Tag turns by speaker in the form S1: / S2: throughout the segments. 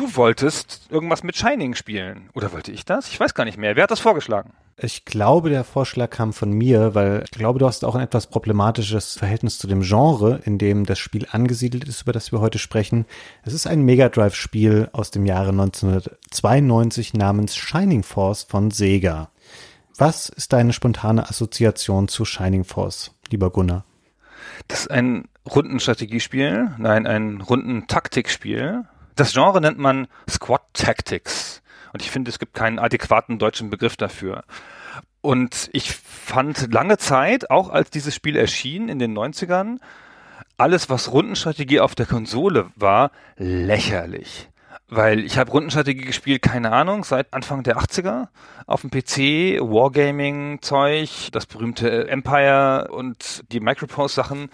S1: Du wolltest irgendwas mit Shining spielen. Oder wollte ich das? Ich weiß gar nicht mehr. Wer hat das vorgeschlagen?
S2: Ich glaube, der Vorschlag kam von mir, weil ich glaube, du hast auch ein etwas problematisches Verhältnis zu dem Genre, in dem das Spiel angesiedelt ist, über das wir heute sprechen. Es ist ein Mega Drive-Spiel aus dem Jahre 1992 namens Shining Force von Sega. Was ist deine spontane Assoziation zu Shining Force, lieber Gunnar?
S1: Das ist ein Rundenstrategiespiel. Nein, ein Rundentaktikspiel. Das Genre nennt man Squad Tactics. Und ich finde, es gibt keinen adäquaten deutschen Begriff dafür. Und ich fand lange Zeit, auch als dieses Spiel erschien in den 90ern, alles, was Rundenstrategie auf der Konsole war, lächerlich. Weil ich habe Rundenstrategie gespielt, keine Ahnung, seit Anfang der 80er auf dem PC, Wargaming-Zeug, das berühmte Empire und die Microprose-Sachen.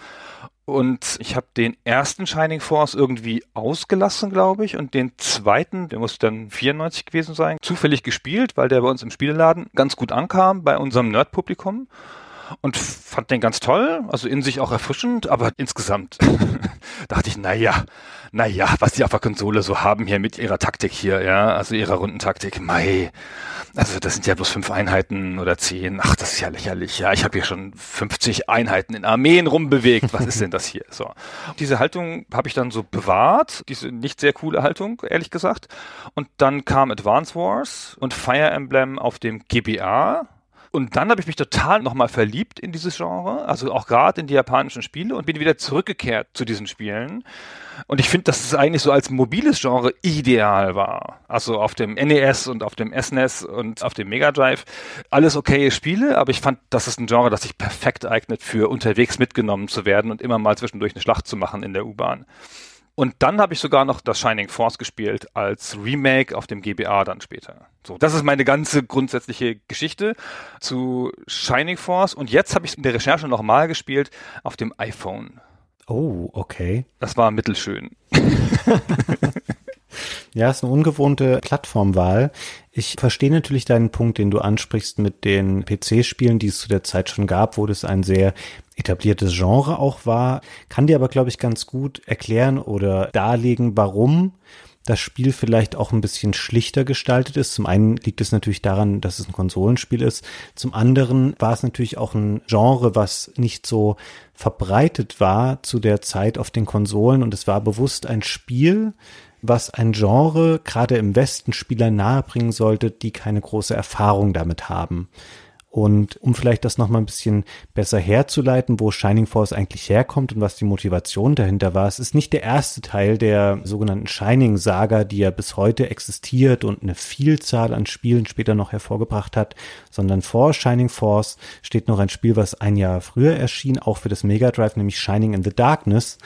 S1: Und ich habe den ersten Shining Force irgendwie ausgelassen, glaube ich, und den zweiten, der muss dann 94 gewesen sein, zufällig gespielt, weil der bei uns im Spieleladen ganz gut ankam bei unserem Nerd-Publikum und fand den ganz toll, also in sich auch erfrischend, aber insgesamt dachte ich, naja, naja, was die auf der Konsole so haben hier mit ihrer Taktik hier, ja, also ihrer Rundentaktik, mei, also das sind ja bloß fünf Einheiten oder zehn, ach, das ist ja lächerlich, ja, ich habe hier schon 50 Einheiten in Armeen rumbewegt, was ist denn das hier, so. Diese Haltung habe ich dann so bewahrt, diese nicht sehr coole Haltung, ehrlich gesagt, und dann kam Advance Wars und Fire Emblem auf dem GBA, und dann habe ich mich total nochmal verliebt in dieses Genre, also auch gerade in die japanischen Spiele und bin wieder zurückgekehrt zu diesen Spielen. Und ich finde, dass es eigentlich so als mobiles Genre ideal war. Also auf dem NES und auf dem SNES und auf dem Mega Drive. Alles okaye Spiele, aber ich fand, das ist ein Genre, das sich perfekt eignet für unterwegs mitgenommen zu werden und immer mal zwischendurch eine Schlacht zu machen in der U-Bahn. Und dann habe ich sogar noch das Shining Force gespielt als Remake auf dem GBA dann später. So, das ist meine ganze grundsätzliche Geschichte zu Shining Force. Und jetzt habe ich es in der Recherche nochmal gespielt auf dem iPhone.
S2: Oh, okay.
S1: Das war mittelschön.
S2: Ja, ist eine ungewohnte Plattformwahl. Ich verstehe natürlich deinen Punkt, den du ansprichst mit den PC-Spielen, die es zu der Zeit schon gab, wo das ein sehr etabliertes Genre auch war. Kann dir aber, glaube ich, ganz gut erklären oder darlegen, warum das Spiel vielleicht auch ein bisschen schlichter gestaltet ist. Zum einen liegt es natürlich daran, dass es ein Konsolenspiel ist. Zum anderen war es natürlich auch ein Genre, was nicht so verbreitet war zu der Zeit auf den Konsolen und es war bewusst ein Spiel, was ein Genre gerade im Westen Spieler nahebringen sollte, die keine große Erfahrung damit haben. Und um vielleicht das nochmal ein bisschen besser herzuleiten, wo Shining Force eigentlich herkommt und was die Motivation dahinter war, es ist nicht der erste Teil der sogenannten Shining-Saga, die ja bis heute existiert und eine Vielzahl an Spielen später noch hervorgebracht hat, sondern vor Shining Force steht noch ein Spiel, was ein Jahr früher erschien, auch für das Mega Drive, nämlich Shining in the Darkness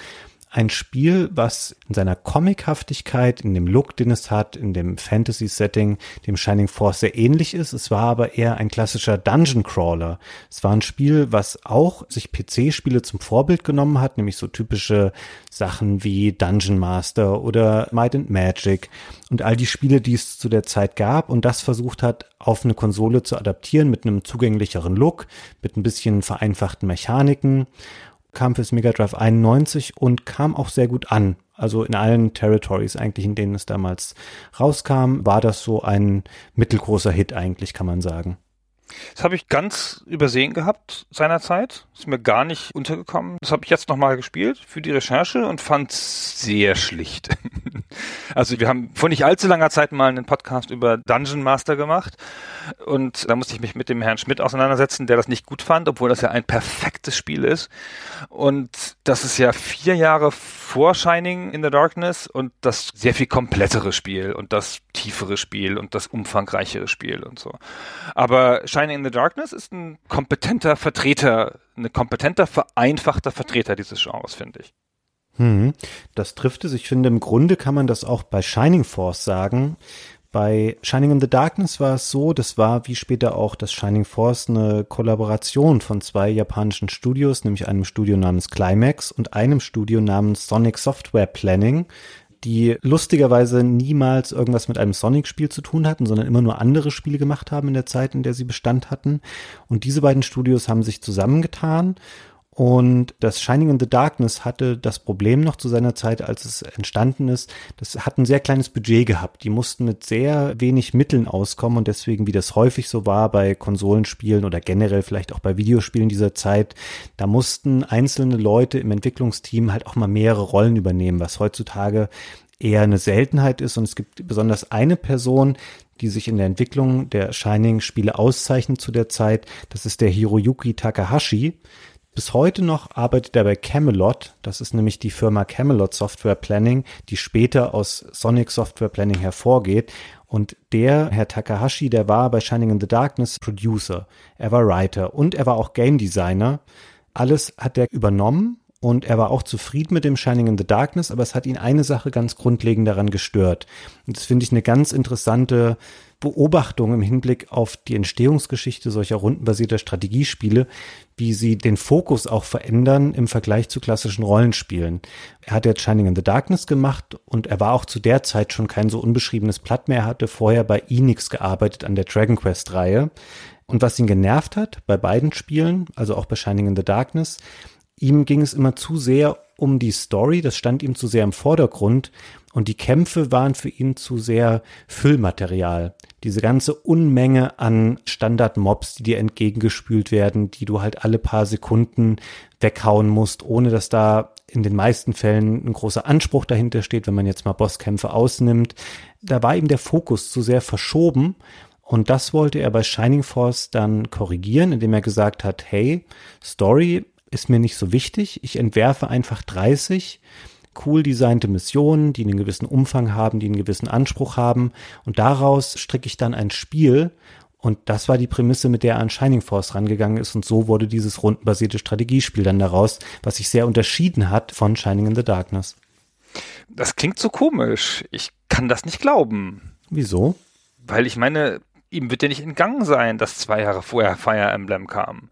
S2: ein Spiel, was in seiner Comichaftigkeit, in dem Look, den es hat, in dem Fantasy-Setting, dem Shining Force sehr ähnlich ist. Es war aber eher ein klassischer Dungeon Crawler. Es war ein Spiel, was auch sich PC-Spiele zum Vorbild genommen hat, nämlich so typische Sachen wie Dungeon Master oder Might and Magic und all die Spiele, die es zu der Zeit gab und das versucht hat, auf eine Konsole zu adaptieren mit einem zugänglicheren Look, mit ein bisschen vereinfachten Mechaniken kam fürs Mega Drive 91 und kam auch sehr gut an. Also in allen Territories eigentlich, in denen es damals rauskam, war das so ein mittelgroßer Hit eigentlich, kann man sagen.
S1: Das habe ich ganz übersehen gehabt seinerzeit. Ist mir gar nicht untergekommen. Das habe ich jetzt nochmal gespielt für die Recherche und fand sehr schlicht. also wir haben vor nicht allzu langer Zeit mal einen Podcast über Dungeon Master gemacht und da musste ich mich mit dem Herrn Schmidt auseinandersetzen, der das nicht gut fand, obwohl das ja ein perfektes Spiel ist. Und das ist ja vier Jahre vor Shining in the Darkness und das sehr viel komplettere Spiel und das tiefere Spiel und das umfangreichere Spiel und so. Aber Shining in the Darkness ist ein kompetenter Vertreter, ein kompetenter, vereinfachter Vertreter dieses Genres, finde ich.
S2: Hm, das trifft es. Ich finde, im Grunde kann man das auch bei Shining Force sagen. Bei Shining in the Darkness war es so, das war wie später auch das Shining Force eine Kollaboration von zwei japanischen Studios, nämlich einem Studio namens Climax und einem Studio namens Sonic Software Planning, die lustigerweise niemals irgendwas mit einem Sonic-Spiel zu tun hatten, sondern immer nur andere Spiele gemacht haben in der Zeit, in der sie Bestand hatten. Und diese beiden Studios haben sich zusammengetan und das Shining in the Darkness hatte das Problem noch zu seiner Zeit, als es entstanden ist. Das hat ein sehr kleines Budget gehabt. Die mussten mit sehr wenig Mitteln auskommen und deswegen, wie das häufig so war bei Konsolenspielen oder generell vielleicht auch bei Videospielen dieser Zeit, da mussten einzelne Leute im Entwicklungsteam halt auch mal mehrere Rollen übernehmen, was heutzutage eher eine Seltenheit ist. Und es gibt besonders eine Person, die sich in der Entwicklung der Shining-Spiele auszeichnet zu der Zeit. Das ist der Hiroyuki Takahashi. Bis heute noch arbeitet er bei Camelot. Das ist nämlich die Firma Camelot Software Planning, die später aus Sonic Software Planning hervorgeht. Und der, Herr Takahashi, der war bei Shining in the Darkness Producer. Er war Writer und er war auch Game Designer. Alles hat er übernommen und er war auch zufrieden mit dem Shining in the Darkness, aber es hat ihn eine Sache ganz grundlegend daran gestört. Und das finde ich eine ganz interessante Beobachtung im Hinblick auf die Entstehungsgeschichte solcher rundenbasierter Strategiespiele, wie sie den Fokus auch verändern im Vergleich zu klassischen Rollenspielen. Er hat jetzt Shining in the Darkness gemacht und er war auch zu der Zeit schon kein so unbeschriebenes Blatt mehr. Er hatte vorher bei Enix gearbeitet an der Dragon Quest Reihe. Und was ihn genervt hat bei beiden Spielen, also auch bei Shining in the Darkness, ihm ging es immer zu sehr um die Story, das stand ihm zu sehr im Vordergrund und die Kämpfe waren für ihn zu sehr Füllmaterial. Diese ganze Unmenge an Standard-Mobs, die dir entgegengespült werden, die du halt alle paar Sekunden weghauen musst, ohne dass da in den meisten Fällen ein großer Anspruch dahinter steht, wenn man jetzt mal Bosskämpfe ausnimmt. Da war ihm der Fokus zu sehr verschoben und das wollte er bei Shining Force dann korrigieren, indem er gesagt hat, hey, Story ist mir nicht so wichtig. Ich entwerfe einfach 30 cool designte Missionen, die einen gewissen Umfang haben, die einen gewissen Anspruch haben. Und daraus stricke ich dann ein Spiel. Und das war die Prämisse, mit der er an Shining Force rangegangen ist. Und so wurde dieses rundenbasierte Strategiespiel dann daraus, was sich sehr unterschieden hat von Shining in the Darkness.
S1: Das klingt so komisch. Ich kann das nicht glauben.
S2: Wieso?
S1: Weil ich meine, ihm wird ja nicht entgangen sein, dass zwei Jahre vorher Fire Emblem kam.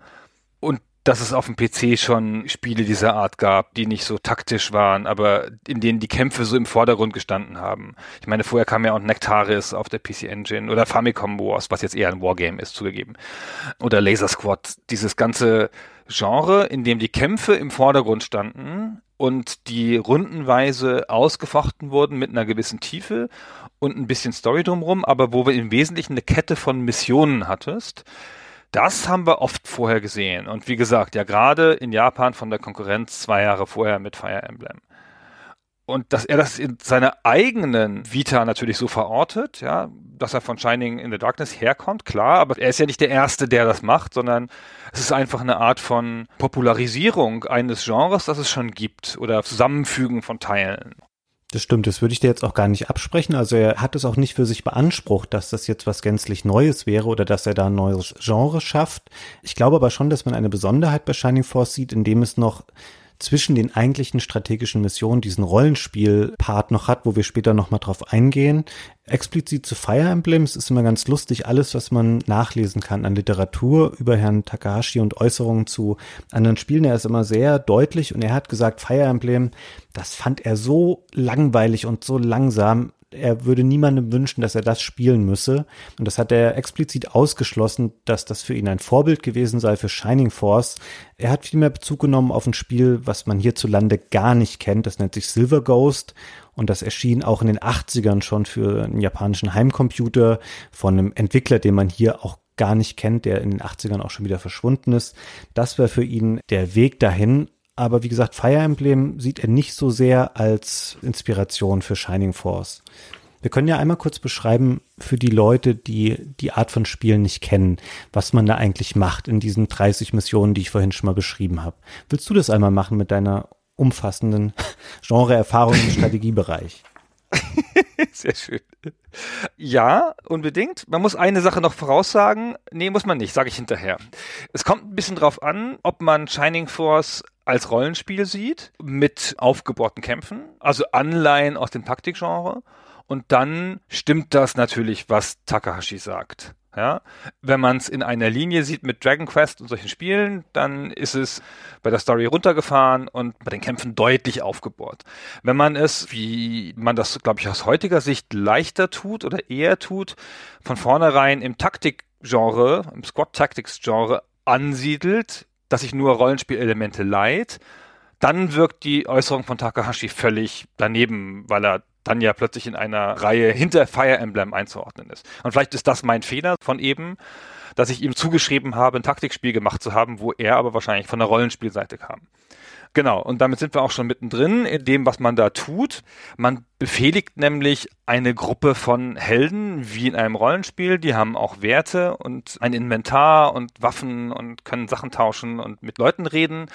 S1: Dass es auf dem PC schon Spiele dieser Art gab, die nicht so taktisch waren, aber in denen die Kämpfe so im Vordergrund gestanden haben. Ich meine, vorher kam ja auch Nectaris auf der PC Engine oder Famicom Wars, was jetzt eher ein Wargame ist, zugegeben. Oder Laser Squad. Dieses ganze Genre, in dem die Kämpfe im Vordergrund standen und die rundenweise ausgefochten wurden mit einer gewissen Tiefe und ein bisschen Story drumherum, aber wo wir im Wesentlichen eine Kette von Missionen hattest, das haben wir oft vorher gesehen. Und wie gesagt, ja gerade in Japan von der Konkurrenz zwei Jahre vorher mit Fire Emblem. Und dass er das in seiner eigenen Vita natürlich so verortet, ja, dass er von Shining in the Darkness herkommt, klar, aber er ist ja nicht der Erste, der das macht, sondern es ist einfach eine Art von Popularisierung eines Genres, das es schon gibt oder Zusammenfügen von Teilen.
S2: Das stimmt, das würde ich dir jetzt auch gar nicht absprechen. Also er hat es auch nicht für sich beansprucht, dass das jetzt was gänzlich Neues wäre oder dass er da ein neues Genre schafft. Ich glaube aber schon, dass man eine Besonderheit bei Shining Force sieht, indem es noch zwischen den eigentlichen strategischen Missionen diesen Rollenspiel-Part noch hat, wo wir später nochmal drauf eingehen. Explizit zu Fire Emblems ist immer ganz lustig, alles, was man nachlesen kann an Literatur über Herrn Takahashi und Äußerungen zu anderen Spielen. Er ist immer sehr deutlich und er hat gesagt, Fire Emblem, das fand er so langweilig und so langsam er würde niemandem wünschen, dass er das spielen müsse. Und das hat er explizit ausgeschlossen, dass das für ihn ein Vorbild gewesen sei für Shining Force. Er hat vielmehr Bezug genommen auf ein Spiel, was man hierzulande gar nicht kennt. Das nennt sich Silver Ghost. Und das erschien auch in den 80ern schon für einen japanischen Heimcomputer von einem Entwickler, den man hier auch gar nicht kennt, der in den 80ern auch schon wieder verschwunden ist. Das war für ihn der Weg dahin aber wie gesagt, Fire Emblem sieht er nicht so sehr als Inspiration für Shining Force. Wir können ja einmal kurz beschreiben für die Leute, die die Art von Spielen nicht kennen, was man da eigentlich macht in diesen 30 Missionen, die ich vorhin schon mal beschrieben habe. Willst du das einmal machen mit deiner umfassenden Genre-Erfahrung im Strategiebereich?
S1: Sehr schön. Ja, unbedingt. Man muss eine Sache noch voraussagen. Nee, muss man nicht, sage ich hinterher. Es kommt ein bisschen drauf an, ob man Shining Force als Rollenspiel sieht, mit aufgebohrten Kämpfen, also Anleihen aus dem Taktikgenre. Und dann stimmt das natürlich, was Takahashi sagt. Ja, wenn man es in einer Linie sieht mit Dragon Quest und solchen Spielen, dann ist es bei der Story runtergefahren und bei den Kämpfen deutlich aufgebohrt. Wenn man es, wie man das, glaube ich, aus heutiger Sicht leichter tut oder eher tut, von vornherein im Taktik-Genre, im Squad-Tactics-Genre ansiedelt, dass sich nur Rollenspielelemente leiht, dann wirkt die Äußerung von Takahashi völlig daneben, weil er dann ja plötzlich in einer Reihe hinter Fire Emblem einzuordnen ist. Und vielleicht ist das mein Fehler von eben, dass ich ihm zugeschrieben habe, ein Taktikspiel gemacht zu haben, wo er aber wahrscheinlich von der Rollenspielseite kam. Genau, und damit sind wir auch schon mittendrin in dem, was man da tut. Man befehligt nämlich eine Gruppe von Helden, wie in einem Rollenspiel. Die haben auch Werte und ein Inventar und Waffen und können Sachen tauschen und mit Leuten reden.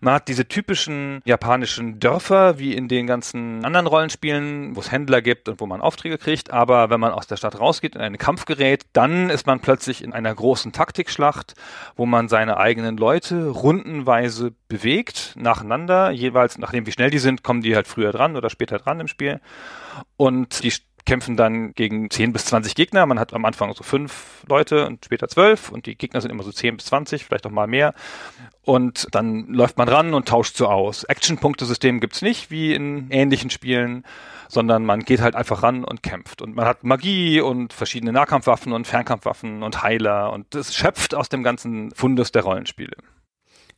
S1: Man hat diese typischen japanischen Dörfer, wie in den ganzen anderen Rollenspielen, wo es Händler gibt und wo man Aufträge kriegt. Aber wenn man aus der Stadt rausgeht in einen Kampf gerät, dann ist man plötzlich in einer großen Taktikschlacht, wo man seine eigenen Leute rundenweise bewegt, nacheinander. Jeweils, nachdem wie schnell die sind, kommen die halt früher dran oder später dran im Spiel. Und die kämpfen dann gegen 10 bis 20 Gegner. Man hat am Anfang so fünf Leute und später zwölf und die Gegner sind immer so 10 bis 20, vielleicht auch mal mehr. Und dann läuft man ran und tauscht so aus. Action-Punktesystem gibt's nicht, wie in ähnlichen Spielen, sondern man geht halt einfach ran und kämpft. Und man hat Magie und verschiedene Nahkampfwaffen und Fernkampfwaffen und Heiler und es schöpft aus dem ganzen Fundus der Rollenspiele.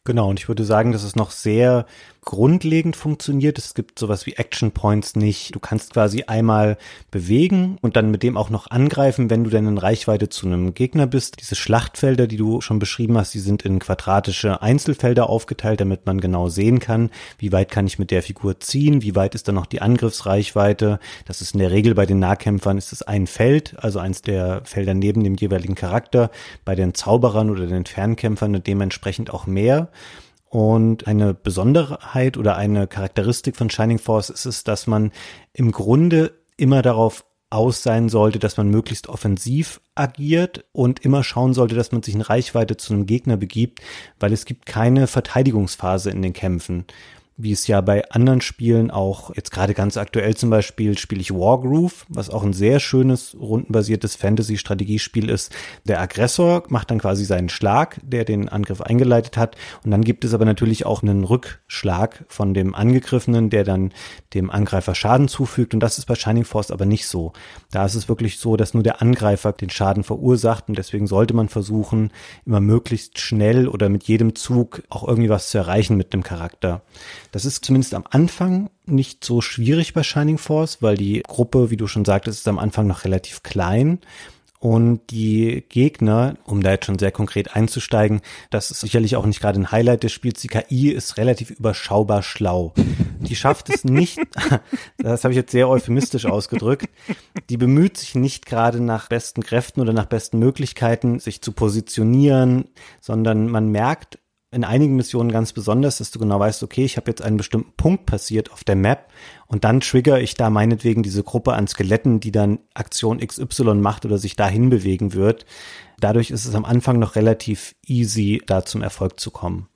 S2: Genau, und ich würde sagen, dass es noch sehr grundlegend funktioniert. Es gibt sowas wie Action Points nicht. Du kannst quasi einmal bewegen und dann mit dem auch noch angreifen, wenn du dann in Reichweite zu einem Gegner bist. Diese Schlachtfelder, die du schon beschrieben hast, die sind in quadratische Einzelfelder aufgeteilt, damit man genau sehen kann, wie weit kann ich mit der Figur ziehen, wie weit ist dann noch die Angriffsreichweite. Das ist in der Regel bei den Nahkämpfern ist es ein Feld, also eins der Felder neben dem jeweiligen Charakter. Bei den Zauberern oder den Fernkämpfern dementsprechend auch mehr. Und eine Besonderheit oder eine Charakteristik von Shining Force ist es, dass man im Grunde immer darauf aus sein sollte, dass man möglichst offensiv agiert und immer schauen sollte, dass man sich in Reichweite zu einem Gegner begibt, weil es gibt keine Verteidigungsphase in den Kämpfen wie es ja bei anderen Spielen auch, jetzt gerade ganz aktuell zum Beispiel, spiele ich Wargroove, was auch ein sehr schönes, rundenbasiertes Fantasy-Strategiespiel ist. Der Aggressor macht dann quasi seinen Schlag, der den Angriff eingeleitet hat. Und dann gibt es aber natürlich auch einen Rückschlag von dem Angegriffenen, der dann dem Angreifer Schaden zufügt. Und das ist bei Shining Force aber nicht so. Da ist es wirklich so, dass nur der Angreifer den Schaden verursacht. Und deswegen sollte man versuchen, immer möglichst schnell oder mit jedem Zug auch irgendwie was zu erreichen mit dem Charakter. Das ist zumindest am Anfang nicht so schwierig bei Shining Force, weil die Gruppe, wie du schon sagtest, ist am Anfang noch relativ klein. Und die Gegner, um da jetzt schon sehr konkret einzusteigen, das ist sicherlich auch nicht gerade ein Highlight des Spiels, die KI ist relativ überschaubar schlau. Die schafft es nicht, das habe ich jetzt sehr euphemistisch ausgedrückt, die bemüht sich nicht gerade nach besten Kräften oder nach besten Möglichkeiten, sich zu positionieren, sondern man merkt in einigen Missionen ganz besonders, dass du genau weißt, okay, ich habe jetzt einen bestimmten Punkt passiert auf der Map und dann trigger ich da meinetwegen diese Gruppe an Skeletten, die dann Aktion XY macht oder sich dahin bewegen wird. Dadurch ist es am Anfang noch relativ easy, da zum Erfolg zu kommen.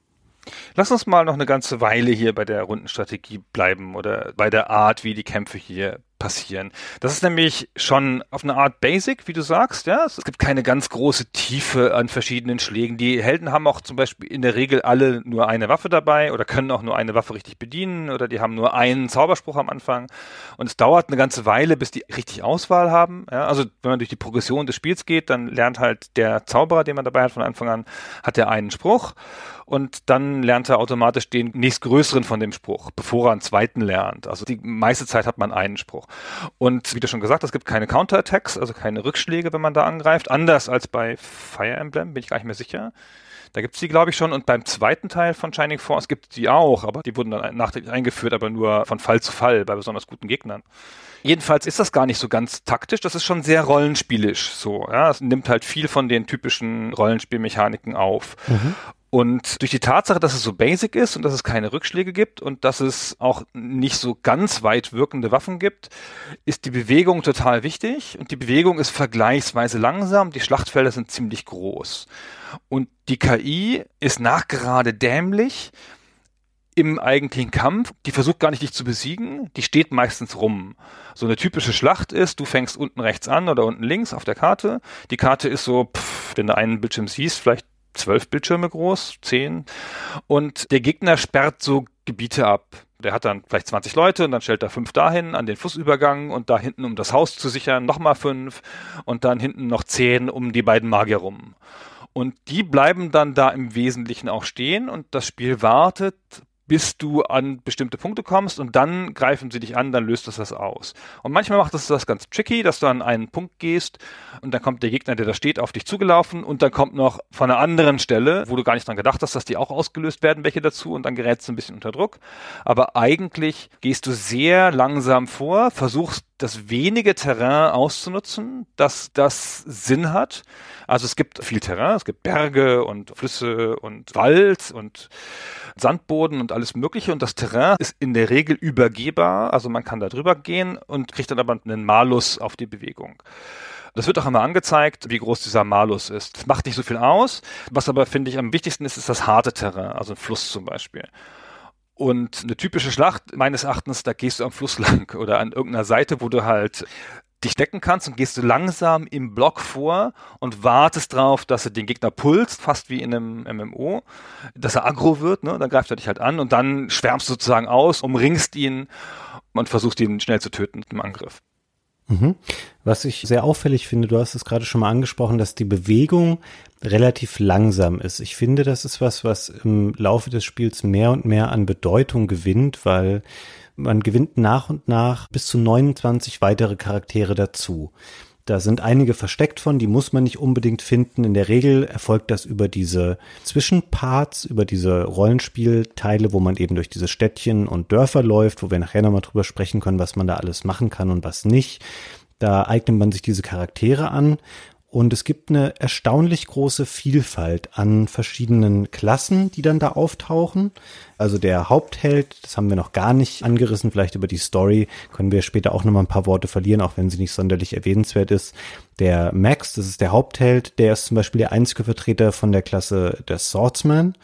S1: Lass uns mal noch eine ganze Weile hier bei der Rundenstrategie bleiben oder bei der Art, wie die Kämpfe hier passieren. Das ist nämlich schon auf eine Art Basic, wie du sagst, ja. Es gibt keine ganz große Tiefe an verschiedenen Schlägen. Die Helden haben auch zum Beispiel in der Regel alle nur eine Waffe dabei oder können auch nur eine Waffe richtig bedienen oder die haben nur einen Zauberspruch am Anfang. Und es dauert eine ganze Weile, bis die richtig Auswahl haben. Ja? Also wenn man durch die Progression des Spiels geht, dann lernt halt der Zauberer, den man dabei hat von Anfang an, hat er einen Spruch und dann lernt er automatisch den nächstgrößeren von dem Spruch, bevor er einen zweiten lernt. Also die meiste Zeit hat man einen Spruch. Und wie du schon gesagt hast, es gibt keine Counterattacks, also keine Rückschläge, wenn man da angreift. Anders als bei Fire Emblem, bin ich gar nicht mehr sicher. Da gibt's die, glaube ich, schon. Und beim zweiten Teil von Shining Force gibt es die auch, aber die wurden dann nachträglich eingeführt, aber nur von Fall zu Fall bei besonders guten Gegnern. Jedenfalls ist das gar nicht so ganz taktisch, das ist schon sehr rollenspielisch so. Ja, es nimmt halt viel von den typischen Rollenspielmechaniken auf. Mhm. Und durch die Tatsache, dass es so basic ist und dass es keine Rückschläge gibt und dass es auch nicht so ganz weit wirkende Waffen gibt, ist die Bewegung total wichtig. Und die Bewegung ist vergleichsweise langsam. Die Schlachtfelder sind ziemlich groß. Und die KI ist nachgerade dämlich im eigentlichen Kampf. Die versucht gar nicht dich zu besiegen. Die steht meistens rum. So eine typische Schlacht ist, du fängst unten rechts an oder unten links auf der Karte. Die Karte ist so, pff, wenn du einen Bildschirm siehst, vielleicht zwölf Bildschirme groß, zehn. Und der Gegner sperrt so Gebiete ab. Der hat dann vielleicht 20 Leute und dann stellt er fünf dahin an den Flussübergang und da hinten, um das Haus zu sichern, nochmal fünf und dann hinten noch zehn um die beiden Magier rum. Und die bleiben dann da im Wesentlichen auch stehen und das Spiel wartet, bis du an bestimmte Punkte kommst und dann greifen sie dich an, dann löst das das aus. Und manchmal macht das das ganz tricky, dass du an einen Punkt gehst und dann kommt der Gegner, der da steht, auf dich zugelaufen und dann kommt noch von einer anderen Stelle, wo du gar nicht dran gedacht hast, dass die auch ausgelöst werden, welche dazu und dann gerätst du ein bisschen unter Druck. Aber eigentlich gehst du sehr langsam vor, versuchst das wenige Terrain auszunutzen, dass das Sinn hat. Also es gibt viel Terrain, es gibt Berge und Flüsse und Wald und Sandboden und alles Mögliche. Und das Terrain ist in der Regel übergehbar. Also man kann da drüber gehen und kriegt dann aber einen Malus auf die Bewegung. Das wird auch immer angezeigt, wie groß dieser Malus ist. Das macht nicht so viel aus. Was aber, finde ich, am wichtigsten ist, ist das harte Terrain, also ein Fluss zum Beispiel. Und eine typische Schlacht, meines Erachtens, da gehst du am Fluss lang oder an irgendeiner Seite, wo du halt dich decken kannst und gehst du langsam im Block vor und wartest drauf, dass er den Gegner pulst, fast wie in einem MMO, dass er aggro wird, ne? dann greift er dich halt an und dann schwärmst du sozusagen aus, umringst ihn und versuchst ihn schnell zu töten im Angriff.
S2: Mhm. Was ich sehr auffällig finde, du hast es gerade schon mal angesprochen, dass die Bewegung relativ langsam ist. Ich finde, das ist was, was im Laufe des Spiels mehr und mehr an Bedeutung gewinnt, weil man gewinnt nach und nach bis zu 29 weitere Charaktere dazu. Da sind einige versteckt von, die muss man nicht unbedingt finden. In der Regel erfolgt das über diese Zwischenparts, über diese Rollenspielteile, wo man eben durch diese Städtchen und Dörfer läuft, wo wir nachher nochmal drüber sprechen können, was man da alles machen kann und was nicht. Da eignet man sich diese Charaktere an und es gibt eine erstaunlich große Vielfalt an verschiedenen Klassen, die dann da auftauchen. Also der Hauptheld, das haben wir noch gar nicht angerissen, vielleicht über die Story können wir später auch nochmal ein paar Worte verlieren, auch wenn sie nicht sonderlich erwähnenswert ist. Der Max, das ist der Hauptheld, der ist zum Beispiel der einzige Vertreter von der Klasse der Swordsman.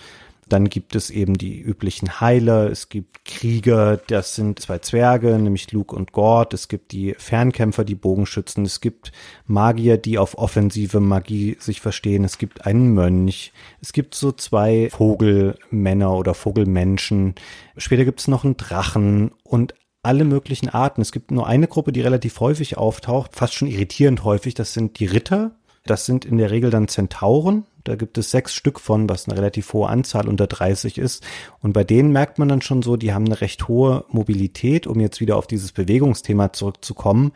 S2: Dann gibt es eben die üblichen Heiler, es gibt Krieger, das sind zwei Zwerge, nämlich Luke und Gord, es gibt die Fernkämpfer, die Bogenschützen, es gibt Magier, die auf offensive Magie sich verstehen, es gibt einen Mönch, es gibt so zwei Vogelmänner oder Vogelmenschen, später gibt es noch einen Drachen und alle möglichen Arten. Es gibt nur eine Gruppe, die relativ häufig auftaucht, fast schon irritierend häufig, das sind die Ritter. Das sind in der Regel dann Zentauren, da gibt es sechs Stück von, was eine relativ hohe Anzahl unter 30 ist. Und bei denen merkt man dann schon so, die haben eine recht hohe Mobilität, um jetzt wieder auf dieses Bewegungsthema zurückzukommen.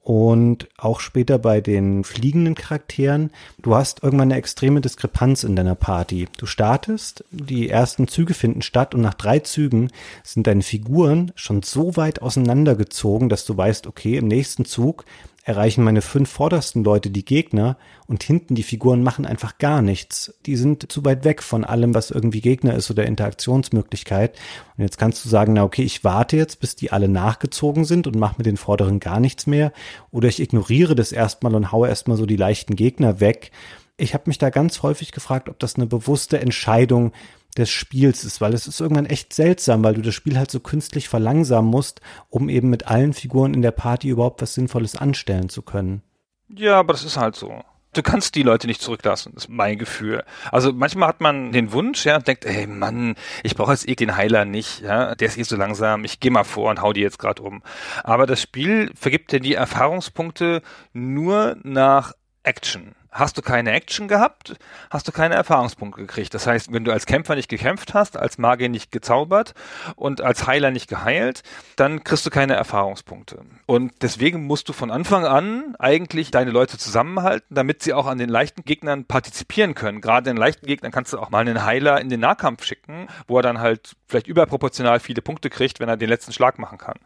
S2: Und auch später bei den fliegenden Charakteren, du hast irgendwann eine extreme Diskrepanz in deiner Party. Du startest, die ersten Züge finden statt und nach drei Zügen sind deine Figuren schon so weit auseinandergezogen, dass du weißt, okay, im nächsten Zug erreichen meine fünf vordersten Leute die Gegner und hinten die Figuren machen einfach gar nichts. Die sind zu weit weg von allem, was irgendwie Gegner ist oder Interaktionsmöglichkeit. Und jetzt kannst du sagen, na okay, ich warte jetzt, bis die alle nachgezogen sind und mache mit den vorderen gar nichts mehr. Oder ich ignoriere das erstmal und haue erstmal so die leichten Gegner weg. Ich habe mich da ganz häufig gefragt, ob das eine bewusste Entscheidung des Spiels ist, weil es ist irgendwann echt seltsam, weil du das Spiel halt so künstlich verlangsamen musst, um eben mit allen Figuren in der Party überhaupt was Sinnvolles anstellen zu können.
S1: Ja, aber das ist halt so. Du kannst die Leute nicht zurücklassen, ist mein Gefühl. Also manchmal hat man den Wunsch, ja, denkt, ey Mann, ich brauche jetzt eh den Heiler nicht, ja, der ist eh so langsam, ich gehe mal vor und hau die jetzt gerade um. Aber das Spiel vergibt dir die Erfahrungspunkte nur nach Action. Hast du keine Action gehabt, hast du keine Erfahrungspunkte gekriegt. Das heißt, wenn du als Kämpfer nicht gekämpft hast, als Magier nicht gezaubert und als Heiler nicht geheilt, dann kriegst du keine Erfahrungspunkte. Und deswegen musst du von Anfang an eigentlich deine Leute zusammenhalten, damit sie auch an den leichten Gegnern partizipieren können. Gerade in leichten Gegnern kannst du auch mal einen Heiler in den Nahkampf schicken, wo er dann halt vielleicht überproportional viele Punkte kriegt, wenn er den letzten Schlag machen kann.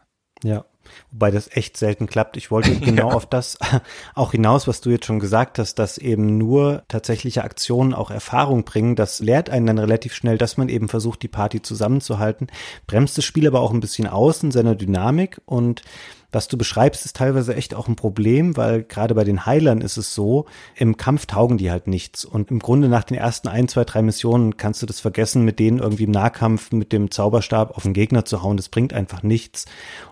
S2: Ja. Wobei das echt selten klappt. Ich wollte genau ja. auf das auch hinaus, was du jetzt schon gesagt hast, dass eben nur tatsächliche Aktionen auch Erfahrung bringen. Das lehrt einen dann relativ schnell, dass man eben versucht, die Party zusammenzuhalten, bremst das Spiel aber auch ein bisschen aus in seiner Dynamik und was du beschreibst, ist teilweise echt auch ein Problem, weil gerade bei den Heilern ist es so, im Kampf taugen die halt nichts. Und im Grunde nach den ersten ein, zwei, drei Missionen kannst du das vergessen, mit denen irgendwie im Nahkampf mit dem Zauberstab auf den Gegner zu hauen. Das bringt einfach nichts.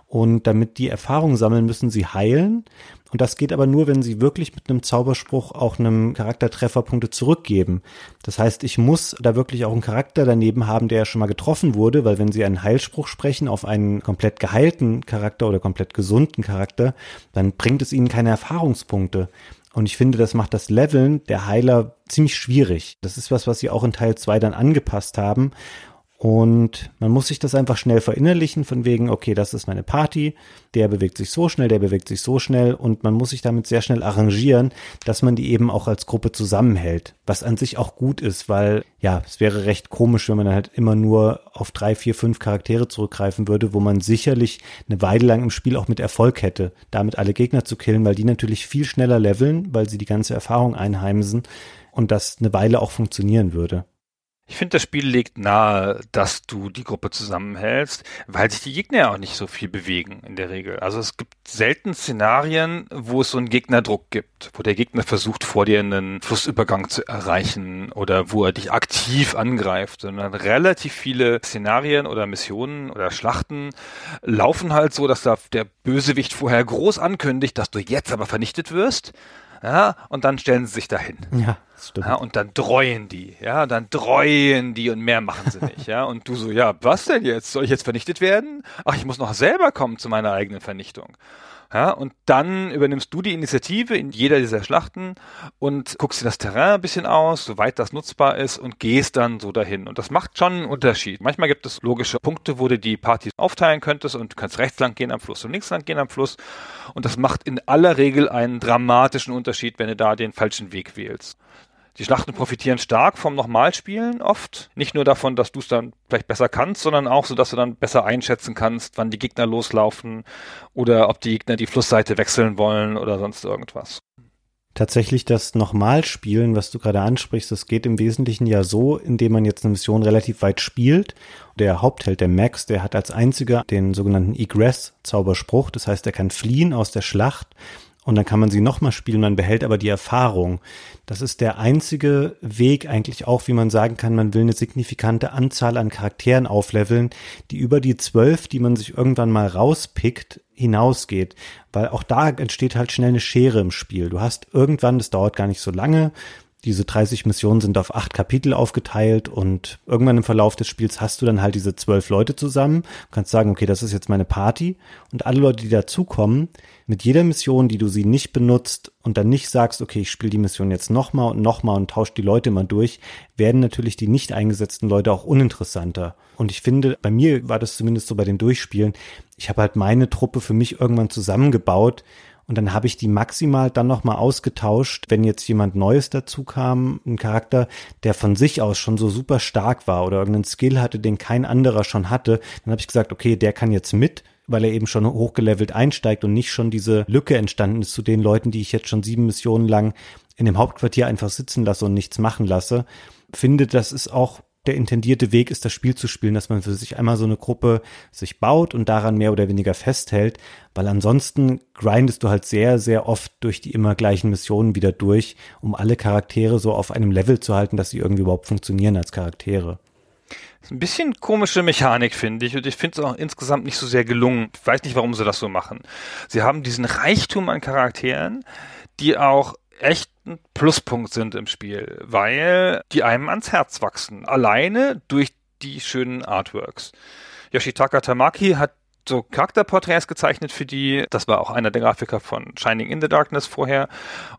S2: Und damit die Erfahrung sammeln, müssen sie heilen. Und das geht aber nur, wenn sie wirklich mit einem Zauberspruch auch einem Charaktertreffer Punkte zurückgeben. Das heißt, ich muss da wirklich auch einen Charakter daneben haben, der ja schon mal getroffen wurde, weil wenn sie einen Heilspruch sprechen auf einen komplett geheilten Charakter oder komplett gesunden Charakter, dann bringt es ihnen keine Erfahrungspunkte. Und ich finde, das macht das Leveln der Heiler ziemlich schwierig. Das ist was, was sie auch in Teil 2 dann angepasst haben. Und man muss sich das einfach schnell verinnerlichen, von wegen, okay, das ist meine Party, der bewegt sich so schnell, der bewegt sich so schnell und man muss sich damit sehr schnell arrangieren, dass man die eben auch als Gruppe zusammenhält, was an sich auch gut ist, weil ja, es wäre recht komisch, wenn man halt immer nur auf drei, vier, fünf Charaktere zurückgreifen würde, wo man sicherlich eine Weile lang im Spiel auch mit Erfolg hätte, damit alle Gegner zu killen, weil die natürlich viel schneller leveln, weil sie die ganze Erfahrung einheimsen und das eine Weile auch funktionieren würde.
S1: Ich finde, das Spiel legt nahe, dass du die Gruppe zusammenhältst, weil sich die Gegner ja auch nicht so viel bewegen in der Regel. Also es gibt selten Szenarien, wo es so einen Gegnerdruck gibt, wo der Gegner versucht, vor dir einen Flussübergang zu erreichen oder wo er dich aktiv angreift, sondern relativ viele Szenarien oder Missionen oder Schlachten laufen halt so, dass da der Bösewicht vorher groß ankündigt, dass du jetzt aber vernichtet wirst ja, und dann stellen sie sich dahin.
S2: Ja, stimmt.
S1: Ja, und dann dreuen die, ja, dann dreuen die und mehr machen sie nicht, ja. Und du so, ja, was denn jetzt? Soll ich jetzt vernichtet werden? Ach, ich muss noch selber kommen zu meiner eigenen Vernichtung. Ja, und dann übernimmst du die Initiative in jeder dieser Schlachten und guckst dir das Terrain ein bisschen aus, soweit das nutzbar ist und gehst dann so dahin. Und das macht schon einen Unterschied. Manchmal gibt es logische Punkte, wo du die Partys aufteilen könntest und du kannst rechts lang gehen am Fluss und links lang gehen am Fluss. Und das macht in aller Regel einen dramatischen Unterschied, wenn du da den falschen Weg wählst. Die Schlachten profitieren stark vom Nochmalspielen oft. Nicht nur davon, dass du es dann vielleicht besser kannst, sondern auch so, dass du dann besser einschätzen kannst, wann die Gegner loslaufen oder ob die Gegner die Flussseite wechseln wollen oder sonst irgendwas.
S2: Tatsächlich das Nochmalspielen, was du gerade ansprichst, das geht im Wesentlichen ja so, indem man jetzt eine Mission relativ weit spielt. Der Hauptheld, der Max, der hat als einziger den sogenannten Egress-Zauberspruch. Das heißt, er kann fliehen aus der Schlacht und dann kann man sie nochmal spielen, man behält aber die Erfahrung. Das ist der einzige Weg eigentlich auch, wie man sagen kann, man will eine signifikante Anzahl an Charakteren aufleveln, die über die zwölf, die man sich irgendwann mal rauspickt, hinausgeht. Weil auch da entsteht halt schnell eine Schere im Spiel. Du hast irgendwann, das dauert gar nicht so lange, diese 30 Missionen sind auf acht Kapitel aufgeteilt und irgendwann im Verlauf des Spiels hast du dann halt diese zwölf Leute zusammen, du kannst sagen, okay, das ist jetzt meine Party und alle Leute, die dazukommen, mit jeder Mission, die du sie nicht benutzt und dann nicht sagst, okay, ich spiele die Mission jetzt nochmal und nochmal und tausche die Leute mal durch, werden natürlich die nicht eingesetzten Leute auch uninteressanter. Und ich finde, bei mir war das zumindest so bei den Durchspielen, ich habe halt meine Truppe für mich irgendwann zusammengebaut und dann habe ich die maximal dann nochmal ausgetauscht, wenn jetzt jemand Neues dazu kam, ein Charakter, der von sich aus schon so super stark war oder irgendeinen Skill hatte, den kein anderer schon hatte. Dann habe ich gesagt, okay, der kann jetzt mit, weil er eben schon hochgelevelt einsteigt und nicht schon diese Lücke entstanden ist zu den Leuten, die ich jetzt schon sieben Missionen lang in dem Hauptquartier einfach sitzen lasse und nichts machen lasse. Finde, das ist auch der intendierte Weg ist, das Spiel zu spielen, dass man für sich einmal so eine Gruppe sich baut und daran mehr oder weniger festhält, weil ansonsten grindest du halt sehr, sehr oft durch die immer gleichen Missionen wieder durch, um alle Charaktere so auf einem Level zu halten, dass sie irgendwie überhaupt funktionieren als Charaktere.
S1: Ein bisschen komische Mechanik, finde ich, und ich finde es auch insgesamt nicht so sehr gelungen. Ich weiß nicht, warum sie das so machen. Sie haben diesen Reichtum an Charakteren, die auch echt ein Pluspunkt sind im Spiel, weil die einem ans Herz wachsen. Alleine durch die schönen Artworks. Yoshitaka Tamaki hat so Charakterporträts gezeichnet für die. Das war auch einer der Grafiker von Shining in the Darkness vorher.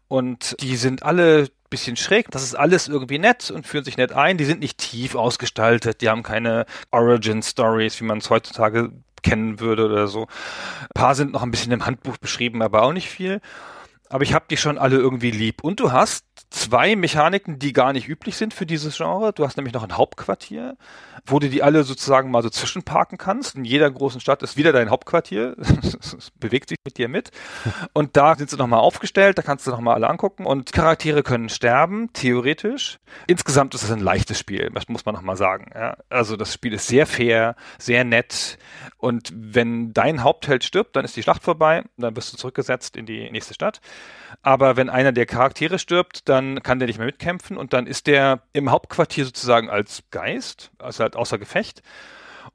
S1: Und die sind alle bisschen schräg. Das ist alles irgendwie nett und fühlen sich nett ein. Die sind nicht tief ausgestaltet. Die haben keine Origin Stories, wie man es heutzutage kennen würde oder so. Ein paar sind noch ein bisschen im Handbuch beschrieben, aber auch nicht viel. Aber ich habe die schon alle irgendwie lieb. Und du hast zwei Mechaniken, die gar nicht üblich sind für dieses Genre. Du hast nämlich noch ein Hauptquartier, wo du die alle sozusagen mal so zwischenparken kannst. In jeder großen Stadt ist wieder dein Hauptquartier. Es bewegt sich mit dir mit. Und da sind sie nochmal aufgestellt, da kannst du nochmal alle angucken. Und Charaktere können sterben, theoretisch. Insgesamt ist es ein leichtes Spiel, das muss man nochmal sagen. Ja? Also das Spiel ist sehr fair, sehr nett. Und wenn dein Hauptheld stirbt, dann ist die Schlacht vorbei. Dann wirst du zurückgesetzt in die nächste Stadt. Aber wenn einer der Charaktere stirbt, dann kann der nicht mehr mitkämpfen und dann ist der im Hauptquartier sozusagen als Geist, also halt außer Gefecht.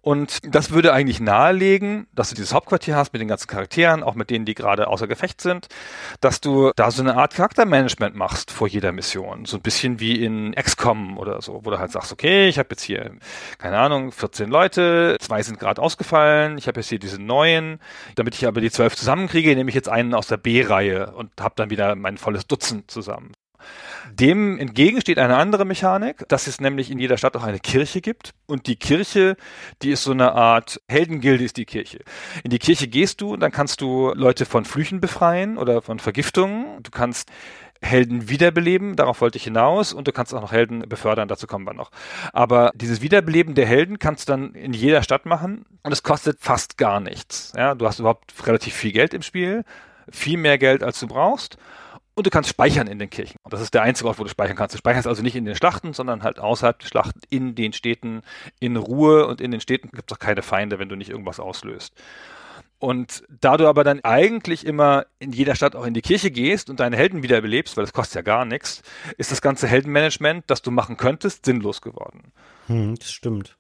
S1: Und das würde eigentlich nahelegen, dass du dieses Hauptquartier hast mit den ganzen Charakteren, auch mit denen, die gerade außer Gefecht sind, dass du da so eine Art Charaktermanagement machst vor jeder Mission. So ein bisschen wie in XCOM oder so, wo du halt sagst, okay, ich habe jetzt hier, keine Ahnung, 14 Leute, zwei sind gerade ausgefallen, ich habe jetzt hier diese neuen, damit ich aber die zwölf zusammenkriege, nehme ich jetzt einen aus der B-Reihe und habe dann wieder mein volles Dutzend zusammen. Dem entgegen steht eine andere Mechanik, dass es nämlich in jeder Stadt auch eine Kirche gibt. Und die Kirche, die ist so eine Art Heldengilde ist die Kirche. In die Kirche gehst du, dann kannst du Leute von Flüchen befreien oder von Vergiftungen. Du kannst Helden wiederbeleben, darauf wollte ich hinaus, und du kannst auch noch Helden befördern, dazu kommen wir noch. Aber dieses Wiederbeleben der Helden kannst du dann in jeder Stadt machen und es kostet fast gar nichts. Ja, du hast überhaupt relativ viel Geld im Spiel, viel mehr Geld als du brauchst und du kannst speichern in den Kirchen. Und das ist der einzige Ort, wo du speichern kannst. Du speicherst also nicht in den Schlachten, sondern halt außerhalb der Schlachten in den Städten in Ruhe. Und in den Städten gibt es auch keine Feinde, wenn du nicht irgendwas auslöst. Und da du aber dann eigentlich immer in jeder Stadt auch in die Kirche gehst und deine Helden wiederbelebst, weil das kostet ja gar nichts, ist das ganze Heldenmanagement, das du machen könntest, sinnlos geworden.
S2: Hm, das stimmt.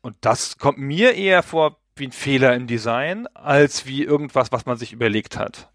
S1: Und das kommt mir eher vor wie ein Fehler im Design, als wie irgendwas, was man sich überlegt hat.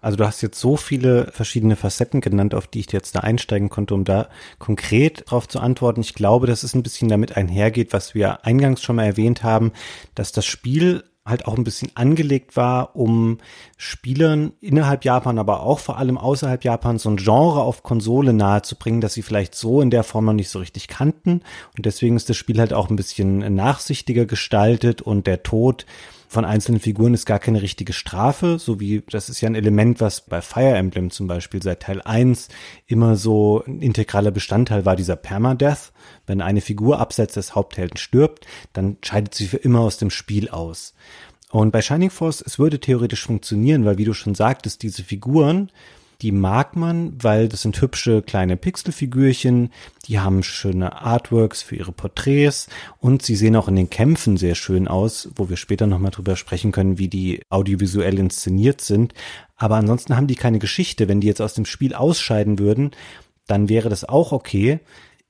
S2: Also du hast jetzt so viele verschiedene Facetten genannt, auf die ich jetzt da einsteigen konnte, um da konkret darauf zu antworten. Ich glaube, dass es ein bisschen damit einhergeht, was wir eingangs schon mal erwähnt haben, dass das Spiel halt auch ein bisschen angelegt war, um Spielern innerhalb Japan, aber auch vor allem außerhalb Japans so ein Genre auf Konsole nahezubringen, dass sie vielleicht so in der Form noch nicht so richtig kannten. Und deswegen ist das Spiel halt auch ein bisschen nachsichtiger gestaltet und der Tod von einzelnen Figuren ist gar keine richtige Strafe, so wie das ist ja ein Element, was bei Fire Emblem zum Beispiel seit Teil 1 immer so ein integraler Bestandteil war, dieser Permadeath. Wenn eine Figur abseits des Haupthelden stirbt, dann scheidet sie für immer aus dem Spiel aus. Und bei Shining Force, es würde theoretisch funktionieren, weil wie du schon sagtest, diese Figuren die mag man, weil das sind hübsche kleine Pixelfigürchen, die haben schöne Artworks für ihre Porträts und sie sehen auch in den Kämpfen sehr schön aus, wo wir später nochmal drüber sprechen können, wie die audiovisuell inszeniert sind. Aber ansonsten haben die keine Geschichte. Wenn die jetzt aus dem Spiel ausscheiden würden, dann wäre das auch okay.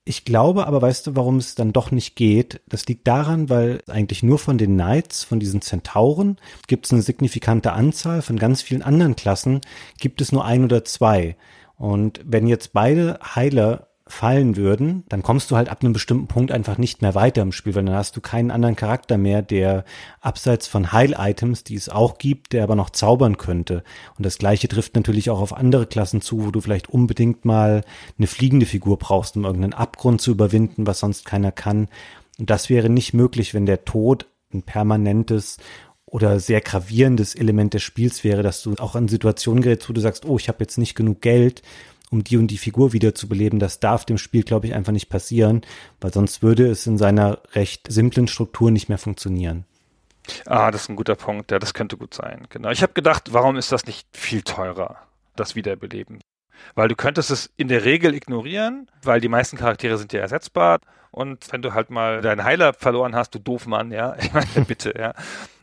S2: Ich glaube aber, weißt du, warum es dann doch nicht geht? Das liegt daran, weil eigentlich nur von den Knights, von diesen Zentauren, gibt es eine signifikante Anzahl. Von ganz vielen anderen Klassen gibt es nur ein oder zwei. Und wenn jetzt beide Heiler fallen würden, dann kommst du halt ab einem bestimmten Punkt einfach nicht mehr weiter im Spiel, weil dann hast du keinen anderen Charakter mehr, der abseits von Heil-Items, die es auch gibt, der aber noch zaubern könnte. Und das gleiche trifft natürlich auch auf andere Klassen zu, wo du vielleicht unbedingt mal eine fliegende Figur brauchst, um irgendeinen Abgrund zu überwinden, was sonst keiner kann. Und das wäre nicht möglich, wenn der Tod ein permanentes oder sehr gravierendes Element des Spiels wäre, dass du auch an Situationen gerätst, wo du sagst, oh, ich habe jetzt nicht genug Geld, um die und die Figur wieder zu beleben. Das darf dem Spiel, glaube ich, einfach nicht passieren, weil sonst würde es in seiner recht simplen Struktur nicht mehr funktionieren.
S1: Ah, das ist ein guter Punkt. Ja, das könnte gut sein. Genau. Ich habe gedacht, warum ist das nicht viel teurer, das Wiederbeleben? Weil du könntest es in der Regel ignorieren, weil die meisten Charaktere sind ja ersetzbar. Und wenn du halt mal deinen Heiler verloren hast, du doof Mann, ja, ich meine, bitte, ja,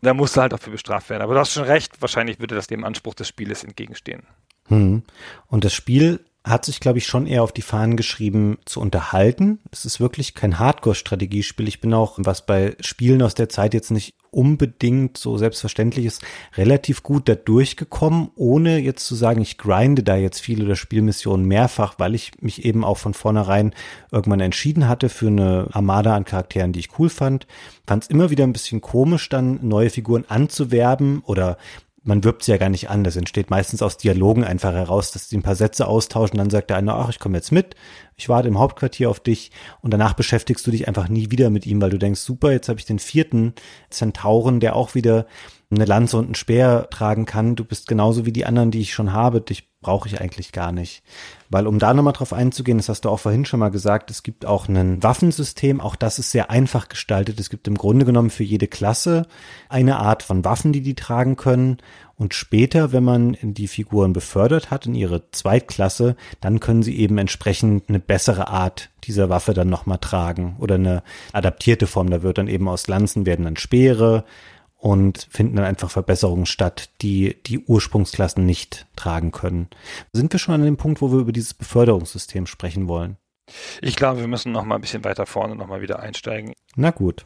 S1: da musst du halt dafür bestraft werden. Aber du hast schon recht, wahrscheinlich würde das dem Anspruch des Spieles entgegenstehen.
S2: Hm. Und das Spiel hat sich, glaube ich, schon eher auf die Fahnen geschrieben, zu unterhalten. Es ist wirklich kein Hardcore-Strategiespiel. Ich bin auch, was bei Spielen aus der Zeit jetzt nicht unbedingt so selbstverständlich ist, relativ gut da durchgekommen, ohne jetzt zu sagen, ich grinde da jetzt viele oder Spielmissionen mehrfach, weil ich mich eben auch von vornherein irgendwann entschieden hatte für eine Armada an Charakteren, die ich cool fand. Fand es immer wieder ein bisschen komisch, dann neue Figuren anzuwerben oder man wirbt sie ja gar nicht an. Das entsteht meistens aus Dialogen einfach heraus, dass sie ein paar Sätze austauschen. Dann sagt der eine, ach, ich komme jetzt mit, ich warte im Hauptquartier auf dich und danach beschäftigst du dich einfach nie wieder mit ihm, weil du denkst, super, jetzt habe ich den vierten Zentauren, der auch wieder eine Lanze und einen Speer tragen kann. Du bist genauso wie die anderen, die ich schon habe. Dich brauche ich eigentlich gar nicht. Weil um da nochmal drauf einzugehen, das hast du auch vorhin schon mal gesagt, es gibt auch ein Waffensystem, auch das ist sehr einfach gestaltet. Es gibt im Grunde genommen für jede Klasse eine Art von Waffen, die die tragen können. Und später, wenn man die Figuren befördert hat in ihre Zweitklasse, dann können sie eben entsprechend eine bessere Art dieser Waffe dann nochmal tragen oder eine adaptierte Form. Da wird dann eben aus Lanzen werden dann Speere, und finden dann einfach Verbesserungen statt, die die Ursprungsklassen nicht tragen können. Sind wir schon an dem Punkt, wo wir über dieses Beförderungssystem sprechen wollen?
S1: Ich glaube, wir müssen noch mal ein bisschen weiter vorne noch mal wieder einsteigen.
S2: Na gut.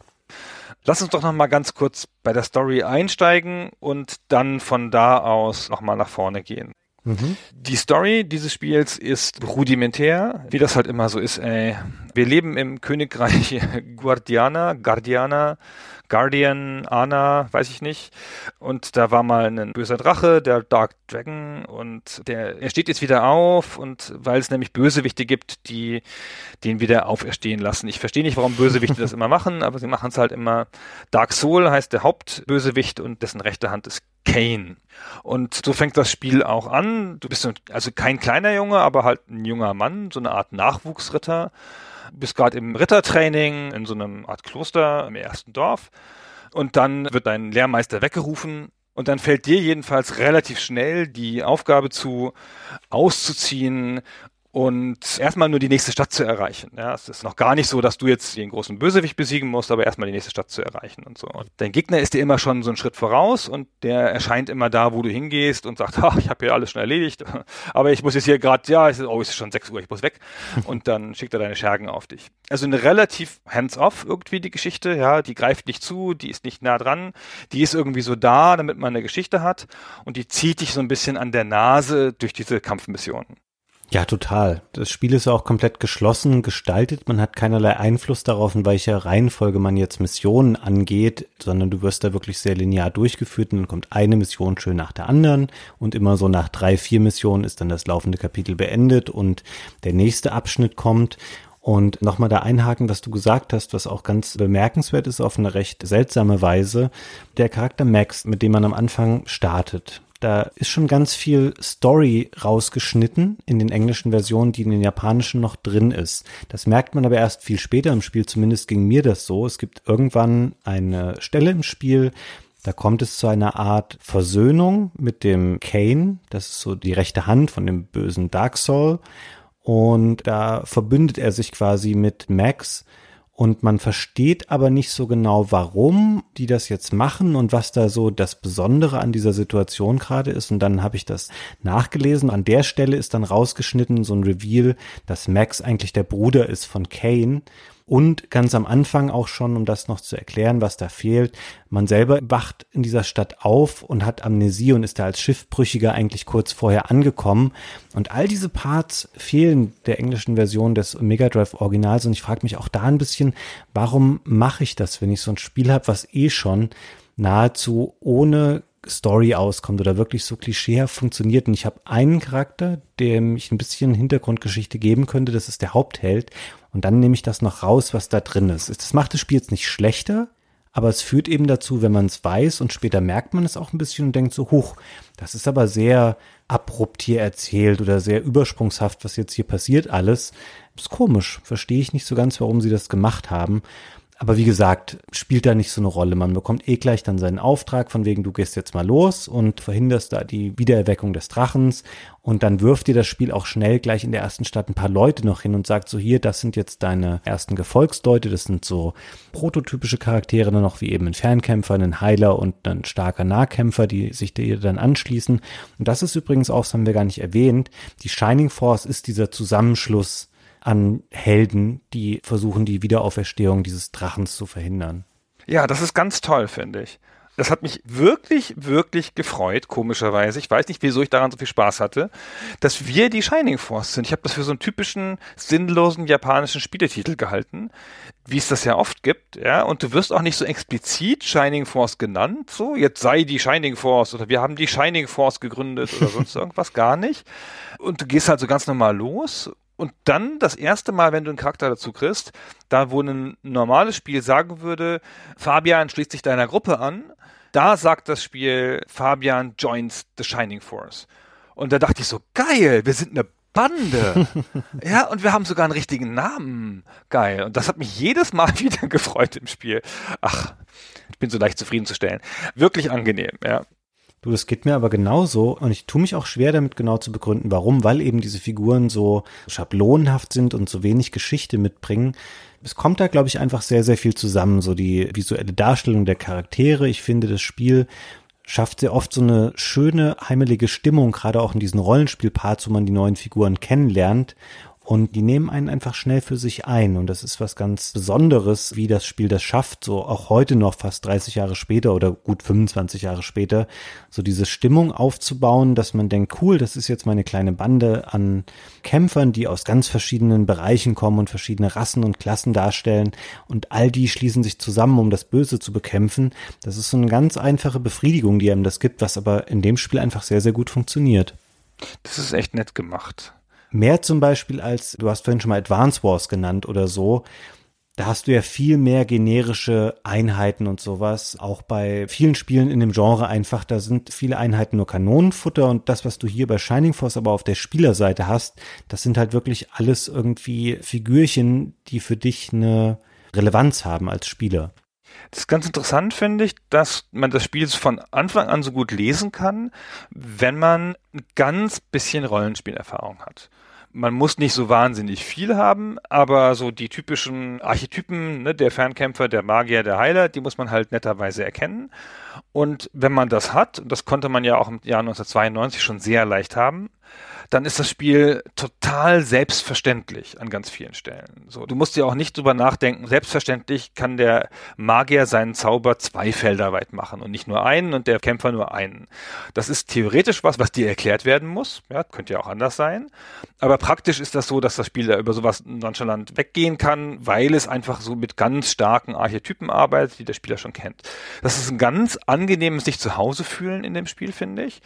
S1: Lass uns doch noch mal ganz kurz bei der Story einsteigen und dann von da aus noch mal nach vorne gehen. Mhm. Die Story dieses Spiels ist rudimentär, wie das halt immer so ist. Ey. Wir leben im Königreich Guardiana, Guardiana, Guardian, Ana, weiß ich nicht. Und da war mal ein böser Drache, der Dark Dragon, und der, er steht jetzt wieder auf, und weil es nämlich Bösewichte gibt, die den wieder auferstehen lassen. Ich verstehe nicht, warum Bösewichte das immer machen, aber sie machen es halt immer. Dark Soul heißt der Hauptbösewicht und dessen rechte Hand ist Kane. Und so fängt das Spiel auch an. Du bist also kein kleiner Junge, aber halt ein junger Mann, so eine Art Nachwuchsritter bist gerade im Rittertraining in so einem Art Kloster im ersten Dorf. Und dann wird dein Lehrmeister weggerufen. Und dann fällt dir jedenfalls relativ schnell die Aufgabe zu, auszuziehen und erstmal nur die nächste Stadt zu erreichen. Ja, es ist noch gar nicht so, dass du jetzt den großen Bösewicht besiegen musst, aber erstmal die nächste Stadt zu erreichen und so. Und dein Gegner ist dir immer schon so einen Schritt voraus und der erscheint immer da, wo du hingehst und sagt, ach, ich habe hier alles schon erledigt, aber ich muss jetzt hier gerade, ja, es ist, oh, es ist schon 6 Uhr, ich muss weg. Und dann schickt er deine Schergen auf dich. Also eine relativ hands-off irgendwie die Geschichte, ja, die greift nicht zu, die ist nicht nah dran, die ist irgendwie so da, damit man eine Geschichte hat und die zieht dich so ein bisschen an der Nase durch diese Kampfmissionen.
S2: Ja, total. Das Spiel ist auch komplett geschlossen gestaltet. Man hat keinerlei Einfluss darauf, in welcher Reihenfolge man jetzt Missionen angeht, sondern du wirst da wirklich sehr linear durchgeführt und dann kommt eine Mission schön nach der anderen und immer so nach drei, vier Missionen ist dann das laufende Kapitel beendet und der nächste Abschnitt kommt. Und nochmal da einhaken, was du gesagt hast, was auch ganz bemerkenswert ist auf eine recht seltsame Weise. Der Charakter Max, mit dem man am Anfang startet, da ist schon ganz viel Story rausgeschnitten in den englischen Versionen, die in den japanischen noch drin ist. Das merkt man aber erst viel später im Spiel, zumindest ging mir das so. Es gibt irgendwann eine Stelle im Spiel, da kommt es zu einer Art Versöhnung mit dem Kane, das ist so die rechte Hand von dem bösen Dark Soul. Und da verbündet er sich quasi mit Max und man versteht aber nicht so genau, warum die das jetzt machen und was da so das Besondere an dieser Situation gerade ist. Und dann habe ich das nachgelesen. An der Stelle ist dann rausgeschnitten so ein Reveal, dass Max eigentlich der Bruder ist von Kane. Und ganz am Anfang auch schon, um das noch zu erklären, was da fehlt, man selber wacht in dieser Stadt auf und hat Amnesie und ist da als Schiffbrüchiger eigentlich kurz vorher angekommen. Und all diese Parts fehlen der englischen Version des Mega Drive Originals. Und ich frage mich auch da ein bisschen, warum mache ich das, wenn ich so ein Spiel habe, was eh schon nahezu ohne Story auskommt oder wirklich so klischeehaft funktioniert. Und ich habe einen Charakter, dem ich ein bisschen Hintergrundgeschichte geben könnte, das ist der Hauptheld. Und dann nehme ich das noch raus, was da drin ist. Das macht das Spiel jetzt nicht schlechter, aber es führt eben dazu, wenn man es weiß und später merkt man es auch ein bisschen und denkt so, huch, das ist aber sehr abrupt hier erzählt oder sehr übersprungshaft, was jetzt hier passiert alles. Ist komisch, verstehe ich nicht so ganz, warum sie das gemacht haben. Aber wie gesagt, spielt da nicht so eine Rolle. Man bekommt eh gleich dann seinen Auftrag von wegen, du gehst jetzt mal los und verhinderst da die Wiedererweckung des Drachens. Und dann wirft dir das Spiel auch schnell gleich in der ersten Stadt ein paar Leute noch hin und sagt so, hier, das sind jetzt deine ersten Gefolgsleute. Das sind so prototypische Charaktere dann noch wie eben ein Fernkämpfer, ein Heiler und ein starker Nahkämpfer, die sich dir dann anschließen. Und das ist übrigens auch, das haben wir gar nicht erwähnt, die Shining Force ist dieser Zusammenschluss an Helden, die versuchen, die Wiederauferstehung dieses Drachens zu verhindern.
S1: Ja, das ist ganz toll, finde ich. Das hat mich wirklich, wirklich gefreut, komischerweise. Ich weiß nicht, wieso ich daran so viel Spaß hatte, dass wir die Shining Force sind. Ich habe das für so einen typischen sinnlosen japanischen Spieletitel gehalten, wie es das ja oft gibt, ja. Und du wirst auch nicht so explizit Shining Force genannt, so jetzt sei die Shining Force oder wir haben die Shining Force gegründet oder sonst irgendwas, gar nicht. Und du gehst halt so ganz normal los und dann das erste Mal, wenn du einen Charakter dazu kriegst, da wo ein normales Spiel sagen würde, Fabian schließt sich deiner Gruppe an, Da sagt das Spiel, Fabian joins the Shining Force. Und da dachte ich so, geil, wir sind eine Bande. ja, und wir haben sogar einen richtigen Namen. Geil. Und das hat mich jedes Mal wieder gefreut im Spiel. Ach, ich bin so leicht zufriedenzustellen. Wirklich angenehm, ja.
S2: Du, das geht mir aber genauso und ich tue mich auch schwer damit genau zu begründen, warum, weil eben diese Figuren so schablonenhaft sind und so wenig Geschichte mitbringen. Es kommt da, glaube ich, einfach sehr, sehr viel zusammen. So die visuelle Darstellung der Charaktere. Ich finde, das Spiel schafft sehr oft so eine schöne, heimelige Stimmung, gerade auch in diesen Rollenspielparts, wo man die neuen Figuren kennenlernt. Und die nehmen einen einfach schnell für sich ein. Und das ist was ganz Besonderes, wie das Spiel das schafft, so auch heute noch fast 30 Jahre später oder gut 25 Jahre später, so diese Stimmung aufzubauen, dass man denkt, cool, das ist jetzt meine kleine Bande an Kämpfern, die aus ganz verschiedenen Bereichen kommen und verschiedene Rassen und Klassen darstellen. Und all die schließen sich zusammen, um das Böse zu bekämpfen. Das ist so eine ganz einfache Befriedigung, die einem das gibt, was aber in dem Spiel einfach sehr, sehr gut funktioniert.
S1: Das ist echt nett gemacht.
S2: Mehr zum Beispiel als, du hast vorhin schon mal Advance Wars genannt oder so. Da hast du ja viel mehr generische Einheiten und sowas. Auch bei vielen Spielen in dem Genre einfach, da sind viele Einheiten nur Kanonenfutter und das, was du hier bei Shining Force aber auf der Spielerseite hast, das sind halt wirklich alles irgendwie Figürchen, die für dich eine Relevanz haben als Spieler.
S1: Das ist ganz interessant, finde ich, dass man das Spiel von Anfang an so gut lesen kann, wenn man ein ganz bisschen Rollenspielerfahrung hat man muss nicht so wahnsinnig viel haben, aber so die typischen Archetypen, ne, der Fernkämpfer, der Magier, der Heiler, die muss man halt netterweise erkennen. Und wenn man das hat, das konnte man ja auch im Jahr 1992 schon sehr leicht haben, dann ist das Spiel total selbstverständlich an ganz vielen Stellen. So, du musst ja auch nicht drüber nachdenken. Selbstverständlich kann der Magier seinen Zauber zwei Felder weit machen und nicht nur einen und der Kämpfer nur einen. Das ist theoretisch was, was dir erklärt werden muss. Ja, könnte ja auch anders sein. Aber praktisch ist das so, dass das Spiel da über sowas nonchalant weggehen kann, weil es einfach so mit ganz starken Archetypen arbeitet, die der Spieler schon kennt. Das ist ein ganz angenehmes sich zu Hause fühlen in dem Spiel, finde ich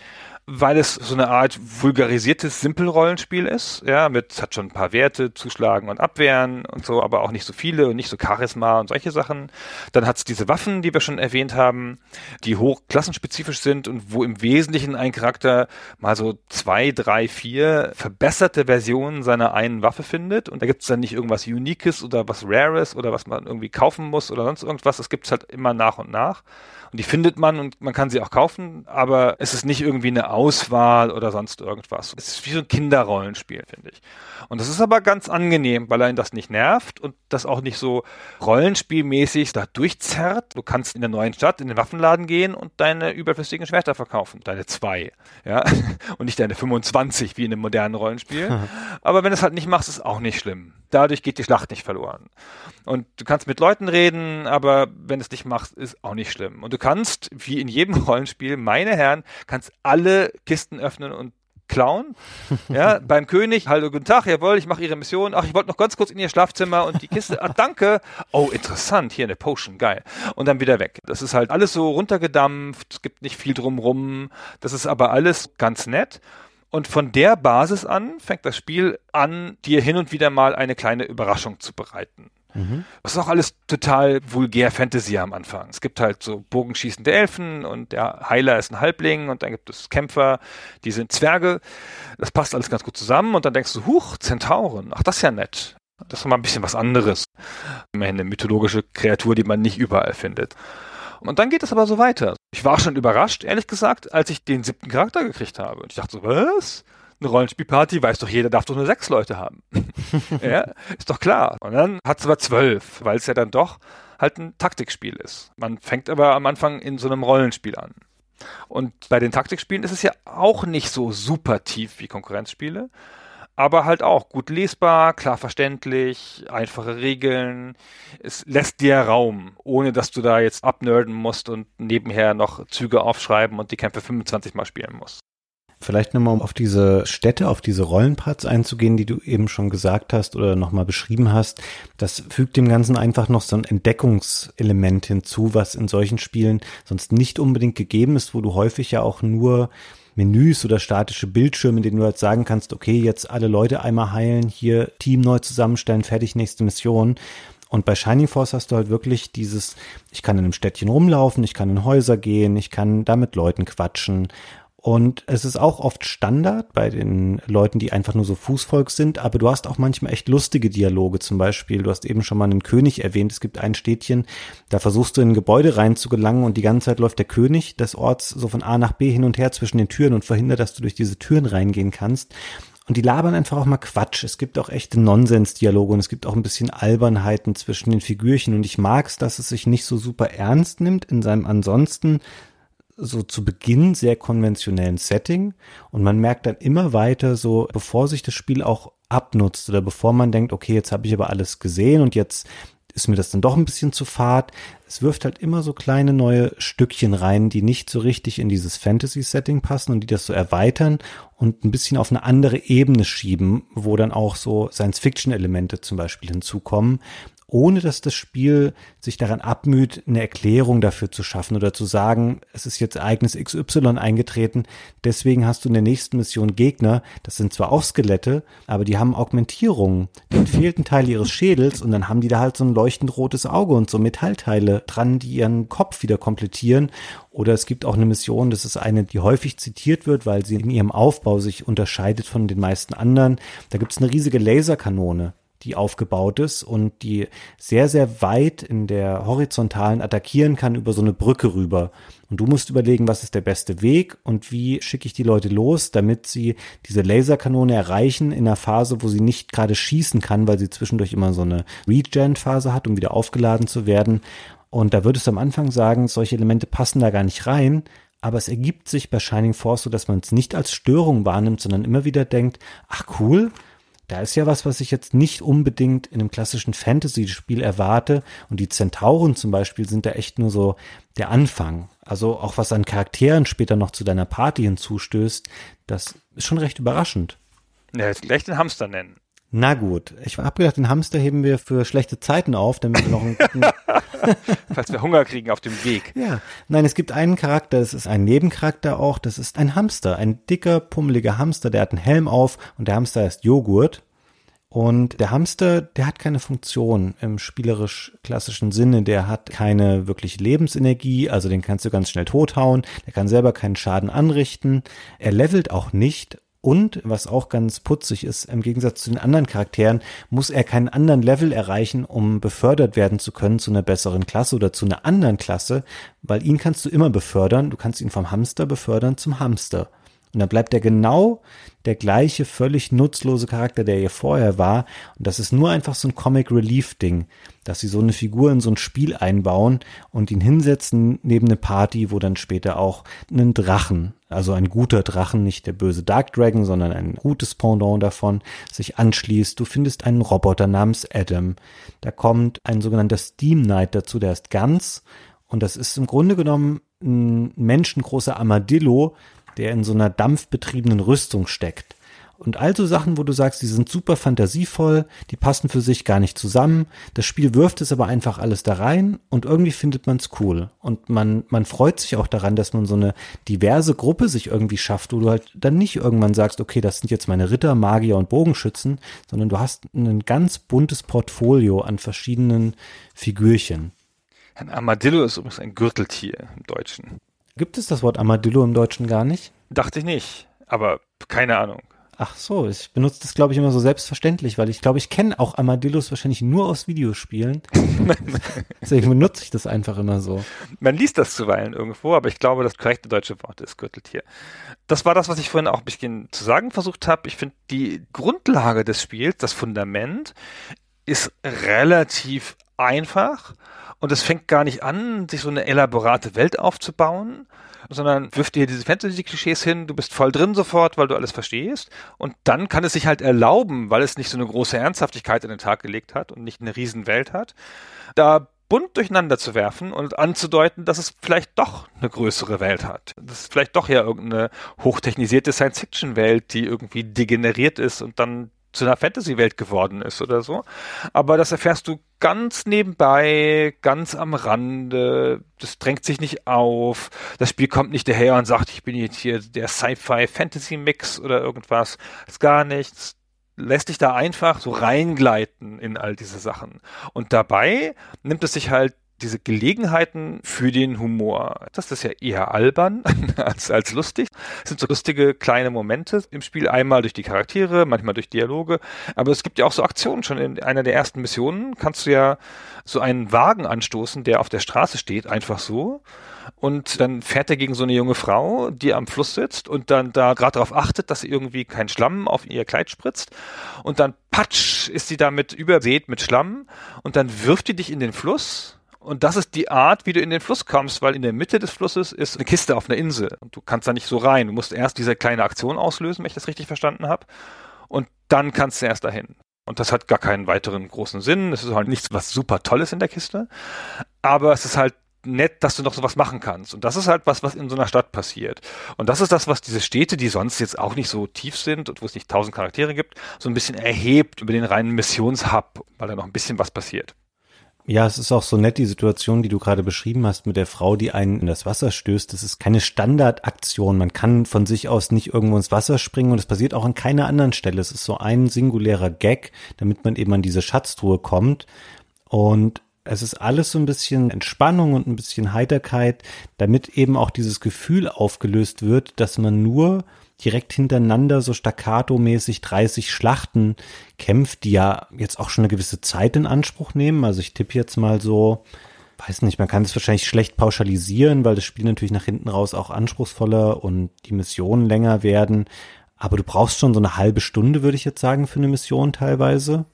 S1: weil es so eine Art vulgarisiertes Simpel-Rollenspiel ist, ja, mit, hat schon ein paar Werte, Zuschlagen und Abwehren und so, aber auch nicht so viele und nicht so Charisma und solche Sachen. Dann hat es diese Waffen, die wir schon erwähnt haben, die hochklassenspezifisch sind und wo im Wesentlichen ein Charakter mal so zwei, drei, vier verbesserte Versionen seiner einen Waffe findet und da gibt es dann nicht irgendwas Uniques oder was Rares oder was man irgendwie kaufen muss oder sonst irgendwas, das gibt es halt immer nach und nach. Und die findet man und man kann sie auch kaufen, aber es ist nicht irgendwie eine Auswahl oder sonst irgendwas. Es ist wie so ein Kinderrollenspiel, finde ich. Und das ist aber ganz angenehm, weil einen das nicht nervt und das auch nicht so rollenspielmäßig da durchzerrt. Du kannst in der neuen Stadt in den Waffenladen gehen und deine überflüssigen Schwerter verkaufen. Deine zwei, ja. Und nicht deine 25 wie in einem modernen Rollenspiel. aber wenn du es halt nicht machst, ist auch nicht schlimm. Dadurch geht die Schlacht nicht verloren. Und du kannst mit Leuten reden, aber wenn du es nicht machst, ist auch nicht schlimm. Und du kannst, wie in jedem Rollenspiel, meine Herren, kannst alle Kisten öffnen und klauen. Ja, beim König, hallo, guten Tag, jawohl, ich mache Ihre Mission. Ach, ich wollte noch ganz kurz in Ihr Schlafzimmer und die Kiste, ach, danke. Oh, interessant, hier eine Potion, geil. Und dann wieder weg. Das ist halt alles so runtergedampft, es gibt nicht viel drumrum. Das ist aber alles ganz nett. Und von der Basis an fängt das Spiel an, dir hin und wieder mal eine kleine Überraschung zu bereiten. Mhm. Das ist auch alles total vulgär Fantasy am Anfang. Es gibt halt so bogenschießende Elfen und der Heiler ist ein Halbling und dann gibt es Kämpfer, die sind Zwerge. Das passt alles ganz gut zusammen und dann denkst du, huch, Zentauren, ach, das ist ja nett. Das ist mal ein bisschen was anderes. Immerhin eine mythologische Kreatur, die man nicht überall findet. Und dann geht es aber so weiter. Ich war schon überrascht, ehrlich gesagt, als ich den siebten Charakter gekriegt habe. Und ich dachte so, was? Eine Rollenspielparty, weiß doch jeder, darf doch nur sechs Leute haben. ja, ist doch klar. Und dann hat es aber zwölf, weil es ja dann doch halt ein Taktikspiel ist. Man fängt aber am Anfang in so einem Rollenspiel an. Und bei den Taktikspielen ist es ja auch nicht so super tief wie Konkurrenzspiele, aber halt auch gut lesbar, klar verständlich, einfache Regeln. Es lässt dir Raum, ohne dass du da jetzt abnerden musst und nebenher noch Züge aufschreiben und die Kämpfe 25 Mal spielen musst.
S2: Vielleicht nochmal, um auf diese Städte, auf diese Rollenparts einzugehen, die du eben schon gesagt hast oder nochmal beschrieben hast. Das fügt dem Ganzen einfach noch so ein Entdeckungselement hinzu, was in solchen Spielen sonst nicht unbedingt gegeben ist, wo du häufig ja auch nur Menüs oder statische Bildschirme, in denen du halt sagen kannst, okay, jetzt alle Leute einmal heilen, hier Team neu zusammenstellen, fertig, nächste Mission. Und bei Shining Force hast du halt wirklich dieses, ich kann in einem Städtchen rumlaufen, ich kann in Häuser gehen, ich kann da mit Leuten quatschen. Und es ist auch oft Standard bei den Leuten, die einfach nur so Fußvolk sind, aber du hast auch manchmal echt lustige Dialoge. Zum Beispiel, du hast eben schon mal einen König erwähnt. Es gibt ein Städtchen, da versuchst du in ein Gebäude reinzugelangen und die ganze Zeit läuft der König des Orts so von A nach B hin und her zwischen den Türen und verhindert, dass du durch diese Türen reingehen kannst. Und die labern einfach auch mal Quatsch. Es gibt auch echte Nonsensdialoge und es gibt auch ein bisschen Albernheiten zwischen den Figürchen. Und ich mag es, dass es sich nicht so super ernst nimmt in seinem ansonsten so zu Beginn sehr konventionellen Setting und man merkt dann immer weiter so, bevor sich das Spiel auch abnutzt oder bevor man denkt, okay, jetzt habe ich aber alles gesehen und jetzt ist mir das dann doch ein bisschen zu fad. Es wirft halt immer so kleine neue Stückchen rein, die nicht so richtig in dieses Fantasy-Setting passen und die das so erweitern und ein bisschen auf eine andere Ebene schieben, wo dann auch so Science-Fiction-Elemente zum Beispiel hinzukommen ohne dass das Spiel sich daran abmüht, eine Erklärung dafür zu schaffen oder zu sagen, es ist jetzt Ereignis XY eingetreten, deswegen hast du in der nächsten Mission Gegner, das sind zwar auch Skelette, aber die haben Augmentierungen, denen fehlt ein Teil ihres Schädels und dann haben die da halt so ein leuchtend rotes Auge und so Metallteile dran, die ihren Kopf wieder komplettieren. Oder es gibt auch eine Mission, das ist eine, die häufig zitiert wird, weil sie in ihrem Aufbau sich unterscheidet von den meisten anderen. Da gibt es eine riesige Laserkanone die aufgebaut ist und die sehr, sehr weit in der horizontalen attackieren kann über so eine Brücke rüber. Und du musst überlegen, was ist der beste Weg und wie schicke ich die Leute los, damit sie diese Laserkanone erreichen in einer Phase, wo sie nicht gerade schießen kann, weil sie zwischendurch immer so eine Regen-Phase hat, um wieder aufgeladen zu werden. Und da würdest du am Anfang sagen, solche Elemente passen da gar nicht rein. Aber es ergibt sich bei Shining Force so, dass man es nicht als Störung wahrnimmt, sondern immer wieder denkt, ach cool, da ist ja was, was ich jetzt nicht unbedingt in einem klassischen Fantasy-Spiel erwarte. Und die Zentauren zum Beispiel sind da echt nur so der Anfang. Also auch was an Charakteren später noch zu deiner Party hinzustößt, das ist schon recht überraschend.
S1: Ja, jetzt gleich den Hamster nennen.
S2: Na gut, ich habe gedacht, den Hamster heben wir für schlechte Zeiten auf, damit wir noch einen guten
S1: Falls wir Hunger kriegen auf dem Weg.
S2: Ja, nein, es gibt einen Charakter, es ist ein Nebencharakter auch, das ist ein Hamster, ein dicker, pummeliger Hamster, der hat einen Helm auf und der Hamster heißt Joghurt. Und der Hamster, der hat keine Funktion im spielerisch klassischen Sinne, der hat keine wirklich Lebensenergie, also den kannst du ganz schnell tothauen, der kann selber keinen Schaden anrichten, er levelt auch nicht und was auch ganz putzig ist, im Gegensatz zu den anderen Charakteren, muss er keinen anderen Level erreichen, um befördert werden zu können zu einer besseren Klasse oder zu einer anderen Klasse, weil ihn kannst du immer befördern. Du kannst ihn vom Hamster befördern zum Hamster. Und dann bleibt er genau der gleiche, völlig nutzlose Charakter, der ihr vorher war. Und das ist nur einfach so ein Comic Relief Ding, dass sie so eine Figur in so ein Spiel einbauen und ihn hinsetzen neben eine Party, wo dann später auch einen Drachen, also ein guter Drachen, nicht der böse Dark Dragon, sondern ein gutes Pendant davon, sich anschließt. Du findest einen Roboter namens Adam. Da kommt ein sogenannter Steam Knight dazu, der ist ganz. Und das ist im Grunde genommen ein menschengroßer Armadillo, der in so einer dampfbetriebenen Rüstung steckt. Und also Sachen, wo du sagst, die sind super fantasievoll, die passen für sich gar nicht zusammen. Das Spiel wirft es aber einfach alles da rein und irgendwie findet man es cool. Und man, man freut sich auch daran, dass man so eine diverse Gruppe sich irgendwie schafft, wo du halt dann nicht irgendwann sagst, okay, das sind jetzt meine Ritter, Magier und Bogenschützen, sondern du hast ein ganz buntes Portfolio an verschiedenen Figürchen.
S1: Ein Armadillo ist übrigens ein Gürteltier im Deutschen.
S2: Gibt es das Wort Armadillo im Deutschen gar nicht?
S1: Dachte ich nicht, aber keine Ahnung.
S2: Ach so, ich benutze das, glaube ich, immer so selbstverständlich, weil ich glaube, ich kenne auch Armadillos wahrscheinlich nur aus Videospielen. Deswegen benutze ich das einfach immer so.
S1: Man liest das zuweilen irgendwo, aber ich glaube, das korrekte deutsche Wort ist Gürteltier. Das war das, was ich vorhin auch ein bisschen zu sagen versucht habe. Ich finde, die Grundlage des Spiels, das Fundament, ist relativ einfach und es fängt gar nicht an, sich so eine elaborate Welt aufzubauen, sondern wirft dir diese Fantasy-Klischees hin, du bist voll drin sofort, weil du alles verstehst. Und dann kann es sich halt erlauben, weil es nicht so eine große Ernsthaftigkeit in den Tag gelegt hat und nicht eine Riesenwelt hat, da bunt durcheinander zu werfen und anzudeuten, dass es vielleicht doch eine größere Welt hat. Das ist vielleicht doch ja irgendeine hochtechnisierte Science-Fiction-Welt, die irgendwie degeneriert ist und dann zu einer Fantasy-Welt geworden ist oder so. Aber das erfährst du ganz nebenbei, ganz am Rande. Das drängt sich nicht auf. Das Spiel kommt nicht daher und sagt, ich bin jetzt hier der Sci-Fi-Fantasy-Mix oder irgendwas. Das ist gar nichts. lässt dich da einfach so reingleiten in all diese Sachen. Und dabei nimmt es sich halt diese Gelegenheiten für den Humor. Das ist ja eher albern als, als lustig. Es sind so lustige kleine Momente im Spiel, einmal durch die Charaktere, manchmal durch Dialoge. Aber es gibt ja auch so Aktionen. Schon in einer der ersten Missionen kannst du ja so einen Wagen anstoßen, der auf der Straße steht, einfach so. Und dann fährt er gegen so eine junge Frau, die am Fluss sitzt und dann da gerade darauf achtet, dass sie irgendwie kein Schlamm auf ihr Kleid spritzt. Und dann patsch ist sie damit übersät mit Schlamm und dann wirft die dich in den Fluss und das ist die Art, wie du in den Fluss kommst, weil in der Mitte des Flusses ist eine Kiste auf einer Insel und du kannst da nicht so rein. Du musst erst diese kleine Aktion auslösen, wenn ich das richtig verstanden habe. Und dann kannst du erst dahin. Und das hat gar keinen weiteren großen Sinn. Es ist halt nichts, was super toll ist in der Kiste. Aber es ist halt nett, dass du noch sowas machen kannst. Und das ist halt was, was in so einer Stadt passiert. Und das ist das, was diese Städte, die sonst jetzt auch nicht so tief sind und wo es nicht tausend Charaktere gibt, so ein bisschen erhebt über den reinen Missionshub, weil da noch ein bisschen was passiert.
S2: Ja, es ist auch so nett, die Situation, die du gerade beschrieben hast mit der Frau, die einen in das Wasser stößt. Das ist keine Standardaktion. Man kann von sich aus nicht irgendwo ins Wasser springen und es passiert auch an keiner anderen Stelle. Es ist so ein singulärer Gag, damit man eben an diese Schatztruhe kommt. Und es ist alles so ein bisschen Entspannung und ein bisschen Heiterkeit, damit eben auch dieses Gefühl aufgelöst wird, dass man nur direkt hintereinander so staccato-mäßig 30 Schlachten kämpft, die ja jetzt auch schon eine gewisse Zeit in Anspruch nehmen. Also ich tippe jetzt mal so, weiß nicht, man kann es wahrscheinlich schlecht pauschalisieren, weil das Spiel natürlich nach hinten raus auch anspruchsvoller und die Missionen länger werden. Aber du brauchst schon so eine halbe Stunde, würde ich jetzt sagen, für eine Mission teilweise.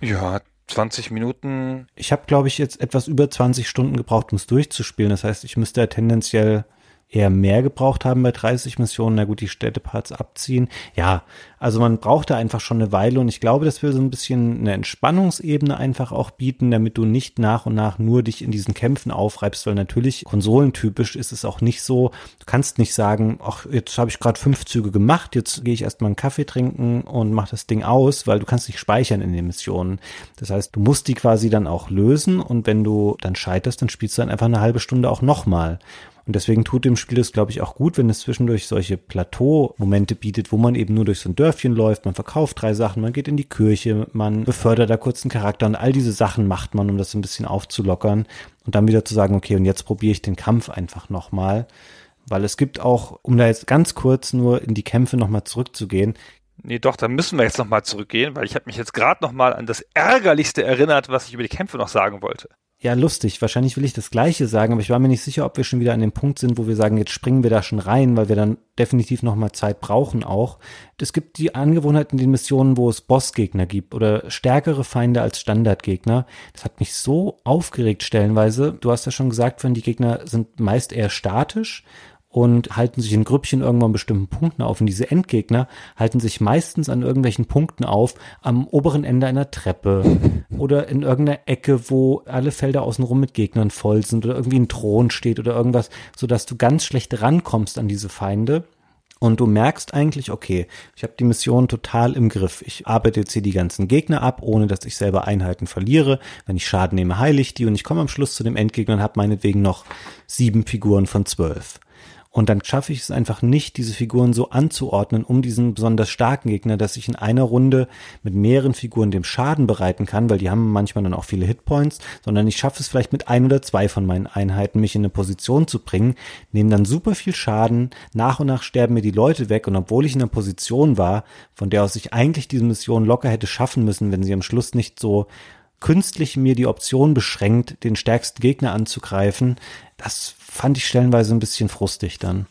S1: Ja, 20 Minuten.
S2: Ich habe, glaube ich, jetzt etwas über 20 Stunden gebraucht, um es durchzuspielen. Das heißt, ich müsste ja tendenziell eher mehr gebraucht haben bei 30 Missionen. Na gut, die Städteparts abziehen. Ja, also man braucht da einfach schon eine Weile und ich glaube, das will so ein bisschen eine Entspannungsebene einfach auch bieten, damit du nicht nach und nach nur dich in diesen Kämpfen aufreibst, weil natürlich konsolentypisch ist es auch nicht so. Du kannst nicht sagen, ach, jetzt habe ich gerade fünf Züge gemacht, jetzt gehe ich erstmal einen Kaffee trinken und mach das Ding aus, weil du kannst nicht speichern in den Missionen. Das heißt, du musst die quasi dann auch lösen und wenn du dann scheiterst, dann spielst du dann einfach eine halbe Stunde auch nochmal. Und deswegen tut dem Spiel das, glaube ich, auch gut, wenn es zwischendurch solche Plateau-Momente bietet, wo man eben nur durch so ein Dörfchen läuft, man verkauft drei Sachen, man geht in die Kirche, man befördert da kurz einen Charakter und all diese Sachen macht man, um das ein bisschen aufzulockern und dann wieder zu sagen, okay, und jetzt probiere ich den Kampf einfach nochmal. Weil es gibt auch, um da jetzt ganz kurz nur in die Kämpfe nochmal zurückzugehen,
S1: Nee, doch, da müssen wir jetzt nochmal zurückgehen, weil ich habe mich jetzt gerade nochmal an das Ärgerlichste erinnert, was ich über die Kämpfe noch sagen wollte.
S2: Ja, lustig. Wahrscheinlich will ich das Gleiche sagen, aber ich war mir nicht sicher, ob wir schon wieder an dem Punkt sind, wo wir sagen, jetzt springen wir da schon rein, weil wir dann definitiv nochmal Zeit brauchen auch. Es gibt die Angewohnheit in den Missionen, wo es Bossgegner gibt oder stärkere Feinde als Standardgegner. Das hat mich so aufgeregt stellenweise. Du hast ja schon gesagt, wenn die Gegner sind meist eher statisch und halten sich in Grüppchen irgendwann an bestimmten Punkten auf. Und diese Endgegner halten sich meistens an irgendwelchen Punkten auf, am oberen Ende einer Treppe oder in irgendeiner Ecke, wo alle Felder außenrum mit Gegnern voll sind oder irgendwie ein Thron steht oder irgendwas, sodass du ganz schlecht rankommst an diese Feinde. Und du merkst eigentlich, okay, ich habe die Mission total im Griff. Ich arbeite jetzt hier die ganzen Gegner ab, ohne dass ich selber Einheiten verliere. Wenn ich Schaden nehme, heile ich die und ich komme am Schluss zu dem Endgegner und habe meinetwegen noch sieben Figuren von zwölf. Und dann schaffe ich es einfach nicht, diese Figuren so anzuordnen, um diesen besonders starken Gegner, dass ich in einer Runde mit mehreren Figuren dem Schaden bereiten kann, weil die haben manchmal dann auch viele Hitpoints, sondern ich schaffe es vielleicht mit ein oder zwei von meinen Einheiten, mich in eine Position zu bringen, nehme dann super viel Schaden, nach und nach sterben mir die Leute weg und obwohl ich in einer Position war, von der aus ich eigentlich diese Mission locker hätte schaffen müssen, wenn sie am Schluss nicht so künstlich mir die Option beschränkt, den stärksten Gegner anzugreifen, das fand ich stellenweise ein bisschen frustig dann.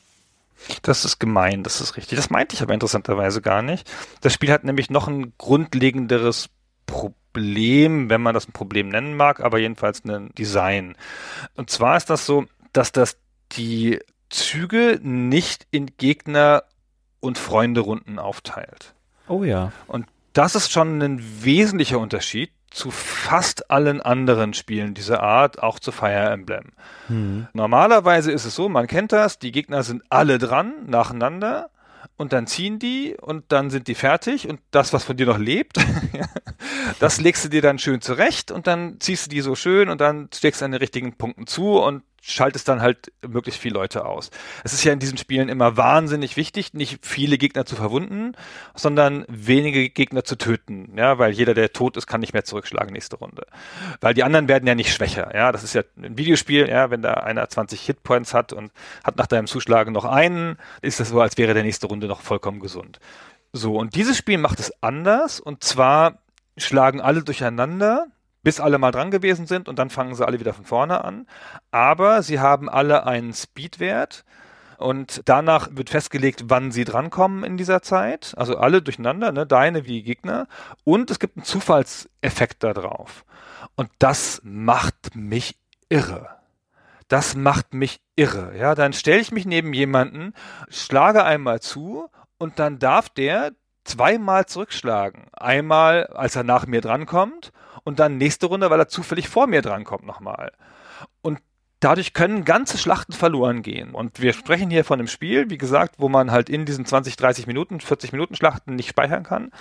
S1: Das ist gemein, das ist richtig. Das meinte ich aber interessanterweise gar nicht. Das Spiel hat nämlich noch ein grundlegenderes Problem, wenn man das ein Problem nennen mag, aber jedenfalls ein Design. Und zwar ist das so, dass das die Züge nicht in Gegner- und Freunde-Runden aufteilt.
S2: Oh ja.
S1: Und das ist schon ein wesentlicher Unterschied zu fast allen anderen Spielen dieser Art, auch zu Fire Emblem. Mhm. Normalerweise ist es so, man kennt das, die Gegner sind alle dran, nacheinander, und dann ziehen die und dann sind die fertig und das, was von dir noch lebt, das legst du dir dann schön zurecht und dann ziehst du die so schön und dann steckst du an den richtigen Punkten zu und schaltest dann halt möglichst viele Leute aus. Es ist ja in diesen Spielen immer wahnsinnig wichtig, nicht viele Gegner zu verwunden, sondern wenige Gegner zu töten, ja, weil jeder, der tot ist, kann nicht mehr zurückschlagen nächste Runde. Weil die anderen werden ja nicht schwächer, ja, das ist ja ein Videospiel, ja, wenn da einer 20 Hitpoints hat und hat nach deinem Zuschlagen noch einen, ist das so, als wäre der nächste Runde noch vollkommen gesund. So, und dieses Spiel macht es anders und zwar schlagen alle durcheinander, bis alle mal dran gewesen sind und dann fangen sie alle wieder von vorne an. Aber sie haben alle einen Speedwert und danach wird festgelegt, wann sie drankommen in dieser Zeit. Also alle durcheinander, ne? deine wie Gegner. Und es gibt einen Zufallseffekt da drauf. Und das macht mich irre. Das macht mich irre. Ja, dann stelle ich mich neben jemanden, schlage einmal zu und dann darf der zweimal zurückschlagen. Einmal, als er nach mir drankommt und dann nächste Runde, weil er zufällig vor mir drankommt nochmal. Und dadurch können ganze Schlachten verloren gehen. Und wir sprechen hier von einem Spiel, wie gesagt, wo man halt in diesen 20, 30 Minuten, 40 Minuten Schlachten nicht speichern kann.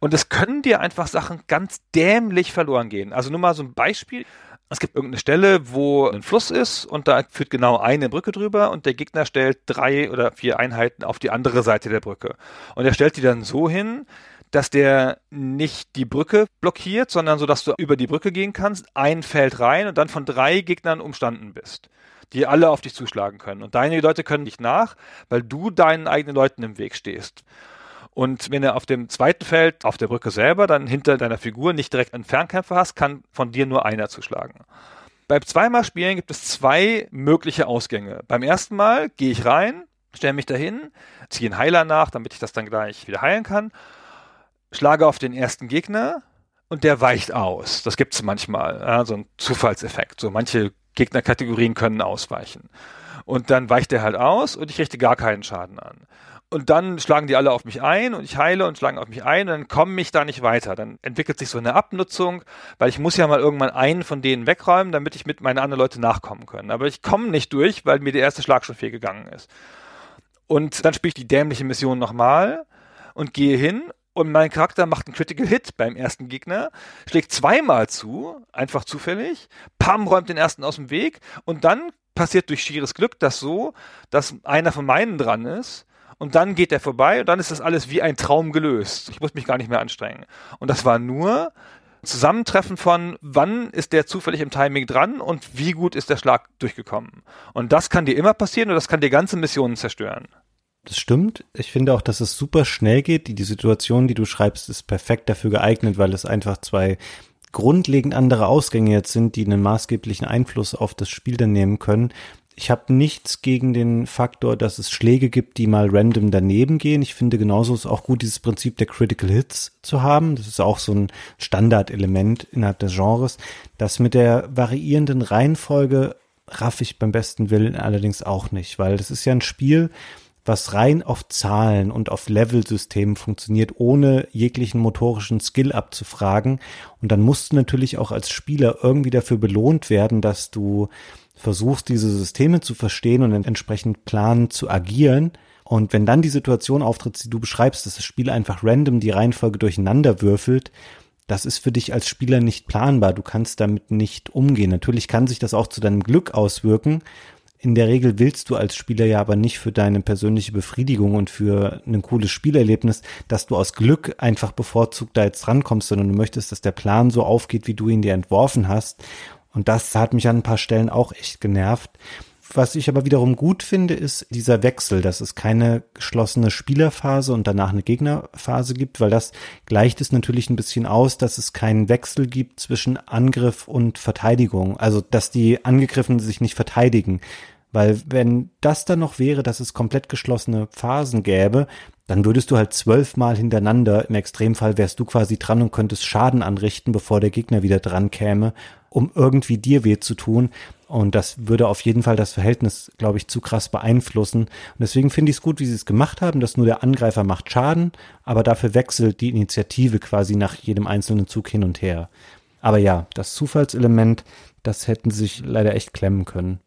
S1: Und es können dir einfach Sachen ganz dämlich verloren gehen. Also nur mal so ein Beispiel. Es gibt irgendeine Stelle, wo ein Fluss ist und da führt genau eine Brücke drüber und der Gegner stellt drei oder vier Einheiten auf die andere Seite der Brücke. Und er stellt die dann so hin, dass der nicht die Brücke blockiert, sondern so, dass du über die Brücke gehen kannst, ein Feld rein und dann von drei Gegnern umstanden bist, die alle auf dich zuschlagen können. Und deine Leute können nicht nach, weil du deinen eigenen Leuten im Weg stehst. Und wenn er auf dem zweiten Feld, auf der Brücke selber, dann hinter deiner Figur nicht direkt einen Fernkämpfer hast, kann von dir nur einer zuschlagen. Beim zweimal Spielen gibt es zwei mögliche Ausgänge. Beim ersten Mal gehe ich rein, stelle mich dahin, ziehe einen Heiler nach, damit ich das dann gleich wieder heilen kann schlage auf den ersten Gegner und der weicht aus. Das gibt es manchmal, ja, so ein Zufallseffekt. So manche Gegnerkategorien können ausweichen. Und dann weicht der halt aus und ich richte gar keinen Schaden an. Und dann schlagen die alle auf mich ein und ich heile und schlagen auf mich ein und dann komme ich da nicht weiter. Dann entwickelt sich so eine Abnutzung, weil ich muss ja mal irgendwann einen von denen wegräumen, damit ich mit meinen anderen Leute nachkommen können. Aber ich komme nicht durch, weil mir der erste Schlag schon fehlgegangen ist. Und dann spiele ich die dämliche Mission nochmal und gehe hin und mein Charakter macht einen Critical Hit beim ersten Gegner, schlägt zweimal zu, einfach zufällig, Pam räumt den ersten aus dem Weg und dann passiert durch schieres Glück das so, dass einer von meinen dran ist und dann geht er vorbei und dann ist das alles wie ein Traum gelöst. Ich muss mich gar nicht mehr anstrengen. Und das war nur Zusammentreffen von, wann ist der zufällig im Timing dran und wie gut ist der Schlag durchgekommen. Und das kann dir immer passieren und das kann dir ganze Missionen zerstören.
S2: Das stimmt. Ich finde auch, dass es super schnell geht. Die, Situation, die du schreibst, ist perfekt dafür geeignet, weil es einfach zwei grundlegend andere Ausgänge jetzt sind, die einen maßgeblichen Einfluss auf das Spiel dann nehmen können. Ich habe nichts gegen den Faktor, dass es Schläge gibt, die mal random daneben gehen. Ich finde genauso ist auch gut, dieses Prinzip der Critical Hits zu haben. Das ist auch so ein Standardelement innerhalb des Genres. Das mit der variierenden Reihenfolge raff ich beim besten Willen allerdings auch nicht, weil das ist ja ein Spiel, was rein auf Zahlen und auf Levelsystemen funktioniert, ohne jeglichen motorischen Skill abzufragen. Und dann musst du natürlich auch als Spieler irgendwie dafür belohnt werden, dass du versuchst, diese Systeme zu verstehen und entsprechend planen zu agieren. Und wenn dann die Situation auftritt, die du beschreibst, dass das Spiel einfach random die Reihenfolge durcheinander würfelt, das ist für dich als Spieler nicht planbar. Du kannst damit nicht umgehen. Natürlich kann sich das auch zu deinem Glück auswirken, in der Regel willst du als Spieler ja aber nicht für deine persönliche Befriedigung und für ein cooles Spielerlebnis, dass du aus Glück einfach bevorzugt da jetzt rankommst, sondern du möchtest, dass der Plan so aufgeht, wie du ihn dir entworfen hast. Und das hat mich an ein paar Stellen auch echt genervt. Was ich aber wiederum gut finde, ist dieser Wechsel, dass es keine geschlossene Spielerphase und danach eine Gegnerphase gibt, weil das gleicht es natürlich ein bisschen aus, dass es keinen Wechsel gibt zwischen Angriff und Verteidigung. Also, dass die Angegriffenen sich nicht verteidigen. Weil wenn das dann noch wäre, dass es komplett geschlossene Phasen gäbe, dann würdest du halt zwölfmal hintereinander, im Extremfall wärst du quasi dran und könntest Schaden anrichten, bevor der Gegner wieder dran käme, um irgendwie dir weh zu tun. Und das würde auf jeden Fall das Verhältnis, glaube ich, zu krass beeinflussen. Und deswegen finde ich es gut, wie sie es gemacht haben, dass nur der Angreifer macht Schaden, aber dafür wechselt die Initiative quasi nach jedem einzelnen Zug hin und her. Aber ja, das Zufallselement, das hätten sich leider echt klemmen können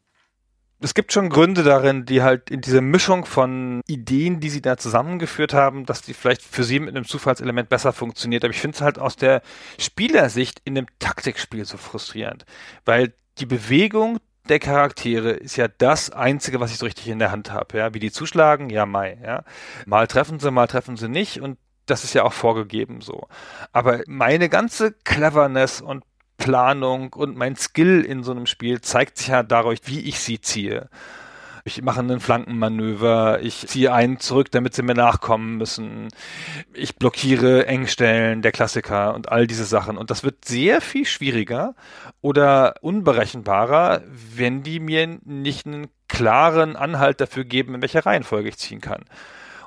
S1: es gibt schon Gründe darin, die halt in dieser Mischung von Ideen, die sie da zusammengeführt haben, dass die vielleicht für sie mit einem Zufallselement besser funktioniert. Aber ich finde es halt aus der Spielersicht in einem Taktikspiel so frustrierend, weil die Bewegung der Charaktere ist ja das Einzige, was ich so richtig in der Hand habe. Ja? Wie die zuschlagen, ja, Mai. Ja? Mal treffen sie, mal treffen sie nicht und das ist ja auch vorgegeben so. Aber meine ganze Cleverness und Planung und mein Skill in so einem Spiel zeigt sich ja dadurch, wie ich sie ziehe. Ich mache einen Flankenmanöver, ich ziehe einen zurück, damit sie mir nachkommen müssen. Ich blockiere Engstellen, der Klassiker und all diese Sachen. Und das wird sehr viel schwieriger oder unberechenbarer, wenn die mir nicht einen klaren Anhalt dafür geben, in welcher Reihenfolge ich ziehen kann.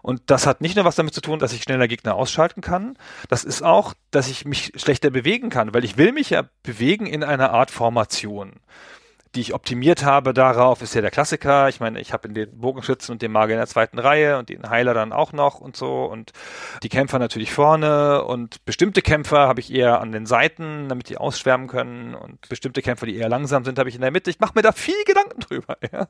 S1: Und das hat nicht nur was damit zu tun, dass ich schneller Gegner ausschalten kann. Das ist auch, dass ich mich schlechter bewegen kann, weil ich will mich ja bewegen in einer Art Formation die ich optimiert habe darauf, ist ja der Klassiker. Ich meine, ich habe in den Bogenschützen und den Magier in der zweiten Reihe und den Heiler dann auch noch und so und die Kämpfer natürlich vorne und bestimmte Kämpfer habe ich eher an den Seiten, damit die ausschwärmen können und bestimmte Kämpfer, die eher langsam sind, habe ich in der Mitte. Ich mache mir da viel Gedanken drüber. Ja?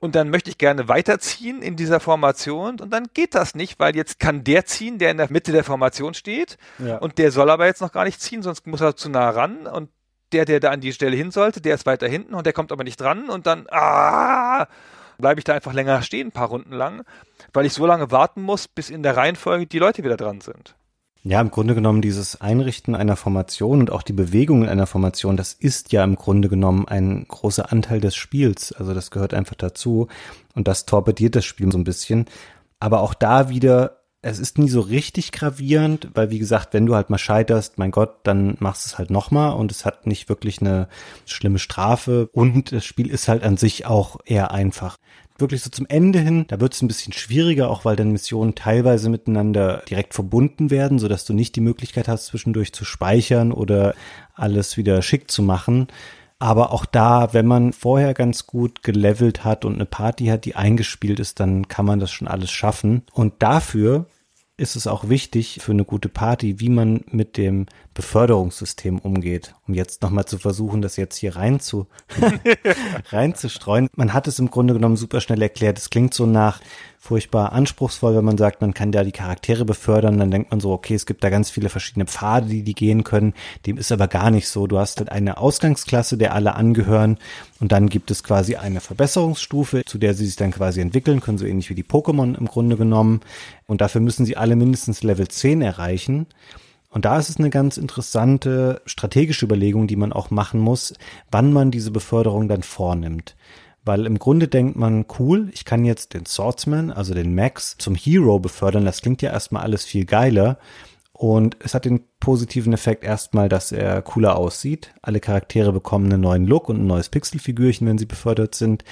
S1: Und dann möchte ich gerne weiterziehen in dieser Formation und dann geht das nicht, weil jetzt kann der ziehen, der in der Mitte der Formation steht ja. und der soll aber jetzt noch gar nicht ziehen, sonst muss er zu nah ran und der, der da an die Stelle hin sollte, der ist weiter hinten und der kommt aber nicht dran und dann ah, bleibe ich da einfach länger stehen, ein paar Runden lang, weil ich so lange warten muss, bis in der Reihenfolge die Leute wieder dran sind.
S2: Ja, im Grunde genommen dieses Einrichten einer Formation und auch die Bewegung in einer Formation, das ist ja im Grunde genommen ein großer Anteil des Spiels. Also das gehört einfach dazu und das torpediert das Spiel so ein bisschen. Aber auch da wieder es ist nie so richtig gravierend, weil wie gesagt, wenn du halt mal scheiterst, mein Gott, dann machst du es halt nochmal und es hat nicht wirklich eine schlimme Strafe und das Spiel ist halt an sich auch eher einfach. Wirklich so zum Ende hin, da wird es ein bisschen schwieriger, auch weil dann Missionen teilweise miteinander direkt verbunden werden, so dass du nicht die Möglichkeit hast, zwischendurch zu speichern oder alles wieder schick zu machen. Aber auch da, wenn man vorher ganz gut gelevelt hat und eine Party hat, die eingespielt ist, dann kann man das schon alles schaffen. Und dafür ist es auch wichtig für eine gute Party, wie man mit dem Beförderungssystem umgeht. Um jetzt nochmal zu versuchen, das jetzt hier rein zu, reinzustreuen. Man hat es im Grunde genommen super schnell erklärt. Es klingt so nach furchtbar anspruchsvoll, wenn man sagt, man kann da die Charaktere befördern. Dann denkt man so, okay, es gibt da ganz viele verschiedene Pfade, die die gehen können. Dem ist aber gar nicht so. Du hast halt eine Ausgangsklasse, der alle angehören. Und dann gibt es quasi eine Verbesserungsstufe, zu der sie sich dann quasi entwickeln können, so ähnlich wie die Pokémon im Grunde genommen. Und dafür müssen sie alle mindestens Level 10 erreichen. Und da ist es eine ganz interessante strategische Überlegung, die man auch machen muss, wann man diese Beförderung dann vornimmt. Weil im Grunde denkt man, cool, ich kann jetzt den Swordsman, also den Max, zum Hero befördern. Das klingt ja erstmal alles viel geiler. Und es hat den positiven Effekt erstmal, dass er cooler aussieht. Alle Charaktere bekommen einen neuen Look und ein neues Pixelfigürchen, wenn sie befördert sind.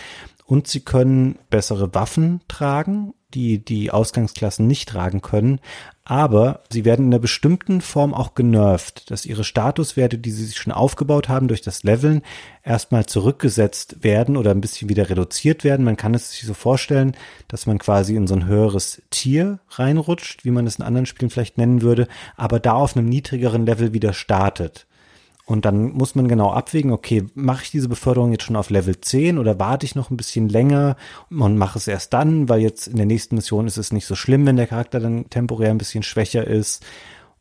S2: Und sie können bessere Waffen tragen die die Ausgangsklassen nicht tragen können, aber sie werden in einer bestimmten Form auch genervt, dass ihre Statuswerte, die sie sich schon aufgebaut haben durch das Leveln, erstmal zurückgesetzt werden oder ein bisschen wieder reduziert werden. Man kann es sich so vorstellen, dass man quasi in so ein höheres Tier reinrutscht, wie man es in anderen Spielen vielleicht nennen würde, aber da auf einem niedrigeren Level wieder startet. Und dann muss man genau abwägen, okay, mache ich diese Beförderung jetzt schon auf Level 10 oder warte ich noch ein bisschen länger und mache es erst dann, weil jetzt in der nächsten Mission ist es nicht so schlimm, wenn der Charakter dann temporär ein bisschen schwächer ist.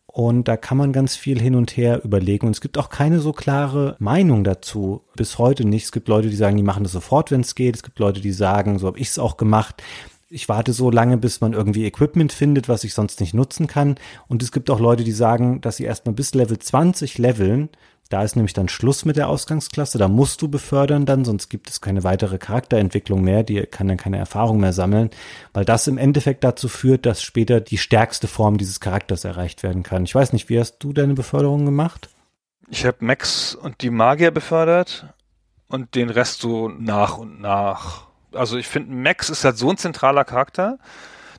S2: Und da kann man ganz viel hin und her überlegen. Und es gibt auch keine so klare Meinung dazu. Bis heute nicht. Es gibt Leute, die sagen, die machen das sofort, wenn es geht. Es gibt Leute, die sagen, so habe ich es auch gemacht ich warte so lange, bis man irgendwie Equipment findet, was ich sonst nicht nutzen kann. Und es gibt auch Leute, die sagen, dass sie erstmal bis Level 20 leveln da ist nämlich dann Schluss mit der Ausgangsklasse. Da musst du befördern dann, sonst gibt es keine weitere Charakterentwicklung mehr. Die kann dann keine Erfahrung mehr sammeln, weil das im Endeffekt dazu führt, dass später die stärkste Form dieses Charakters erreicht werden kann. Ich weiß nicht, wie hast du deine Beförderung gemacht?
S1: Ich habe Max und die Magier befördert und den Rest so nach und nach. Also ich finde, Max ist halt so ein zentraler Charakter.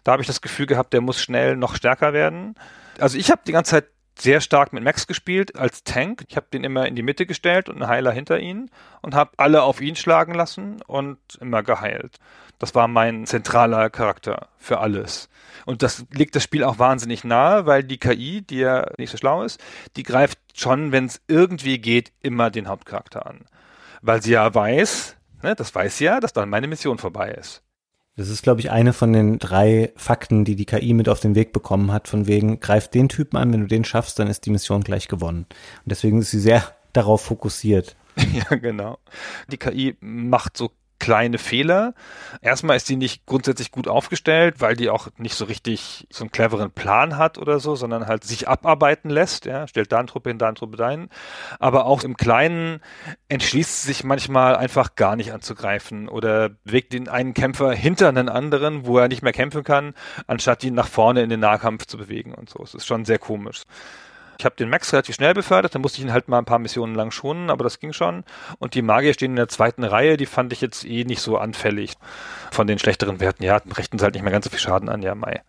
S1: Da habe ich das Gefühl gehabt, der muss schnell noch stärker werden. Also ich habe die ganze Zeit sehr stark mit Max gespielt als Tank. Ich habe den immer in die Mitte gestellt und einen Heiler hinter ihn und habe alle auf ihn schlagen lassen und immer geheilt. Das war mein zentraler Charakter für alles. Und das legt das Spiel auch wahnsinnig nahe, weil die KI, die ja nicht so schlau ist, die greift schon, wenn es irgendwie geht, immer den Hauptcharakter an. Weil sie ja weiß, ne, das weiß sie ja, dass dann meine Mission vorbei ist.
S2: Das ist, glaube ich, eine von den drei Fakten, die die KI mit auf den Weg bekommen hat, von wegen, greif den Typen an, wenn du den schaffst, dann ist die Mission gleich gewonnen. Und deswegen ist sie sehr darauf fokussiert.
S1: ja, genau. Die KI macht so kleine Fehler. Erstmal ist die nicht grundsätzlich gut aufgestellt, weil die auch nicht so richtig so einen cleveren Plan hat oder so, sondern halt sich abarbeiten lässt. Ja, stellt da eine Truppe hin, da eine Truppe dahin. Aber auch im Kleinen entschließt sie sich manchmal einfach gar nicht anzugreifen oder bewegt den einen Kämpfer hinter einen anderen, wo er nicht mehr kämpfen kann, anstatt ihn nach vorne in den Nahkampf zu bewegen und so. Es ist schon sehr komisch. Ich habe den Max relativ schnell befördert, dann musste ich ihn halt mal ein paar Missionen lang schonen, aber das ging schon. Und die Magier stehen in der zweiten Reihe, die fand ich jetzt eh nicht so anfällig von den schlechteren Werten. Ja, richten sie halt nicht mehr ganz so viel Schaden an, ja, Mai.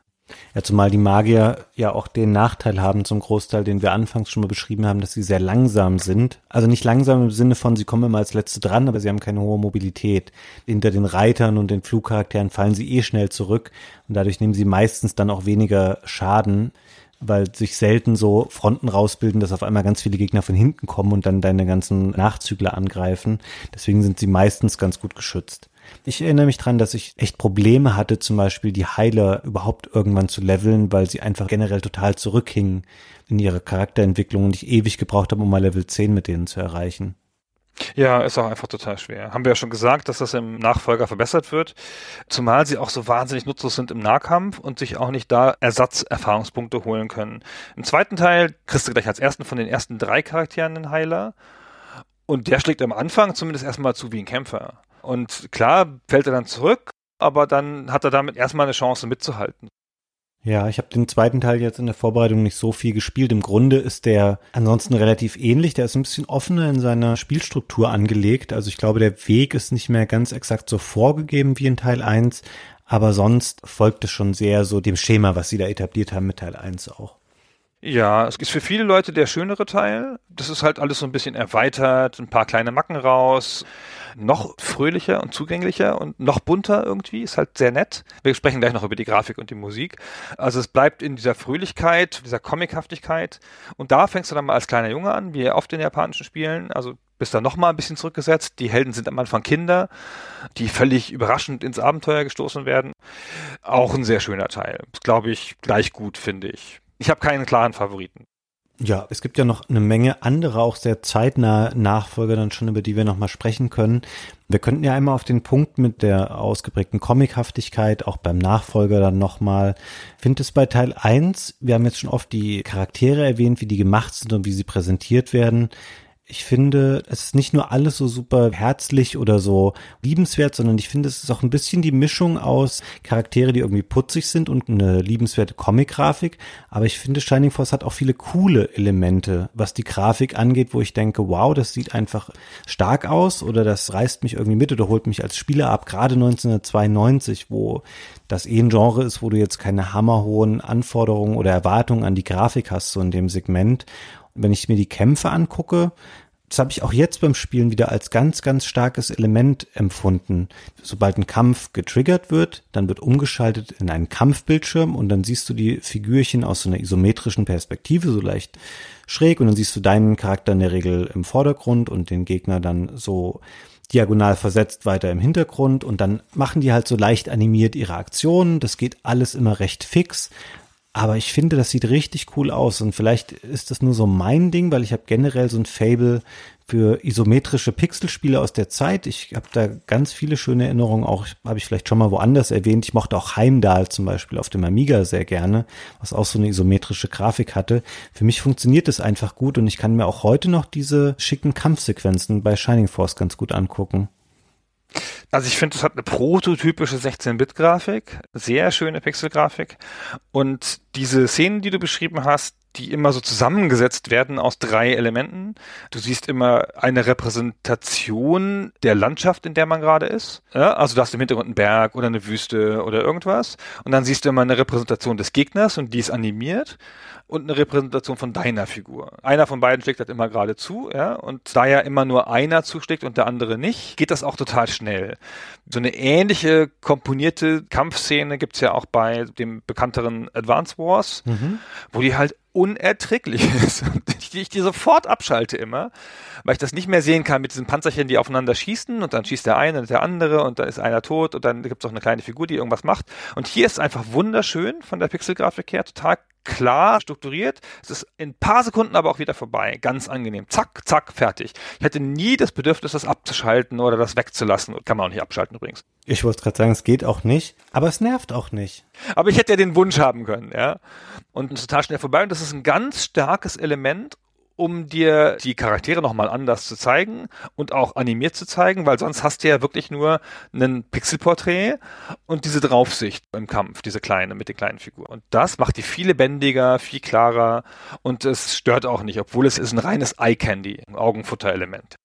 S2: Ja, zumal die Magier ja auch den Nachteil haben zum Großteil, den wir anfangs schon mal beschrieben haben, dass sie sehr langsam sind. Also nicht langsam im Sinne von, sie kommen immer als Letzte dran, aber sie haben keine hohe Mobilität. Hinter den Reitern und den Flugcharakteren fallen sie eh schnell zurück und dadurch nehmen sie meistens dann auch weniger Schaden weil sich selten so Fronten rausbilden, dass auf einmal ganz viele Gegner von hinten kommen und dann deine ganzen Nachzügler angreifen. Deswegen sind sie meistens ganz gut geschützt. Ich erinnere mich dran, dass ich echt Probleme hatte, zum Beispiel die Heiler überhaupt irgendwann zu leveln, weil sie einfach generell total zurückhingen in ihrer Charakterentwicklung und ich ewig gebraucht habe, um mal Level 10 mit denen zu erreichen.
S1: Ja, ist auch einfach total schwer. Haben wir ja schon gesagt, dass das im Nachfolger verbessert wird. Zumal sie auch so wahnsinnig nutzlos sind im Nahkampf und sich auch nicht da Ersatzerfahrungspunkte holen können. Im zweiten Teil kriegst du gleich als ersten von den ersten drei Charakteren einen Heiler. Und der schlägt am Anfang zumindest erstmal zu wie ein Kämpfer. Und klar fällt er dann zurück, aber dann hat er damit erstmal eine Chance mitzuhalten.
S2: Ja, ich habe den zweiten Teil jetzt in der Vorbereitung nicht so viel gespielt. Im Grunde ist der ansonsten relativ ähnlich. Der ist ein bisschen offener in seiner Spielstruktur angelegt. Also ich glaube, der Weg ist nicht mehr ganz exakt so vorgegeben wie in Teil 1, aber sonst folgt es schon sehr so dem Schema, was sie da etabliert haben mit Teil 1 auch.
S1: Ja, es ist für viele Leute der schönere Teil. Das ist halt alles so ein bisschen erweitert, ein paar kleine Macken raus noch fröhlicher und zugänglicher und noch bunter irgendwie. Ist halt sehr nett. Wir sprechen gleich noch über die Grafik und die Musik. Also es bleibt in dieser Fröhlichkeit, dieser Comichaftigkeit. Und da fängst du dann mal als kleiner Junge an, wie oft in japanischen Spielen. Also bist da noch mal ein bisschen zurückgesetzt. Die Helden sind am Anfang Kinder, die völlig überraschend ins Abenteuer gestoßen werden. Auch ein sehr schöner Teil. Glaube ich gleich gut, finde ich. Ich habe keinen klaren Favoriten.
S2: Ja, es gibt ja noch eine Menge andere, auch sehr zeitnahe Nachfolger dann schon, über die wir nochmal sprechen können. Wir könnten ja einmal auf den Punkt mit der ausgeprägten Comichaftigkeit, auch beim Nachfolger dann nochmal. Finde es bei Teil 1, wir haben jetzt schon oft die Charaktere erwähnt, wie die gemacht sind und wie sie präsentiert werden ich finde, es ist nicht nur alles so super herzlich oder so liebenswert, sondern ich finde, es ist auch ein bisschen die Mischung aus Charaktere, die irgendwie putzig sind und eine liebenswerte Comic-Grafik. Aber ich finde, Shining Force hat auch viele coole Elemente, was die Grafik angeht, wo ich denke, wow, das sieht einfach stark aus oder das reißt mich irgendwie mit oder holt mich als Spieler ab. Gerade 1992, wo das eh ein Genre ist, wo du jetzt keine hammerhohen Anforderungen oder Erwartungen an die Grafik hast, so in dem Segment wenn ich mir die Kämpfe angucke, das habe ich auch jetzt beim Spielen wieder als ganz, ganz starkes Element empfunden. Sobald ein Kampf getriggert wird, dann wird umgeschaltet in einen Kampfbildschirm und dann siehst du die Figürchen aus so einer isometrischen Perspektive, so leicht schräg und dann siehst du deinen Charakter in der Regel im Vordergrund und den Gegner dann so diagonal versetzt weiter im Hintergrund und dann machen die halt so leicht animiert ihre Aktionen. Das geht alles immer recht fix. Aber ich finde, das sieht richtig cool aus und vielleicht ist das nur so mein Ding, weil ich habe generell so ein Fable für isometrische Pixelspiele aus der Zeit. Ich habe da ganz viele schöne Erinnerungen, auch habe ich vielleicht schon mal woanders erwähnt. Ich mochte auch Heimdall zum Beispiel auf dem Amiga sehr gerne, was auch so eine isometrische Grafik hatte. Für mich funktioniert es einfach gut und ich kann mir auch heute noch diese schicken Kampfsequenzen bei Shining Force ganz gut angucken.
S1: Also ich finde, es hat eine prototypische 16-Bit-Grafik, sehr schöne Pixel-Grafik. Und diese Szenen, die du beschrieben hast, die immer so zusammengesetzt werden aus drei Elementen. Du siehst immer eine Repräsentation der Landschaft, in der man gerade ist. Ja, also du hast im Hintergrund einen Berg oder eine Wüste oder irgendwas. Und dann siehst du immer eine Repräsentation des Gegners und die ist animiert und eine Repräsentation von deiner Figur. Einer von beiden schlägt halt immer gerade zu, ja, und da ja immer nur einer zuschlägt und der andere nicht, geht das auch total schnell. So eine ähnliche komponierte Kampfszene gibt's ja auch bei dem bekannteren Advance Wars, mhm. wo die halt unerträglich ist. die ich die sofort abschalte immer, weil ich das nicht mehr sehen kann mit diesen Panzerchen, die aufeinander schießen und dann schießt der eine und der andere und da ist einer tot und dann gibt es auch eine kleine Figur, die irgendwas macht. Und hier ist es einfach wunderschön von der Pixelgrafik her, total klar strukturiert. Es ist in ein paar Sekunden aber auch wieder vorbei. Ganz angenehm. Zack, zack, fertig. Ich hätte nie das Bedürfnis, das abzuschalten oder das wegzulassen. Kann man auch nicht abschalten übrigens.
S2: Ich wollte gerade sagen, es geht auch nicht, aber es nervt auch nicht.
S1: Aber ich hätte ja den Wunsch haben können, ja. Und total schnell vorbei. Und das ist ein ganz starkes Element um dir die Charaktere nochmal anders zu zeigen und auch animiert zu zeigen, weil sonst hast du ja wirklich nur ein Pixelporträt und diese Draufsicht im Kampf, diese kleine mit den kleinen Figuren. Und das macht die viel lebendiger, viel klarer und es stört auch nicht, obwohl es ist ein reines Eye-Candy, ein Augenfutter-Element.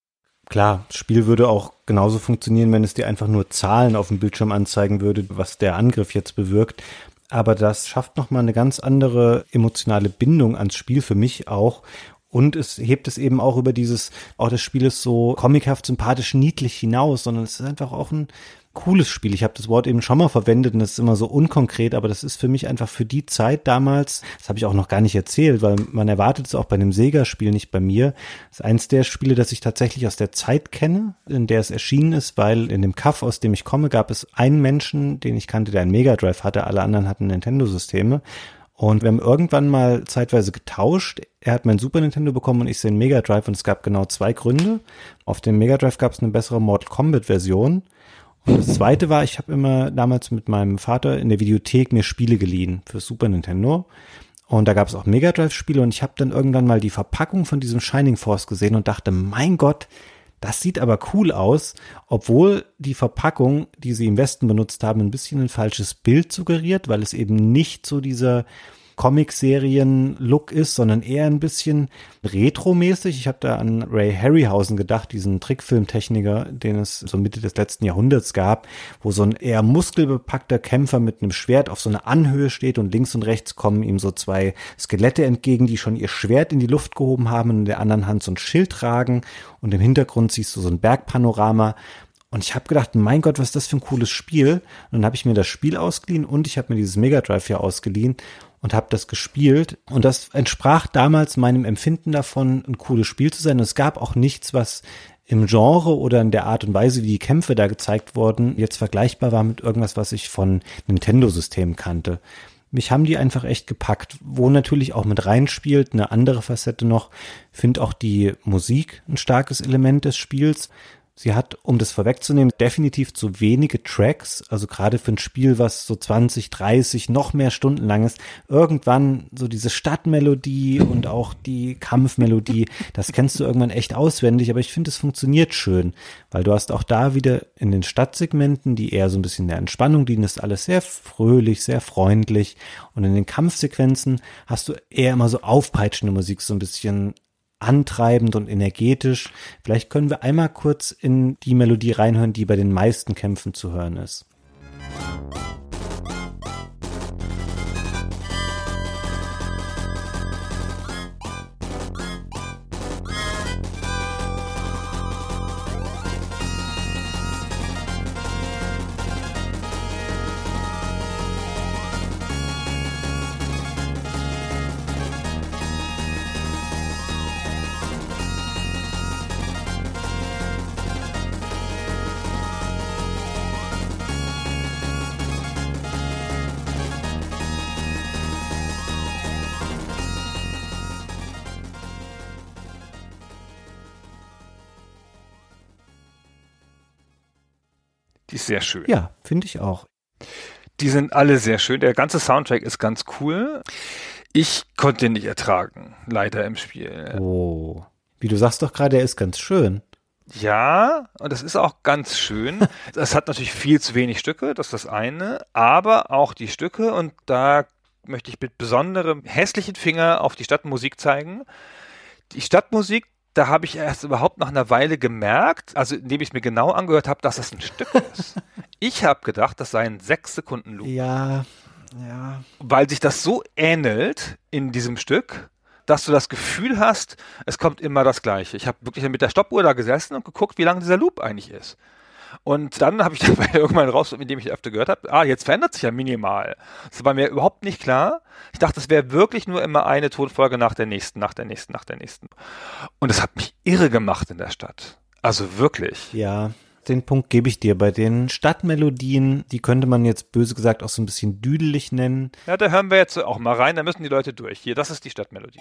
S2: Klar, das Spiel würde auch genauso funktionieren, wenn es dir einfach nur Zahlen auf dem Bildschirm anzeigen würde, was der Angriff jetzt bewirkt. Aber das schafft nochmal eine ganz andere emotionale Bindung ans Spiel für mich auch. Und es hebt es eben auch über dieses, auch das Spiel ist so comichaft, sympathisch, niedlich hinaus, sondern es ist einfach auch ein cooles Spiel. Ich habe das Wort eben schon mal verwendet und das ist immer so unkonkret, aber das ist für mich einfach für die Zeit damals, das habe ich auch noch gar nicht erzählt, weil man erwartet es auch bei einem Sega-Spiel, nicht bei mir. Das ist eins der Spiele, das ich tatsächlich aus der Zeit kenne, in der es erschienen ist, weil in dem Kaff, aus dem ich komme, gab es einen Menschen, den ich kannte, der einen Mega Drive hatte, alle anderen hatten Nintendo-Systeme. Und wir haben irgendwann mal zeitweise getauscht. Er hat mein Super Nintendo bekommen und ich den Mega Drive und es gab genau zwei Gründe. Auf dem Mega Drive gab es eine bessere Mortal Kombat Version. Und das zweite war, ich habe immer damals mit meinem Vater in der Videothek mir Spiele geliehen für Super Nintendo. Und da gab es auch Mega Drive Spiele und ich habe dann irgendwann mal die Verpackung von diesem Shining Force gesehen und dachte, mein Gott, das sieht aber cool aus, obwohl die Verpackung, die sie im Westen benutzt haben, ein bisschen ein falsches Bild suggeriert, weil es eben nicht so dieser Comic-Serien-Look ist, sondern eher ein bisschen retromäßig. Ich habe da an Ray Harryhausen gedacht, diesen Trickfilmtechniker, den es so Mitte des letzten Jahrhunderts gab, wo so ein eher muskelbepackter Kämpfer mit einem Schwert auf so einer Anhöhe steht und links und rechts kommen ihm so zwei Skelette entgegen, die schon ihr Schwert in die Luft gehoben haben und in der anderen Hand so ein Schild tragen und im Hintergrund siehst du so ein Bergpanorama und ich habe gedacht, mein Gott, was ist das für ein cooles Spiel? Und dann habe ich mir das Spiel ausgeliehen und ich habe mir dieses Mega Drive hier ausgeliehen und habe das gespielt. Und das entsprach damals meinem Empfinden davon, ein cooles Spiel zu sein. Und es gab auch nichts, was im Genre oder in der Art und Weise, wie die Kämpfe da gezeigt wurden, jetzt vergleichbar war mit irgendwas, was ich von Nintendo-Systemen kannte. Mich haben die einfach echt gepackt, wo natürlich auch mit reinspielt, eine andere Facette noch, finde auch die Musik ein starkes Element des Spiels. Sie hat, um das vorwegzunehmen, definitiv zu wenige Tracks, also gerade für ein Spiel, was so 20, 30, noch mehr Stunden lang ist, irgendwann so diese Stadtmelodie und auch die Kampfmelodie, das kennst du irgendwann echt auswendig, aber ich finde, es funktioniert schön, weil du hast auch da wieder in den Stadtsegmenten, die eher so ein bisschen der Entspannung dienen, ist alles sehr fröhlich, sehr freundlich. Und in den Kampfsequenzen hast du eher immer so aufpeitschende Musik, so ein bisschen antreibend und energetisch. Vielleicht können wir einmal kurz in die Melodie reinhören, die bei den meisten Kämpfen zu hören ist.
S1: Sehr schön.
S2: Ja, finde ich auch.
S1: Die sind alle sehr schön. Der ganze Soundtrack ist ganz cool. Ich konnte ihn nicht ertragen, leider im Spiel.
S2: Oh. Wie du sagst doch gerade, er ist ganz schön.
S1: Ja, und das ist auch ganz schön. Es hat natürlich viel zu wenig Stücke, das ist das eine, aber auch die Stücke, und da möchte ich mit besonderem hässlichen Finger auf die Stadtmusik zeigen. Die Stadtmusik, da habe ich erst überhaupt nach einer Weile gemerkt, also indem ich es mir genau angehört habe, dass das ein Stück ist. Ich habe gedacht, das sei ein sechs Sekunden Loop.
S2: Ja, ja.
S1: Weil sich das so ähnelt in diesem Stück, dass du das Gefühl hast, es kommt immer das Gleiche. Ich habe wirklich mit der Stoppuhr da gesessen und geguckt, wie lang dieser Loop eigentlich ist. Und dann habe ich dabei irgendwann raus, indem ich öfter gehört habe, ah, jetzt verändert sich ja minimal. Das war mir überhaupt nicht klar. Ich dachte, es wäre wirklich nur immer eine Tonfolge nach der nächsten, nach der nächsten, nach der nächsten. Und es hat mich irre gemacht in der Stadt. Also wirklich.
S2: Ja, den Punkt gebe ich dir. Bei den Stadtmelodien, die könnte man jetzt böse gesagt auch so ein bisschen düdelig nennen.
S1: Ja, da hören wir jetzt auch mal rein, da müssen die Leute durch. Hier, das ist die Stadtmelodie.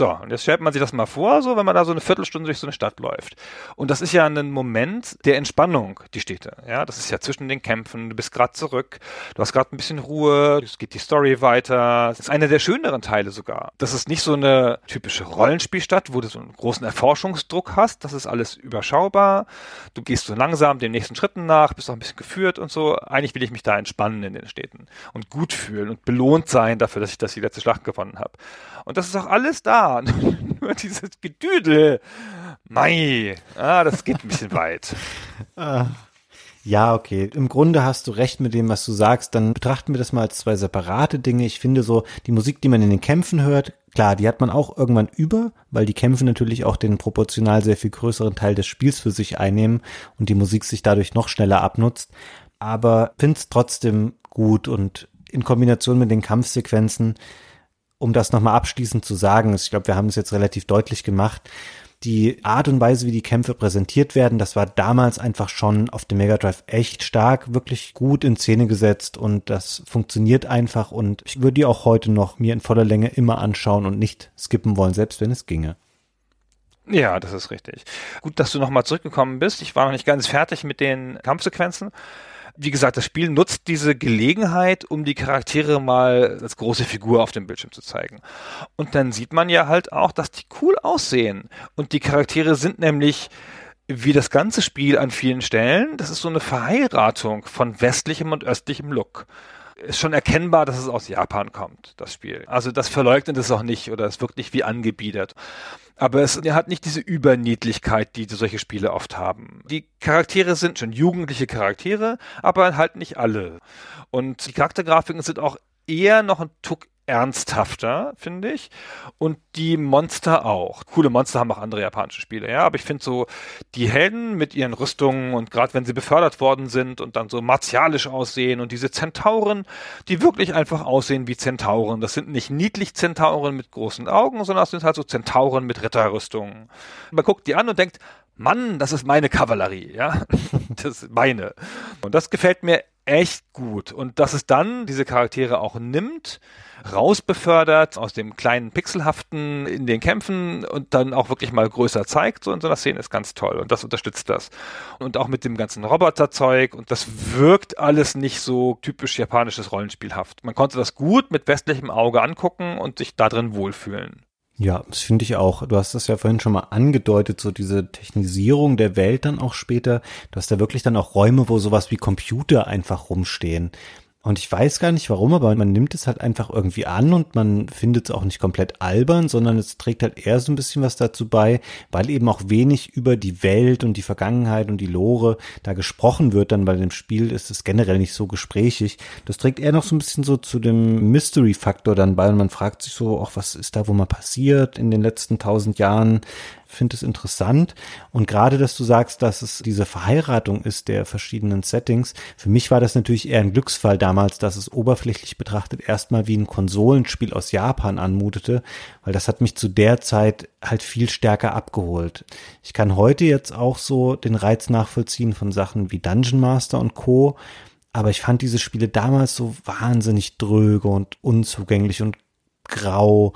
S1: So, und jetzt stellt man sich das mal vor, so wenn man da so eine Viertelstunde durch so eine Stadt läuft. Und das ist ja ein Moment der Entspannung, die Städte. Ja, das ist ja zwischen den Kämpfen, du bist gerade zurück, du hast gerade ein bisschen Ruhe, es geht die Story weiter. Das ist einer der schöneren Teile sogar. Das ist nicht so eine typische Rollenspielstadt, wo du so einen großen Erforschungsdruck hast, das ist alles überschaubar. Du gehst so langsam den nächsten Schritten nach, bist auch ein bisschen geführt und so. Eigentlich will ich mich da entspannen in den Städten und gut fühlen und belohnt sein dafür, dass ich das die letzte Schlacht gewonnen habe. Und das ist auch alles da Nur dieses Gedüdel. Mei. Ah, das geht ein bisschen weit.
S2: Ah. Ja, okay. Im Grunde hast du recht mit dem, was du sagst. Dann betrachten wir das mal als zwei separate Dinge. Ich finde so, die Musik, die man in den Kämpfen hört, klar, die hat man auch irgendwann über, weil die Kämpfe natürlich auch den proportional sehr viel größeren Teil des Spiels für sich einnehmen und die Musik sich dadurch noch schneller abnutzt. Aber finde es trotzdem gut und in Kombination mit den Kampfsequenzen um das nochmal abschließend zu sagen, ich glaube, wir haben es jetzt relativ deutlich gemacht, die Art und Weise, wie die Kämpfe präsentiert werden, das war damals einfach schon auf dem Mega Drive echt stark, wirklich gut in Szene gesetzt und das funktioniert einfach und ich würde die auch heute noch mir in voller Länge immer anschauen und nicht skippen wollen, selbst wenn es ginge.
S1: Ja, das ist richtig. Gut, dass du nochmal zurückgekommen bist. Ich war noch nicht ganz fertig mit den Kampfsequenzen wie gesagt, das Spiel nutzt diese Gelegenheit, um die Charaktere mal als große Figur auf dem Bildschirm zu zeigen. Und dann sieht man ja halt auch, dass die cool aussehen. Und die Charaktere sind nämlich wie das ganze Spiel an vielen Stellen, das ist so eine Verheiratung von westlichem und östlichem Look ist schon erkennbar, dass es aus Japan kommt, das Spiel. Also das verleugnet es auch nicht oder es wirkt nicht wie angebiedert. Aber es hat nicht diese Überniedlichkeit, die solche Spiele oft haben. Die Charaktere sind schon jugendliche Charaktere, aber halt nicht alle. Und die Charaktergrafiken sind auch eher noch ein Tuck ernsthafter, finde ich. Und die Monster auch. Coole Monster haben auch andere japanische Spiele, ja. Aber ich finde so, die Helden mit ihren Rüstungen und gerade wenn sie befördert worden sind und dann so martialisch aussehen und diese Zentauren, die wirklich einfach aussehen wie Zentauren. Das sind nicht niedlich Zentauren mit großen Augen, sondern das sind halt so Zentauren mit Ritterrüstungen. Man guckt die an und denkt, Mann, das ist meine Kavallerie, ja. Das ist meine. Und das gefällt mir echt gut. Und dass es dann diese Charaktere auch nimmt, rausbefördert aus dem kleinen Pixelhaften in den Kämpfen und dann auch wirklich mal größer zeigt, so in so einer Szene ist ganz toll und das unterstützt das. Und auch mit dem ganzen Roboterzeug und das wirkt alles nicht so typisch japanisches Rollenspielhaft. Man konnte das gut mit westlichem Auge angucken und sich da drin wohlfühlen.
S2: Ja, das finde ich auch. Du hast das ja vorhin schon mal angedeutet, so diese Technisierung der Welt dann auch später. Du hast da wirklich dann auch Räume, wo sowas wie Computer einfach rumstehen. Und ich weiß gar nicht warum, aber man nimmt es halt einfach irgendwie an und man findet es auch nicht komplett albern, sondern es trägt halt eher so ein bisschen was dazu bei, weil eben auch wenig über die Welt und die Vergangenheit und die Lore da gesprochen wird. Dann bei dem Spiel ist es generell nicht so gesprächig. Das trägt eher noch so ein bisschen so zu dem Mystery-Faktor dann bei und man fragt sich so, auch was ist da wohl mal passiert in den letzten tausend Jahren? Finde es interessant. Und gerade, dass du sagst, dass es diese Verheiratung ist der verschiedenen Settings. Für mich war das natürlich eher ein Glücksfall damals, dass es oberflächlich betrachtet erstmal wie ein Konsolenspiel aus Japan anmutete, weil das hat mich zu der Zeit halt viel stärker abgeholt. Ich kann heute jetzt auch so den Reiz nachvollziehen von Sachen wie Dungeon Master und Co. Aber ich fand diese Spiele damals so wahnsinnig dröge und unzugänglich und grau.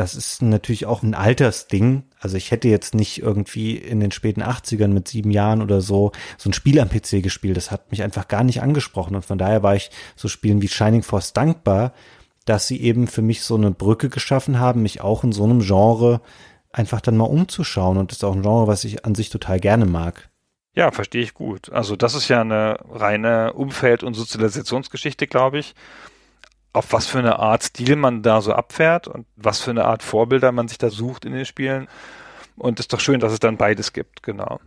S2: Das ist natürlich auch ein Altersding. Also ich hätte jetzt nicht irgendwie in den späten 80ern mit sieben Jahren oder so so ein Spiel am PC gespielt. Das hat mich einfach gar nicht angesprochen. Und von daher war ich so Spielen wie Shining Force dankbar, dass sie eben für mich so eine Brücke geschaffen haben, mich auch in so einem Genre einfach dann mal umzuschauen. Und das ist auch ein Genre, was ich an sich total gerne mag.
S1: Ja, verstehe ich gut. Also das ist ja eine reine Umfeld- und Sozialisationsgeschichte, glaube ich. Auf was für eine Art Stil man da so abfährt und was für eine Art Vorbilder man sich da sucht in den Spielen. Und es ist doch schön, dass es dann beides gibt, genau.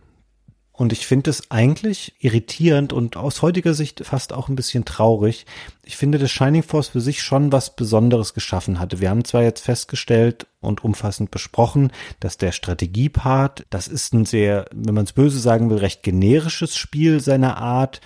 S2: Und ich finde es eigentlich irritierend und aus heutiger Sicht fast auch ein bisschen traurig. Ich finde, dass Shining Force für sich schon was Besonderes geschaffen hatte. Wir haben zwar jetzt festgestellt und umfassend besprochen, dass der Strategiepart, das ist ein sehr, wenn man es böse sagen will, recht generisches Spiel seiner Art.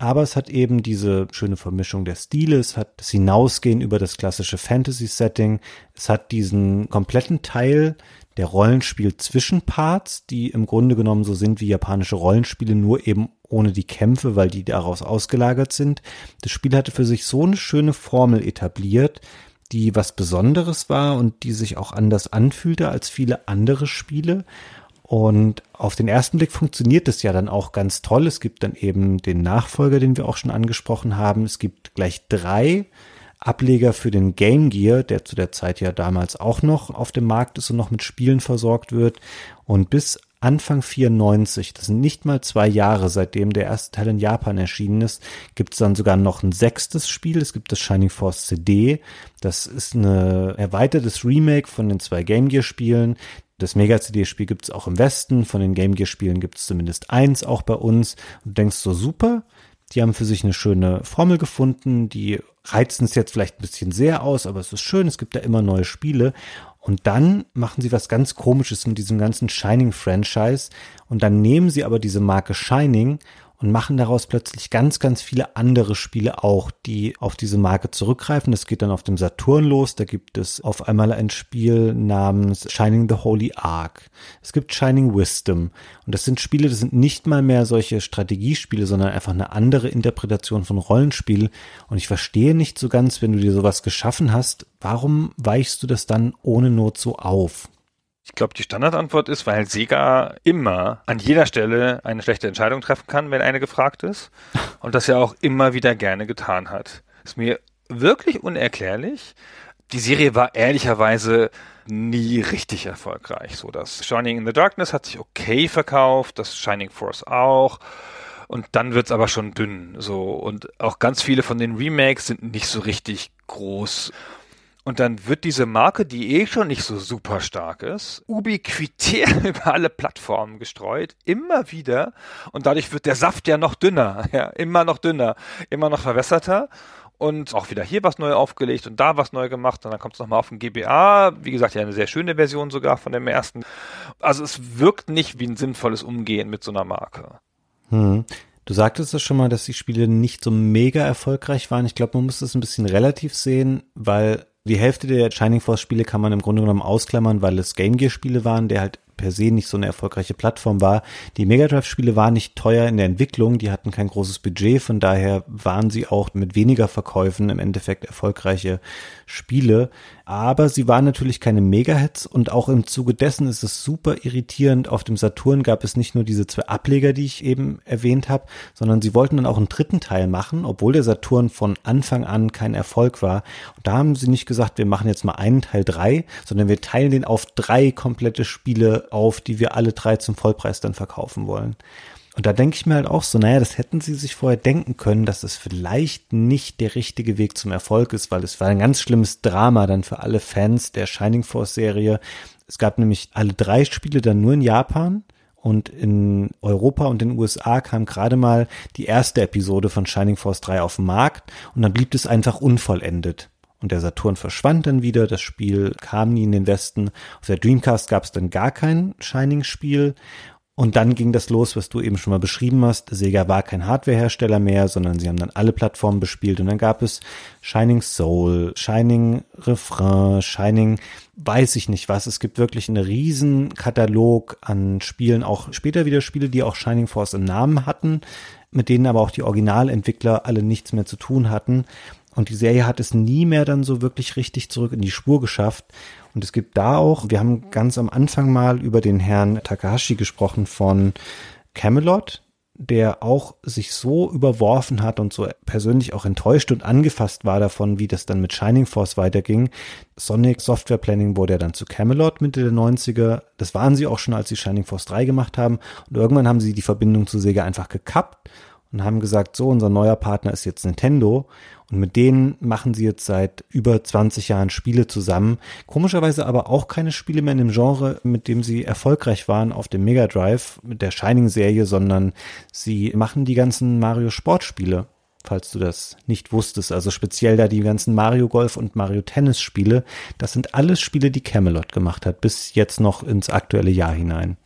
S2: Aber es hat eben diese schöne Vermischung der Stile, es hat das Hinausgehen über das klassische Fantasy-Setting, es hat diesen kompletten Teil, der Rollenspiel-Zwischenparts, die im Grunde genommen so sind wie japanische Rollenspiele, nur eben ohne die Kämpfe, weil die daraus ausgelagert sind. Das Spiel hatte für sich so eine schöne Formel etabliert, die was Besonderes war und die sich auch anders anfühlte als viele andere Spiele. Und auf den ersten Blick funktioniert es ja dann auch ganz toll. Es gibt dann eben den Nachfolger, den wir auch schon angesprochen haben. Es gibt gleich drei Ableger für den Game Gear, der zu der Zeit ja damals auch noch auf dem Markt ist und noch mit Spielen versorgt wird. Und bis Anfang 94, das sind nicht mal zwei Jahre, seitdem der erste Teil in Japan erschienen ist, gibt es dann sogar noch ein sechstes Spiel. Es gibt das Shining Force CD. Das ist ein erweitertes Remake von den zwei Game Gear Spielen. Das Mega-CD-Spiel gibt es auch im Westen. Von den Game Gear-Spielen gibt es zumindest eins auch bei uns. Und du denkst so, super, die haben für sich eine schöne Formel gefunden, die reizen es jetzt vielleicht ein bisschen sehr aus, aber es ist schön, es gibt da immer neue Spiele. Und dann machen sie was ganz Komisches mit diesem ganzen Shining-Franchise. Und dann nehmen sie aber diese Marke Shining und machen daraus plötzlich ganz, ganz viele andere Spiele auch, die auf diese Marke zurückgreifen. Das geht dann auf dem Saturn los. Da gibt es auf einmal ein Spiel namens Shining the Holy Ark. Es gibt Shining Wisdom. Und das sind Spiele, das sind nicht mal mehr solche Strategiespiele, sondern einfach eine andere Interpretation von Rollenspiel. Und ich verstehe nicht so ganz, wenn du dir sowas geschaffen hast, warum weichst du das dann ohne Not so auf?
S1: Ich glaube, die Standardantwort ist, weil Sega immer an jeder Stelle eine schlechte Entscheidung treffen kann, wenn eine gefragt ist. Und das ja auch immer wieder gerne getan hat. Ist mir wirklich unerklärlich. Die Serie war ehrlicherweise nie richtig erfolgreich. So, das Shining in the Darkness hat sich okay verkauft, das Shining Force auch. Und dann wird's aber schon dünn. So, und auch ganz viele von den Remakes sind nicht so richtig groß. Und dann wird diese Marke, die eh schon nicht so super stark ist, ubiquitär über alle Plattformen gestreut, immer wieder. Und dadurch wird der Saft ja noch dünner, ja, immer noch dünner, immer noch verwässerter. Und auch wieder hier was neu aufgelegt und da was neu gemacht. Und dann kommt es nochmal auf den GBA. Wie gesagt, ja, eine sehr schöne Version sogar von dem ersten. Also es wirkt nicht wie ein sinnvolles Umgehen mit so einer Marke.
S2: Hm. Du sagtest es schon mal, dass die Spiele nicht so mega erfolgreich waren. Ich glaube, man muss das ein bisschen relativ sehen, weil die Hälfte der Shining Force Spiele kann man im Grunde genommen ausklammern, weil es Game Gear Spiele waren, der halt per se nicht so eine erfolgreiche Plattform war. Die Mega Drive Spiele waren nicht teuer in der Entwicklung, die hatten kein großes Budget, von daher waren sie auch mit weniger Verkäufen im Endeffekt erfolgreiche Spiele. Aber sie waren natürlich keine Mega-Hits und auch im Zuge dessen ist es super irritierend. Auf dem Saturn gab es nicht nur diese zwei Ableger, die ich eben erwähnt habe, sondern sie wollten dann auch einen dritten Teil machen, obwohl der Saturn von Anfang an kein Erfolg war. Und da haben sie nicht gesagt, wir machen jetzt mal einen Teil drei, sondern wir teilen den auf drei komplette Spiele auf, die wir alle drei zum Vollpreis dann verkaufen wollen. Und da denke ich mir halt auch so, naja, das hätten sie sich vorher denken können, dass es vielleicht nicht der richtige Weg zum Erfolg ist, weil es war ein ganz schlimmes Drama dann für alle Fans der Shining Force Serie. Es gab nämlich alle drei Spiele dann nur in Japan und in Europa und den USA kam gerade mal die erste Episode von Shining Force 3 auf den Markt und dann blieb es einfach unvollendet. Und der Saturn verschwand dann wieder, das Spiel kam nie in den Westen. Auf der Dreamcast gab es dann gar kein Shining-Spiel. Und dann ging das los, was du eben schon mal beschrieben hast. Sega war kein Hardwarehersteller mehr, sondern sie haben dann alle Plattformen bespielt. Und dann gab es Shining Soul, Shining Refrain, Shining weiß ich nicht was. Es gibt wirklich einen riesen Katalog an Spielen, auch später wieder Spiele, die auch Shining Force im Namen hatten, mit denen aber auch die Originalentwickler alle nichts mehr zu tun hatten. Und die Serie hat es nie mehr dann so wirklich richtig zurück in die Spur geschafft. Und es gibt da auch, wir haben ganz am Anfang mal über den Herrn Takahashi gesprochen von Camelot, der auch sich so überworfen hat und so persönlich auch enttäuscht und angefasst war davon, wie das dann mit Shining Force weiterging. Sonic Software Planning wurde ja dann zu Camelot Mitte der 90er. Das waren sie auch schon, als sie Shining Force 3 gemacht haben. Und irgendwann haben sie die Verbindung zu Sega einfach gekappt und haben gesagt, so, unser neuer Partner ist jetzt Nintendo. Und mit denen machen sie jetzt seit über 20 Jahren Spiele zusammen. Komischerweise aber auch keine Spiele mehr in dem Genre, mit dem sie erfolgreich waren auf dem Mega Drive mit der Shining-Serie, sondern sie machen die ganzen Mario Sportspiele falls du das nicht wusstest. Also speziell da die ganzen Mario Golf und Mario Tennis Spiele. Das sind alles Spiele, die Camelot gemacht hat, bis jetzt noch ins aktuelle Jahr hinein.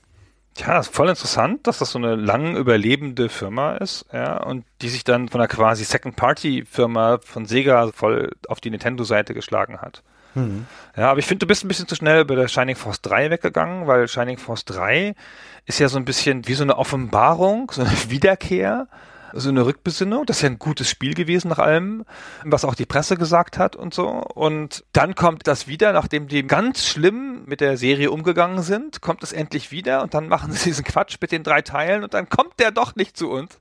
S1: Ja, ist voll interessant, dass das so eine lang überlebende Firma ist, ja, und die sich dann von einer quasi Second-Party-Firma von Sega voll auf die Nintendo-Seite geschlagen hat. Mhm. Ja, aber ich finde, du bist ein bisschen zu schnell über der Shining Force 3 weggegangen, weil Shining Force 3 ist ja so ein bisschen wie so eine Offenbarung, so eine Wiederkehr so eine Rückbesinnung. Das ist ja ein gutes Spiel gewesen nach allem, was auch die Presse gesagt hat und so. Und dann kommt das wieder, nachdem die ganz schlimm mit der Serie umgegangen sind, kommt es endlich wieder und dann machen sie diesen Quatsch mit den drei Teilen und dann kommt der doch nicht zu uns.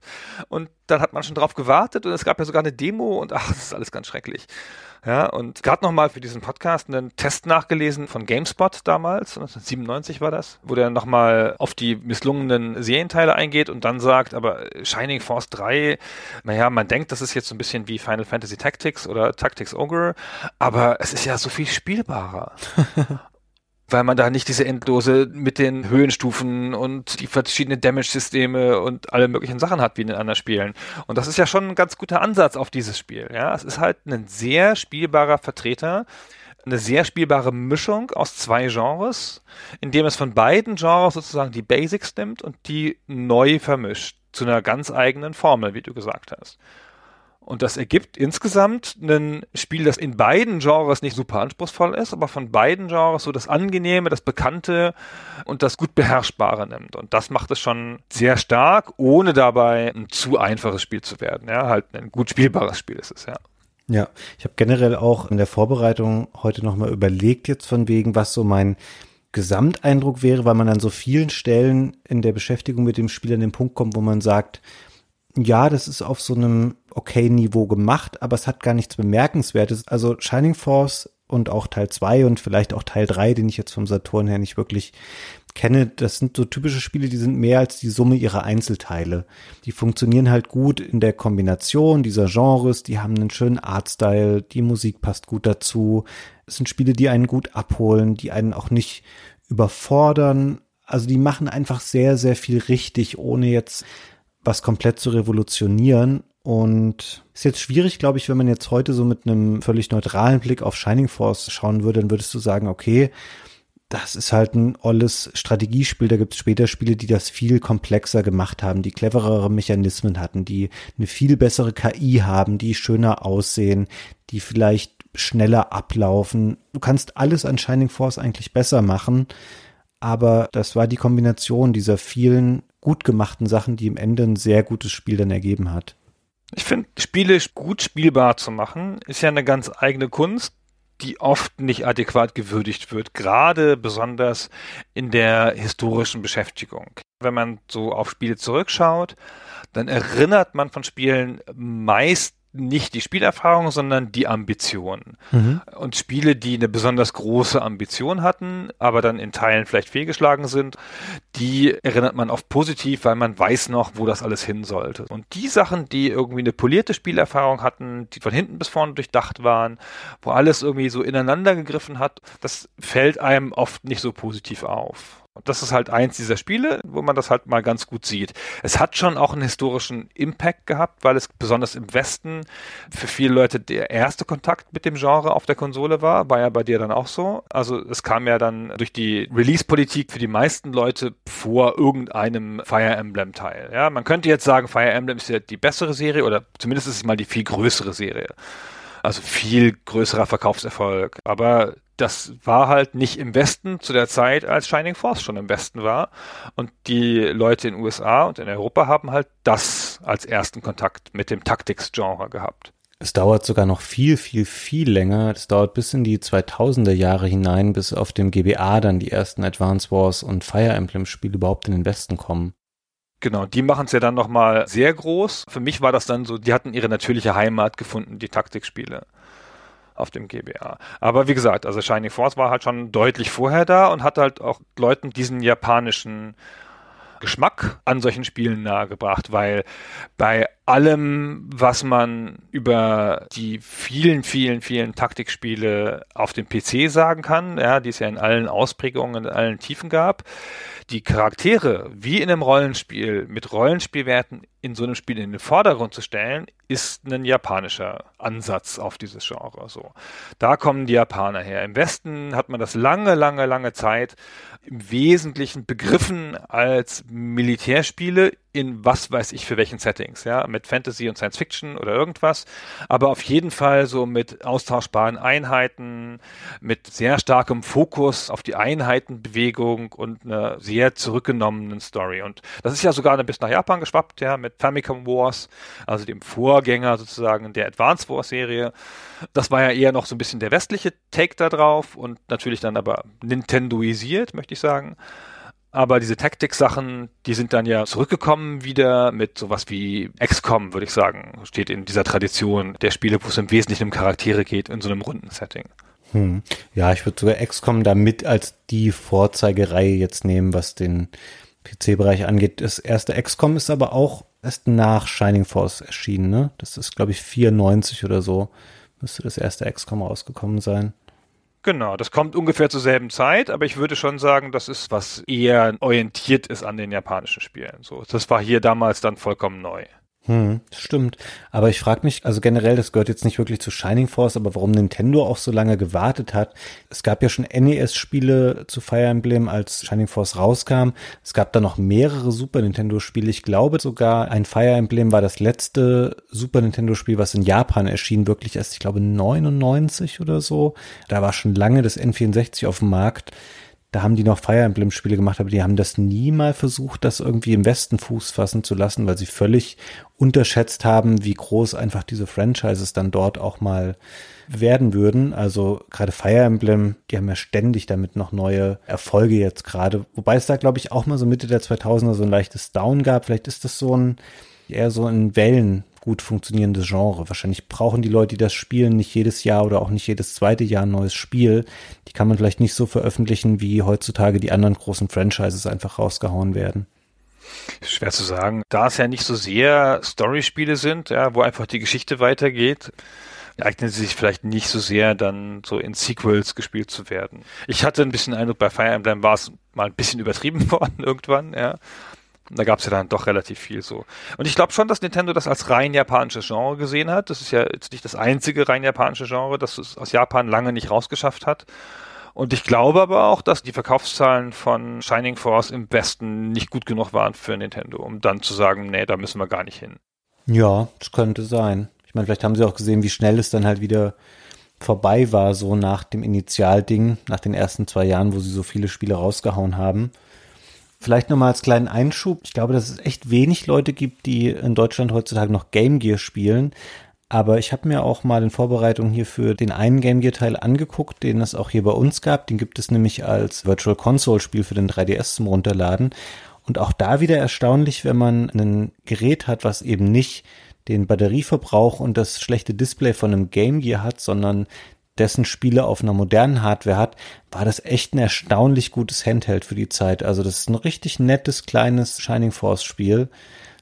S1: Und dann hat man schon drauf gewartet und es gab ja sogar eine Demo und ach, das ist alles ganz schrecklich. Ja, und gerade nochmal für diesen Podcast einen Test nachgelesen von GameSpot damals, 1997 war das, wo der nochmal auf die misslungenen Serienteile eingeht und dann sagt, aber Shining Force 3, naja, man denkt, das ist jetzt so ein bisschen wie Final Fantasy Tactics oder Tactics Ogre, aber es ist ja so viel spielbarer. weil man da nicht diese endlose mit den Höhenstufen und die verschiedenen Damage-Systeme und alle möglichen Sachen hat wie in den anderen Spielen. Und das ist ja schon ein ganz guter Ansatz auf dieses Spiel. Ja, es ist halt ein sehr spielbarer Vertreter, eine sehr spielbare Mischung aus zwei Genres, indem es von beiden Genres sozusagen die Basics nimmt und die neu vermischt zu einer ganz eigenen Formel, wie du gesagt hast. Und das ergibt insgesamt ein Spiel, das in beiden Genres nicht super anspruchsvoll ist, aber von beiden Genres so das Angenehme, das Bekannte und das gut Beherrschbare nimmt. Und das macht es schon sehr stark, ohne dabei ein zu einfaches Spiel zu werden. Ja, halt ein gut spielbares Spiel ist es, ja.
S2: Ja, ich habe generell auch in der Vorbereitung heute nochmal überlegt, jetzt von wegen, was so mein Gesamteindruck wäre, weil man an so vielen Stellen in der Beschäftigung mit dem Spiel an den Punkt kommt, wo man sagt, ja, das ist auf so einem okay Niveau gemacht, aber es hat gar nichts Bemerkenswertes. Also Shining Force und auch Teil 2 und vielleicht auch Teil 3, den ich jetzt vom Saturn her nicht wirklich kenne, das sind so typische Spiele, die sind mehr als die Summe ihrer Einzelteile. Die funktionieren halt gut in der Kombination dieser Genres, die haben einen schönen Artstyle, die Musik passt gut dazu. Es sind Spiele, die einen gut abholen, die einen auch nicht überfordern. Also die machen einfach sehr, sehr viel richtig, ohne jetzt was komplett zu revolutionieren. Und ist jetzt schwierig, glaube ich, wenn man jetzt heute so mit einem völlig neutralen Blick auf Shining Force schauen würde, dann würdest du sagen, okay, das ist halt ein olles Strategiespiel. Da gibt es später Spiele, die das viel komplexer gemacht haben, die cleverere Mechanismen hatten, die eine viel bessere KI haben, die schöner aussehen, die vielleicht schneller ablaufen. Du kannst alles an Shining Force eigentlich besser machen, aber das war die Kombination dieser vielen gut gemachten Sachen, die im Ende ein sehr gutes Spiel dann ergeben hat.
S1: Ich finde, Spiele gut spielbar zu machen, ist ja eine ganz eigene Kunst, die oft nicht adäquat gewürdigt wird, gerade besonders in der historischen Beschäftigung. Wenn man so auf Spiele zurückschaut, dann erinnert man von Spielen meist nicht die Spielerfahrung, sondern die Ambition. Mhm. Und Spiele, die eine besonders große Ambition hatten, aber dann in Teilen vielleicht fehlgeschlagen sind, die erinnert man oft positiv, weil man weiß noch, wo das alles hin sollte. Und die Sachen, die irgendwie eine polierte Spielerfahrung hatten, die von hinten bis vorne durchdacht waren, wo alles irgendwie so ineinander gegriffen hat, das fällt einem oft nicht so positiv auf. Das ist halt eins dieser Spiele, wo man das halt mal ganz gut sieht. Es hat schon auch einen historischen Impact gehabt, weil es besonders im Westen für viele Leute der erste Kontakt mit dem Genre auf der Konsole war. War ja bei dir dann auch so. Also es kam ja dann durch die Release-Politik für die meisten Leute vor irgendeinem Fire Emblem-Teil. Ja, man könnte jetzt sagen, Fire Emblem ist ja die bessere Serie oder zumindest ist es mal die viel größere Serie. Also viel größerer Verkaufserfolg. Aber das war halt nicht im Westen zu der Zeit, als Shining Force schon im Westen war. Und die Leute in den USA und in Europa haben halt das als ersten Kontakt mit dem Tactics-Genre gehabt.
S2: Es dauert sogar noch viel, viel, viel länger. Es dauert bis in die 2000er Jahre hinein, bis auf dem GBA dann die ersten Advance Wars und Fire Emblem Spiele überhaupt in den Westen kommen.
S1: Genau, die machen es ja dann nochmal sehr groß. Für mich war das dann so, die hatten ihre natürliche Heimat gefunden, die Taktikspiele auf dem GBA. Aber wie gesagt, also Shining Force war halt schon deutlich vorher da und hat halt auch Leuten diesen japanischen Geschmack an solchen Spielen nahegebracht, weil bei allem, was man über die vielen, vielen, vielen Taktikspiele auf dem PC sagen kann, ja, die es ja in allen Ausprägungen, in allen Tiefen gab, die Charaktere wie in einem Rollenspiel mit Rollenspielwerten in so einem Spiel in den Vordergrund zu stellen, ist ein japanischer Ansatz auf dieses Genre. So, da kommen die Japaner her. Im Westen hat man das lange, lange, lange Zeit im Wesentlichen begriffen als Militärspiele in was weiß ich für welchen Settings, ja, mit Fantasy und Science Fiction oder irgendwas, aber auf jeden Fall so mit austauschbaren Einheiten, mit sehr starkem Fokus auf die Einheitenbewegung und einer sehr zurückgenommenen Story. Und das ist ja sogar ein bisschen nach Japan geschwappt, ja, mit Famicom Wars, also dem Vorgänger sozusagen der Advance Wars Serie. Das war ja eher noch so ein bisschen der westliche Take da drauf und natürlich dann aber Nintendoisiert, möchte ich sagen. Aber diese Tactics-Sachen, die sind dann ja zurückgekommen wieder mit sowas wie XCOM, würde ich sagen. Steht in dieser Tradition der Spiele, wo es im Wesentlichen um Charaktere geht, in so einem runden Setting.
S2: Hm. Ja, ich würde sogar XCOM da mit als die Vorzeigereihe jetzt nehmen, was den PC-Bereich angeht. Das erste XCOM ist aber auch erst nach Shining Force erschienen, ne? Das ist, glaube ich, 94 oder so. Müsste das erste XCOM rausgekommen sein.
S1: Genau, das kommt ungefähr zur selben Zeit, aber ich würde schon sagen, das ist was eher orientiert ist an den japanischen Spielen. So, das war hier damals dann vollkommen neu.
S2: Hm, stimmt. Aber ich frage mich, also generell, das gehört jetzt nicht wirklich zu Shining Force, aber warum Nintendo auch so lange gewartet hat. Es gab ja schon NES-Spiele zu Fire Emblem, als Shining Force rauskam. Es gab da noch mehrere Super Nintendo-Spiele. Ich glaube sogar, ein Fire Emblem war das letzte Super Nintendo-Spiel, was in Japan erschien, wirklich erst, ich glaube, 99 oder so. Da war schon lange das N64 auf dem Markt da haben die noch Fire Emblem Spiele gemacht, aber die haben das nie mal versucht, das irgendwie im Westen Fuß fassen zu lassen, weil sie völlig unterschätzt haben, wie groß einfach diese Franchises dann dort auch mal werden würden. Also gerade Fire Emblem, die haben ja ständig damit noch neue Erfolge jetzt gerade. Wobei es da, glaube ich, auch mal so Mitte der 2000er so ein leichtes Down gab. Vielleicht ist das so ein, eher so ein Wellen gut funktionierendes Genre. Wahrscheinlich brauchen die Leute, die das spielen, nicht jedes Jahr oder auch nicht jedes zweite Jahr ein neues Spiel. Die kann man vielleicht nicht so veröffentlichen, wie heutzutage die anderen großen Franchises einfach rausgehauen werden.
S1: Schwer zu sagen. Da es ja nicht so sehr Story-Spiele sind, ja, wo einfach die Geschichte weitergeht, eignen sie sich vielleicht nicht so sehr, dann so in Sequels gespielt zu werden. Ich hatte ein bisschen Eindruck, bei Fire Emblem war es mal ein bisschen übertrieben worden irgendwann, ja. Da gab es ja dann doch relativ viel so. Und ich glaube schon, dass Nintendo das als rein japanisches Genre gesehen hat. Das ist ja jetzt nicht das einzige rein japanische Genre, das es aus Japan lange nicht rausgeschafft hat. Und ich glaube aber auch, dass die Verkaufszahlen von Shining Force im Westen nicht gut genug waren für Nintendo, um dann zu sagen, nee, da müssen wir gar nicht hin.
S2: Ja, das könnte sein. Ich meine, vielleicht haben sie auch gesehen, wie schnell es dann halt wieder vorbei war, so nach dem Initialding, nach den ersten zwei Jahren, wo sie so viele Spiele rausgehauen haben. Vielleicht nochmal als kleinen Einschub. Ich glaube, dass es echt wenig Leute gibt, die in Deutschland heutzutage noch Game Gear spielen. Aber ich habe mir auch mal in Vorbereitung hier für den einen Game Gear Teil angeguckt, den es auch hier bei uns gab. Den gibt es nämlich als Virtual Console Spiel für den 3DS zum Runterladen. Und auch da wieder erstaunlich, wenn man ein Gerät hat, was eben nicht den Batterieverbrauch und das schlechte Display von einem Game Gear hat, sondern dessen Spiele auf einer modernen Hardware hat, war das echt ein erstaunlich gutes Handheld für die Zeit. Also das ist ein richtig nettes, kleines Shining Force Spiel.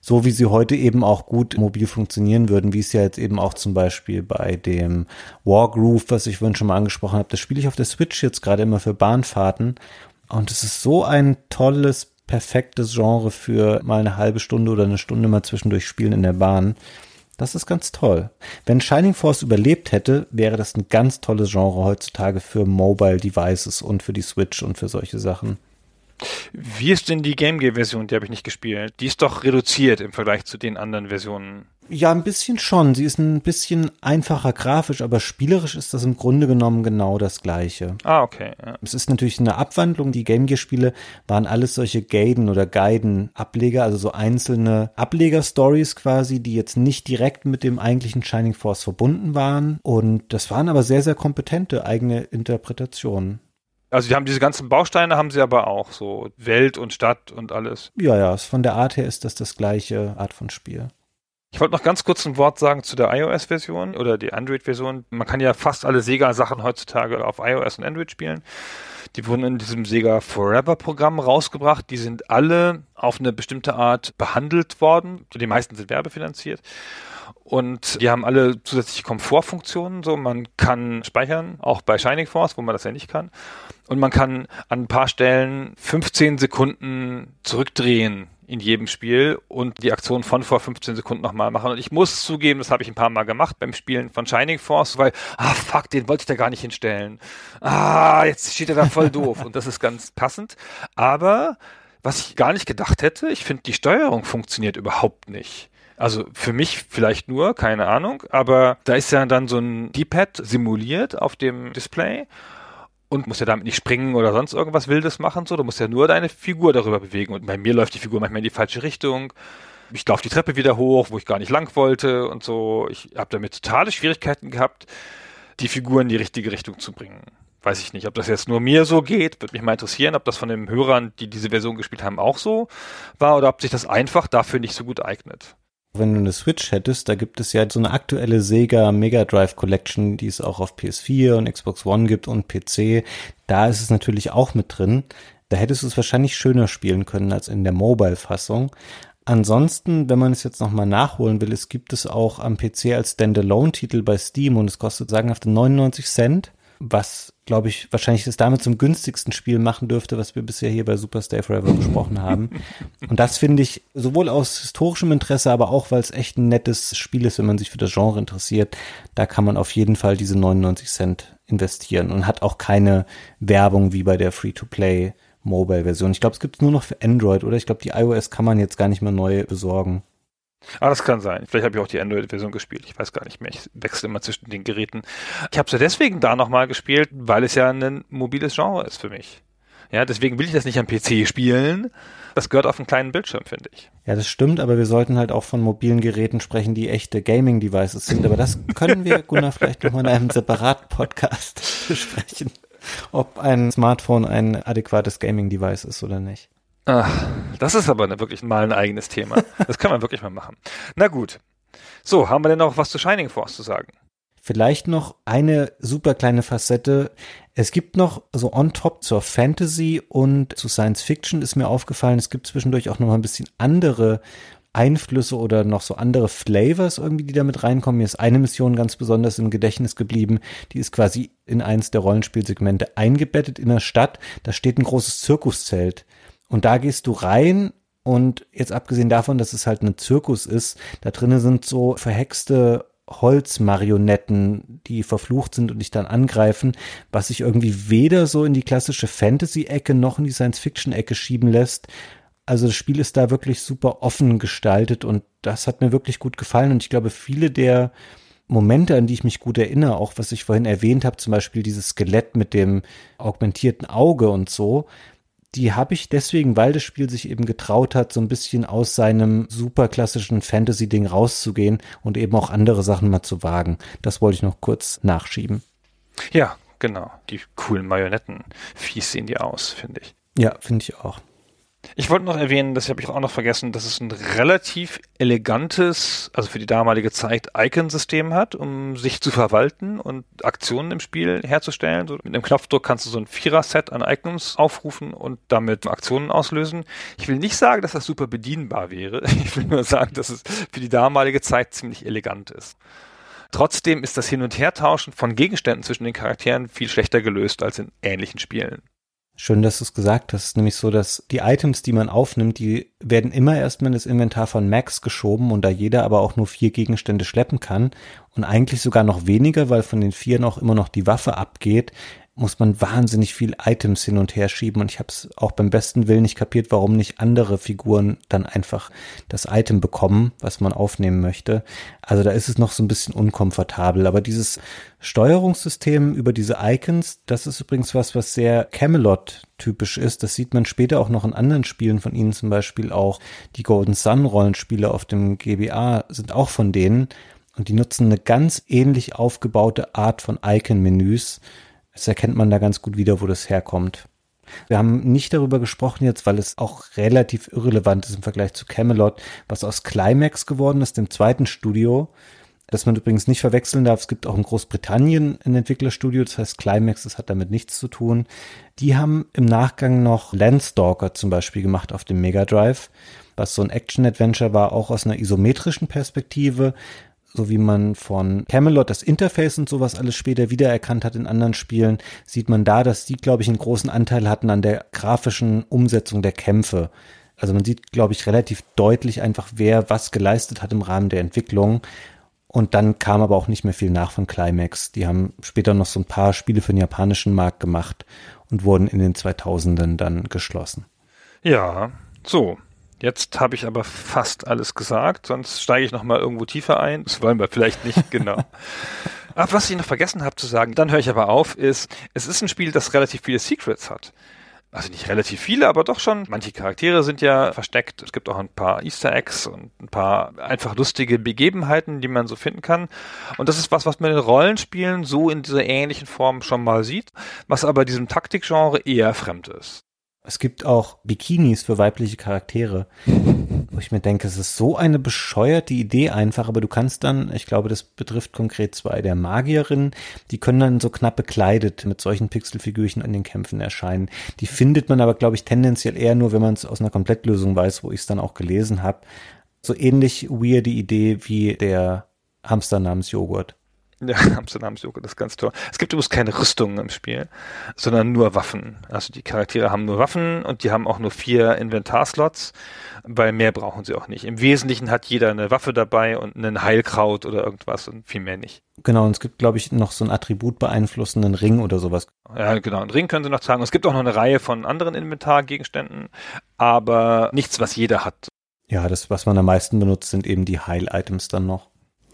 S2: So wie sie heute eben auch gut mobil funktionieren würden, wie es ja jetzt eben auch zum Beispiel bei dem Wargroove, was ich vorhin schon mal angesprochen habe, das spiele ich auf der Switch jetzt gerade immer für Bahnfahrten. Und es ist so ein tolles, perfektes Genre für mal eine halbe Stunde oder eine Stunde mal zwischendurch spielen in der Bahn. Das ist ganz toll. Wenn Shining Force überlebt hätte, wäre das ein ganz tolles Genre heutzutage für Mobile Devices und für die Switch und für solche Sachen.
S1: Wie ist denn die Game Gear Version? Die habe ich nicht gespielt. Die ist doch reduziert im Vergleich zu den anderen Versionen.
S2: Ja, ein bisschen schon. Sie ist ein bisschen einfacher grafisch, aber spielerisch ist das im Grunde genommen genau das Gleiche.
S1: Ah, okay.
S2: Ja. Es ist natürlich eine Abwandlung. Die Game Gear Spiele waren alles solche Gaiden oder Guiden Ableger, also so einzelne Ableger-Stories quasi, die jetzt nicht direkt mit dem eigentlichen Shining Force verbunden waren. Und das waren aber sehr, sehr kompetente eigene Interpretationen.
S1: Also die haben diese ganzen Bausteine, haben sie aber auch so Welt und Stadt und alles.
S2: Ja, ja, von der Art her ist das das gleiche Art von Spiel.
S1: Ich wollte noch ganz kurz ein Wort sagen zu der iOS-Version oder die Android-Version. Man kann ja fast alle Sega-Sachen heutzutage auf iOS und Android spielen. Die wurden in diesem Sega Forever-Programm rausgebracht. Die sind alle auf eine bestimmte Art behandelt worden. Die meisten sind werbefinanziert. Und die haben alle zusätzliche Komfortfunktionen. So, man kann speichern, auch bei Shining Force, wo man das ja nicht kann. Und man kann an ein paar Stellen 15 Sekunden zurückdrehen in jedem Spiel und die Aktion von vor 15 Sekunden nochmal machen. Und ich muss zugeben, das habe ich ein paar Mal gemacht beim Spielen von Shining Force, weil, ah fuck, den wollte ich da gar nicht hinstellen. Ah, jetzt steht er da voll doof. Und das ist ganz passend. Aber was ich gar nicht gedacht hätte, ich finde, die Steuerung funktioniert überhaupt nicht. Also für mich vielleicht nur, keine Ahnung, aber da ist ja dann so ein D-Pad simuliert auf dem Display und musst ja damit nicht springen oder sonst irgendwas Wildes machen, so. Du musst ja nur deine Figur darüber bewegen. Und bei mir läuft die Figur manchmal in die falsche Richtung. Ich laufe die Treppe wieder hoch, wo ich gar nicht lang wollte und so. Ich habe damit totale Schwierigkeiten gehabt, die Figur in die richtige Richtung zu bringen. Weiß ich nicht, ob das jetzt nur mir so geht. Würde mich mal interessieren, ob das von den Hörern, die diese Version gespielt haben, auch so war oder ob sich das einfach dafür nicht so gut eignet.
S2: Wenn du eine Switch hättest, da gibt es ja so eine aktuelle Sega Mega Drive Collection, die es auch auf PS4 und Xbox One gibt und PC. Da ist es natürlich auch mit drin. Da hättest du es wahrscheinlich schöner spielen können als in der Mobile-Fassung. Ansonsten, wenn man es jetzt nochmal nachholen will, es gibt es auch am PC als Standalone-Titel bei Steam und es kostet sagenhafte 99 Cent was, glaube ich, wahrscheinlich das damit zum günstigsten Spiel machen dürfte, was wir bisher hier bei Super Stay Forever besprochen haben. Und das finde ich sowohl aus historischem Interesse, aber auch, weil es echt ein nettes Spiel ist, wenn man sich für das Genre interessiert, da kann man auf jeden Fall diese 99 Cent investieren und hat auch keine Werbung wie bei der Free-to-Play Mobile-Version. Ich glaube, es gibt es nur noch für Android, oder? Ich glaube, die iOS kann man jetzt gar nicht mehr neu besorgen.
S1: Ah, das kann sein. Vielleicht habe ich auch die Android-Version gespielt. Ich weiß gar nicht mehr. Ich wechsle immer zwischen den Geräten. Ich habe es ja deswegen da nochmal gespielt, weil es ja ein mobiles Genre ist für mich. Ja, deswegen will ich das nicht am PC spielen. Das gehört auf einen kleinen Bildschirm, finde ich.
S2: Ja, das stimmt, aber wir sollten halt auch von mobilen Geräten sprechen, die echte Gaming-Devices sind. Aber das können wir, Gunnar, vielleicht nochmal in einem separaten Podcast besprechen, ob ein Smartphone ein adäquates Gaming-Device ist oder nicht.
S1: Ach, das ist aber wirklich mal ein eigenes Thema. Das kann man wirklich mal machen. Na gut. So, haben wir denn noch was zu Shining Force zu sagen?
S2: Vielleicht noch eine super kleine Facette. Es gibt noch so on top zur Fantasy und zu Science Fiction ist mir aufgefallen, es gibt zwischendurch auch noch mal ein bisschen andere Einflüsse oder noch so andere Flavors irgendwie, die da mit reinkommen. Mir ist eine Mission ganz besonders im Gedächtnis geblieben. Die ist quasi in eins der Rollenspielsegmente eingebettet in der Stadt. Da steht ein großes Zirkuszelt. Und da gehst du rein und jetzt abgesehen davon, dass es halt ein Zirkus ist, da drinnen sind so verhexte Holzmarionetten, die verflucht sind und dich dann angreifen, was sich irgendwie weder so in die klassische Fantasy-Ecke noch in die Science-Fiction-Ecke schieben lässt. Also das Spiel ist da wirklich super offen gestaltet und das hat mir wirklich gut gefallen und ich glaube, viele der Momente, an die ich mich gut erinnere, auch was ich vorhin erwähnt habe, zum Beispiel dieses Skelett mit dem augmentierten Auge und so, die habe ich deswegen, weil das Spiel sich eben getraut hat, so ein bisschen aus seinem super klassischen Fantasy-Ding rauszugehen und eben auch andere Sachen mal zu wagen. Das wollte ich noch kurz nachschieben.
S1: Ja, genau. Die coolen Marionetten. Fies sehen die aus, finde ich.
S2: Ja, finde ich auch.
S1: Ich wollte noch erwähnen, das habe ich auch noch vergessen, dass es ein relativ elegantes, also für die damalige Zeit, Icon-System hat, um sich zu verwalten und Aktionen im Spiel herzustellen. So, mit einem Knopfdruck kannst du so ein Vierer-Set an Icons aufrufen und damit Aktionen auslösen. Ich will nicht sagen, dass das super bedienbar wäre. Ich will nur sagen, dass es für die damalige Zeit ziemlich elegant ist. Trotzdem ist das Hin- und Hertauschen von Gegenständen zwischen den Charakteren viel schlechter gelöst als in ähnlichen Spielen.
S2: Schön, dass du es gesagt hast. Nämlich so, dass die Items, die man aufnimmt, die werden immer erstmal in das Inventar von Max geschoben und da jeder aber auch nur vier Gegenstände schleppen kann und eigentlich sogar noch weniger, weil von den vier noch immer noch die Waffe abgeht, muss man wahnsinnig viel Items hin und her schieben und ich habe es auch beim besten Willen nicht kapiert, warum nicht andere Figuren dann einfach das Item bekommen, was man aufnehmen möchte. Also da ist es noch so ein bisschen unkomfortabel, aber dieses Steuerungssystem über diese Icons, das ist übrigens was, was sehr Camelot typisch ist. Das sieht man später auch noch in anderen Spielen von ihnen, zum Beispiel auch die Golden Sun Rollenspiele auf dem GBA sind auch von denen und die nutzen eine ganz ähnlich aufgebaute Art von Icon-Menüs Das erkennt man da ganz gut wieder, wo das herkommt. Wir haben nicht darüber gesprochen jetzt, weil es auch relativ irrelevant ist im Vergleich zu Camelot, was aus Climax geworden ist, dem zweiten Studio. Das man übrigens nicht verwechseln darf. Es gibt auch in Großbritannien ein Entwicklerstudio, das heißt Climax, das hat damit nichts zu tun. Die haben im Nachgang noch Landstalker zum Beispiel gemacht auf dem Mega Drive, was so ein Action-Adventure war, auch aus einer isometrischen Perspektive so wie man von Camelot das Interface und sowas alles später wiedererkannt hat in anderen Spielen, sieht man da, dass die, glaube ich, einen großen Anteil hatten an der grafischen Umsetzung der Kämpfe. Also man sieht, glaube ich, relativ deutlich einfach, wer was geleistet hat im Rahmen der Entwicklung. Und dann kam aber auch nicht mehr viel nach von Climax. Die haben später noch so ein paar Spiele für den japanischen Markt gemacht und wurden in den 2000ern dann geschlossen.
S1: Ja, so. Jetzt habe ich aber fast alles gesagt, sonst steige ich noch mal irgendwo tiefer ein. Das wollen wir vielleicht nicht genau. Ach, was ich noch vergessen habe zu sagen, dann höre ich aber auf, ist, es ist ein Spiel, das relativ viele Secrets hat. Also nicht relativ viele, aber doch schon. Manche Charaktere sind ja versteckt. Es gibt auch ein paar Easter Eggs und ein paar einfach lustige Begebenheiten, die man so finden kann. Und das ist was, was man in Rollenspielen so in dieser ähnlichen Form schon mal sieht, was aber diesem Taktikgenre eher fremd ist.
S2: Es gibt auch Bikinis für weibliche Charaktere, wo ich mir denke, es ist so eine bescheuerte Idee einfach, aber du kannst dann, ich glaube, das betrifft konkret zwei der Magierinnen, die können dann so knapp bekleidet mit solchen Pixelfigürchen in den Kämpfen erscheinen. Die findet man aber, glaube ich, tendenziell eher nur, wenn man es aus einer Komplettlösung weiß, wo ich es dann auch gelesen habe. So ähnlich weirde Idee wie der Hamster namens Joghurt.
S1: Ja, Amsterdams-Joghurt ist ganz toll. Es gibt übrigens keine Rüstungen im Spiel, sondern nur Waffen. Also die Charaktere haben nur Waffen und die haben auch nur vier Inventarslots, weil mehr brauchen sie auch nicht. Im Wesentlichen hat jeder eine Waffe dabei und einen Heilkraut oder irgendwas und viel mehr nicht.
S2: Genau, und es gibt, glaube ich, noch so einen Attribut beeinflussenden Ring oder sowas.
S1: Ja, genau, einen Ring können sie noch tragen. Und es gibt auch noch eine Reihe von anderen Inventargegenständen, aber nichts, was jeder hat.
S2: Ja, das, was man am meisten benutzt, sind eben die Heil-Items dann noch.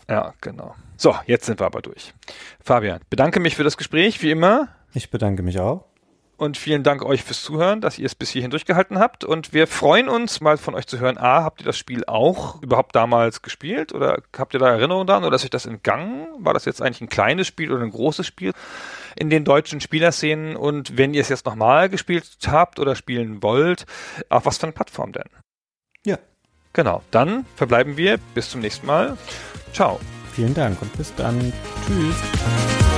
S1: Ja, genau. So, jetzt sind wir aber durch. Fabian, bedanke mich für das Gespräch, wie immer.
S2: Ich bedanke mich auch.
S1: Und vielen Dank euch fürs Zuhören, dass ihr es bis hierhin durchgehalten habt. Und wir freuen uns mal von euch zu hören. A, habt ihr das Spiel auch überhaupt damals gespielt? Oder habt ihr da Erinnerungen daran? Oder ist euch das entgangen? War das jetzt eigentlich ein kleines Spiel oder ein großes Spiel in den deutschen Spielerszenen? Und wenn ihr es jetzt nochmal gespielt habt oder spielen wollt, auf was für eine Plattform denn?
S2: Ja.
S1: Genau. Dann verbleiben wir. Bis zum nächsten Mal. Ciao.
S2: Vielen Dank und bis dann. Tschüss.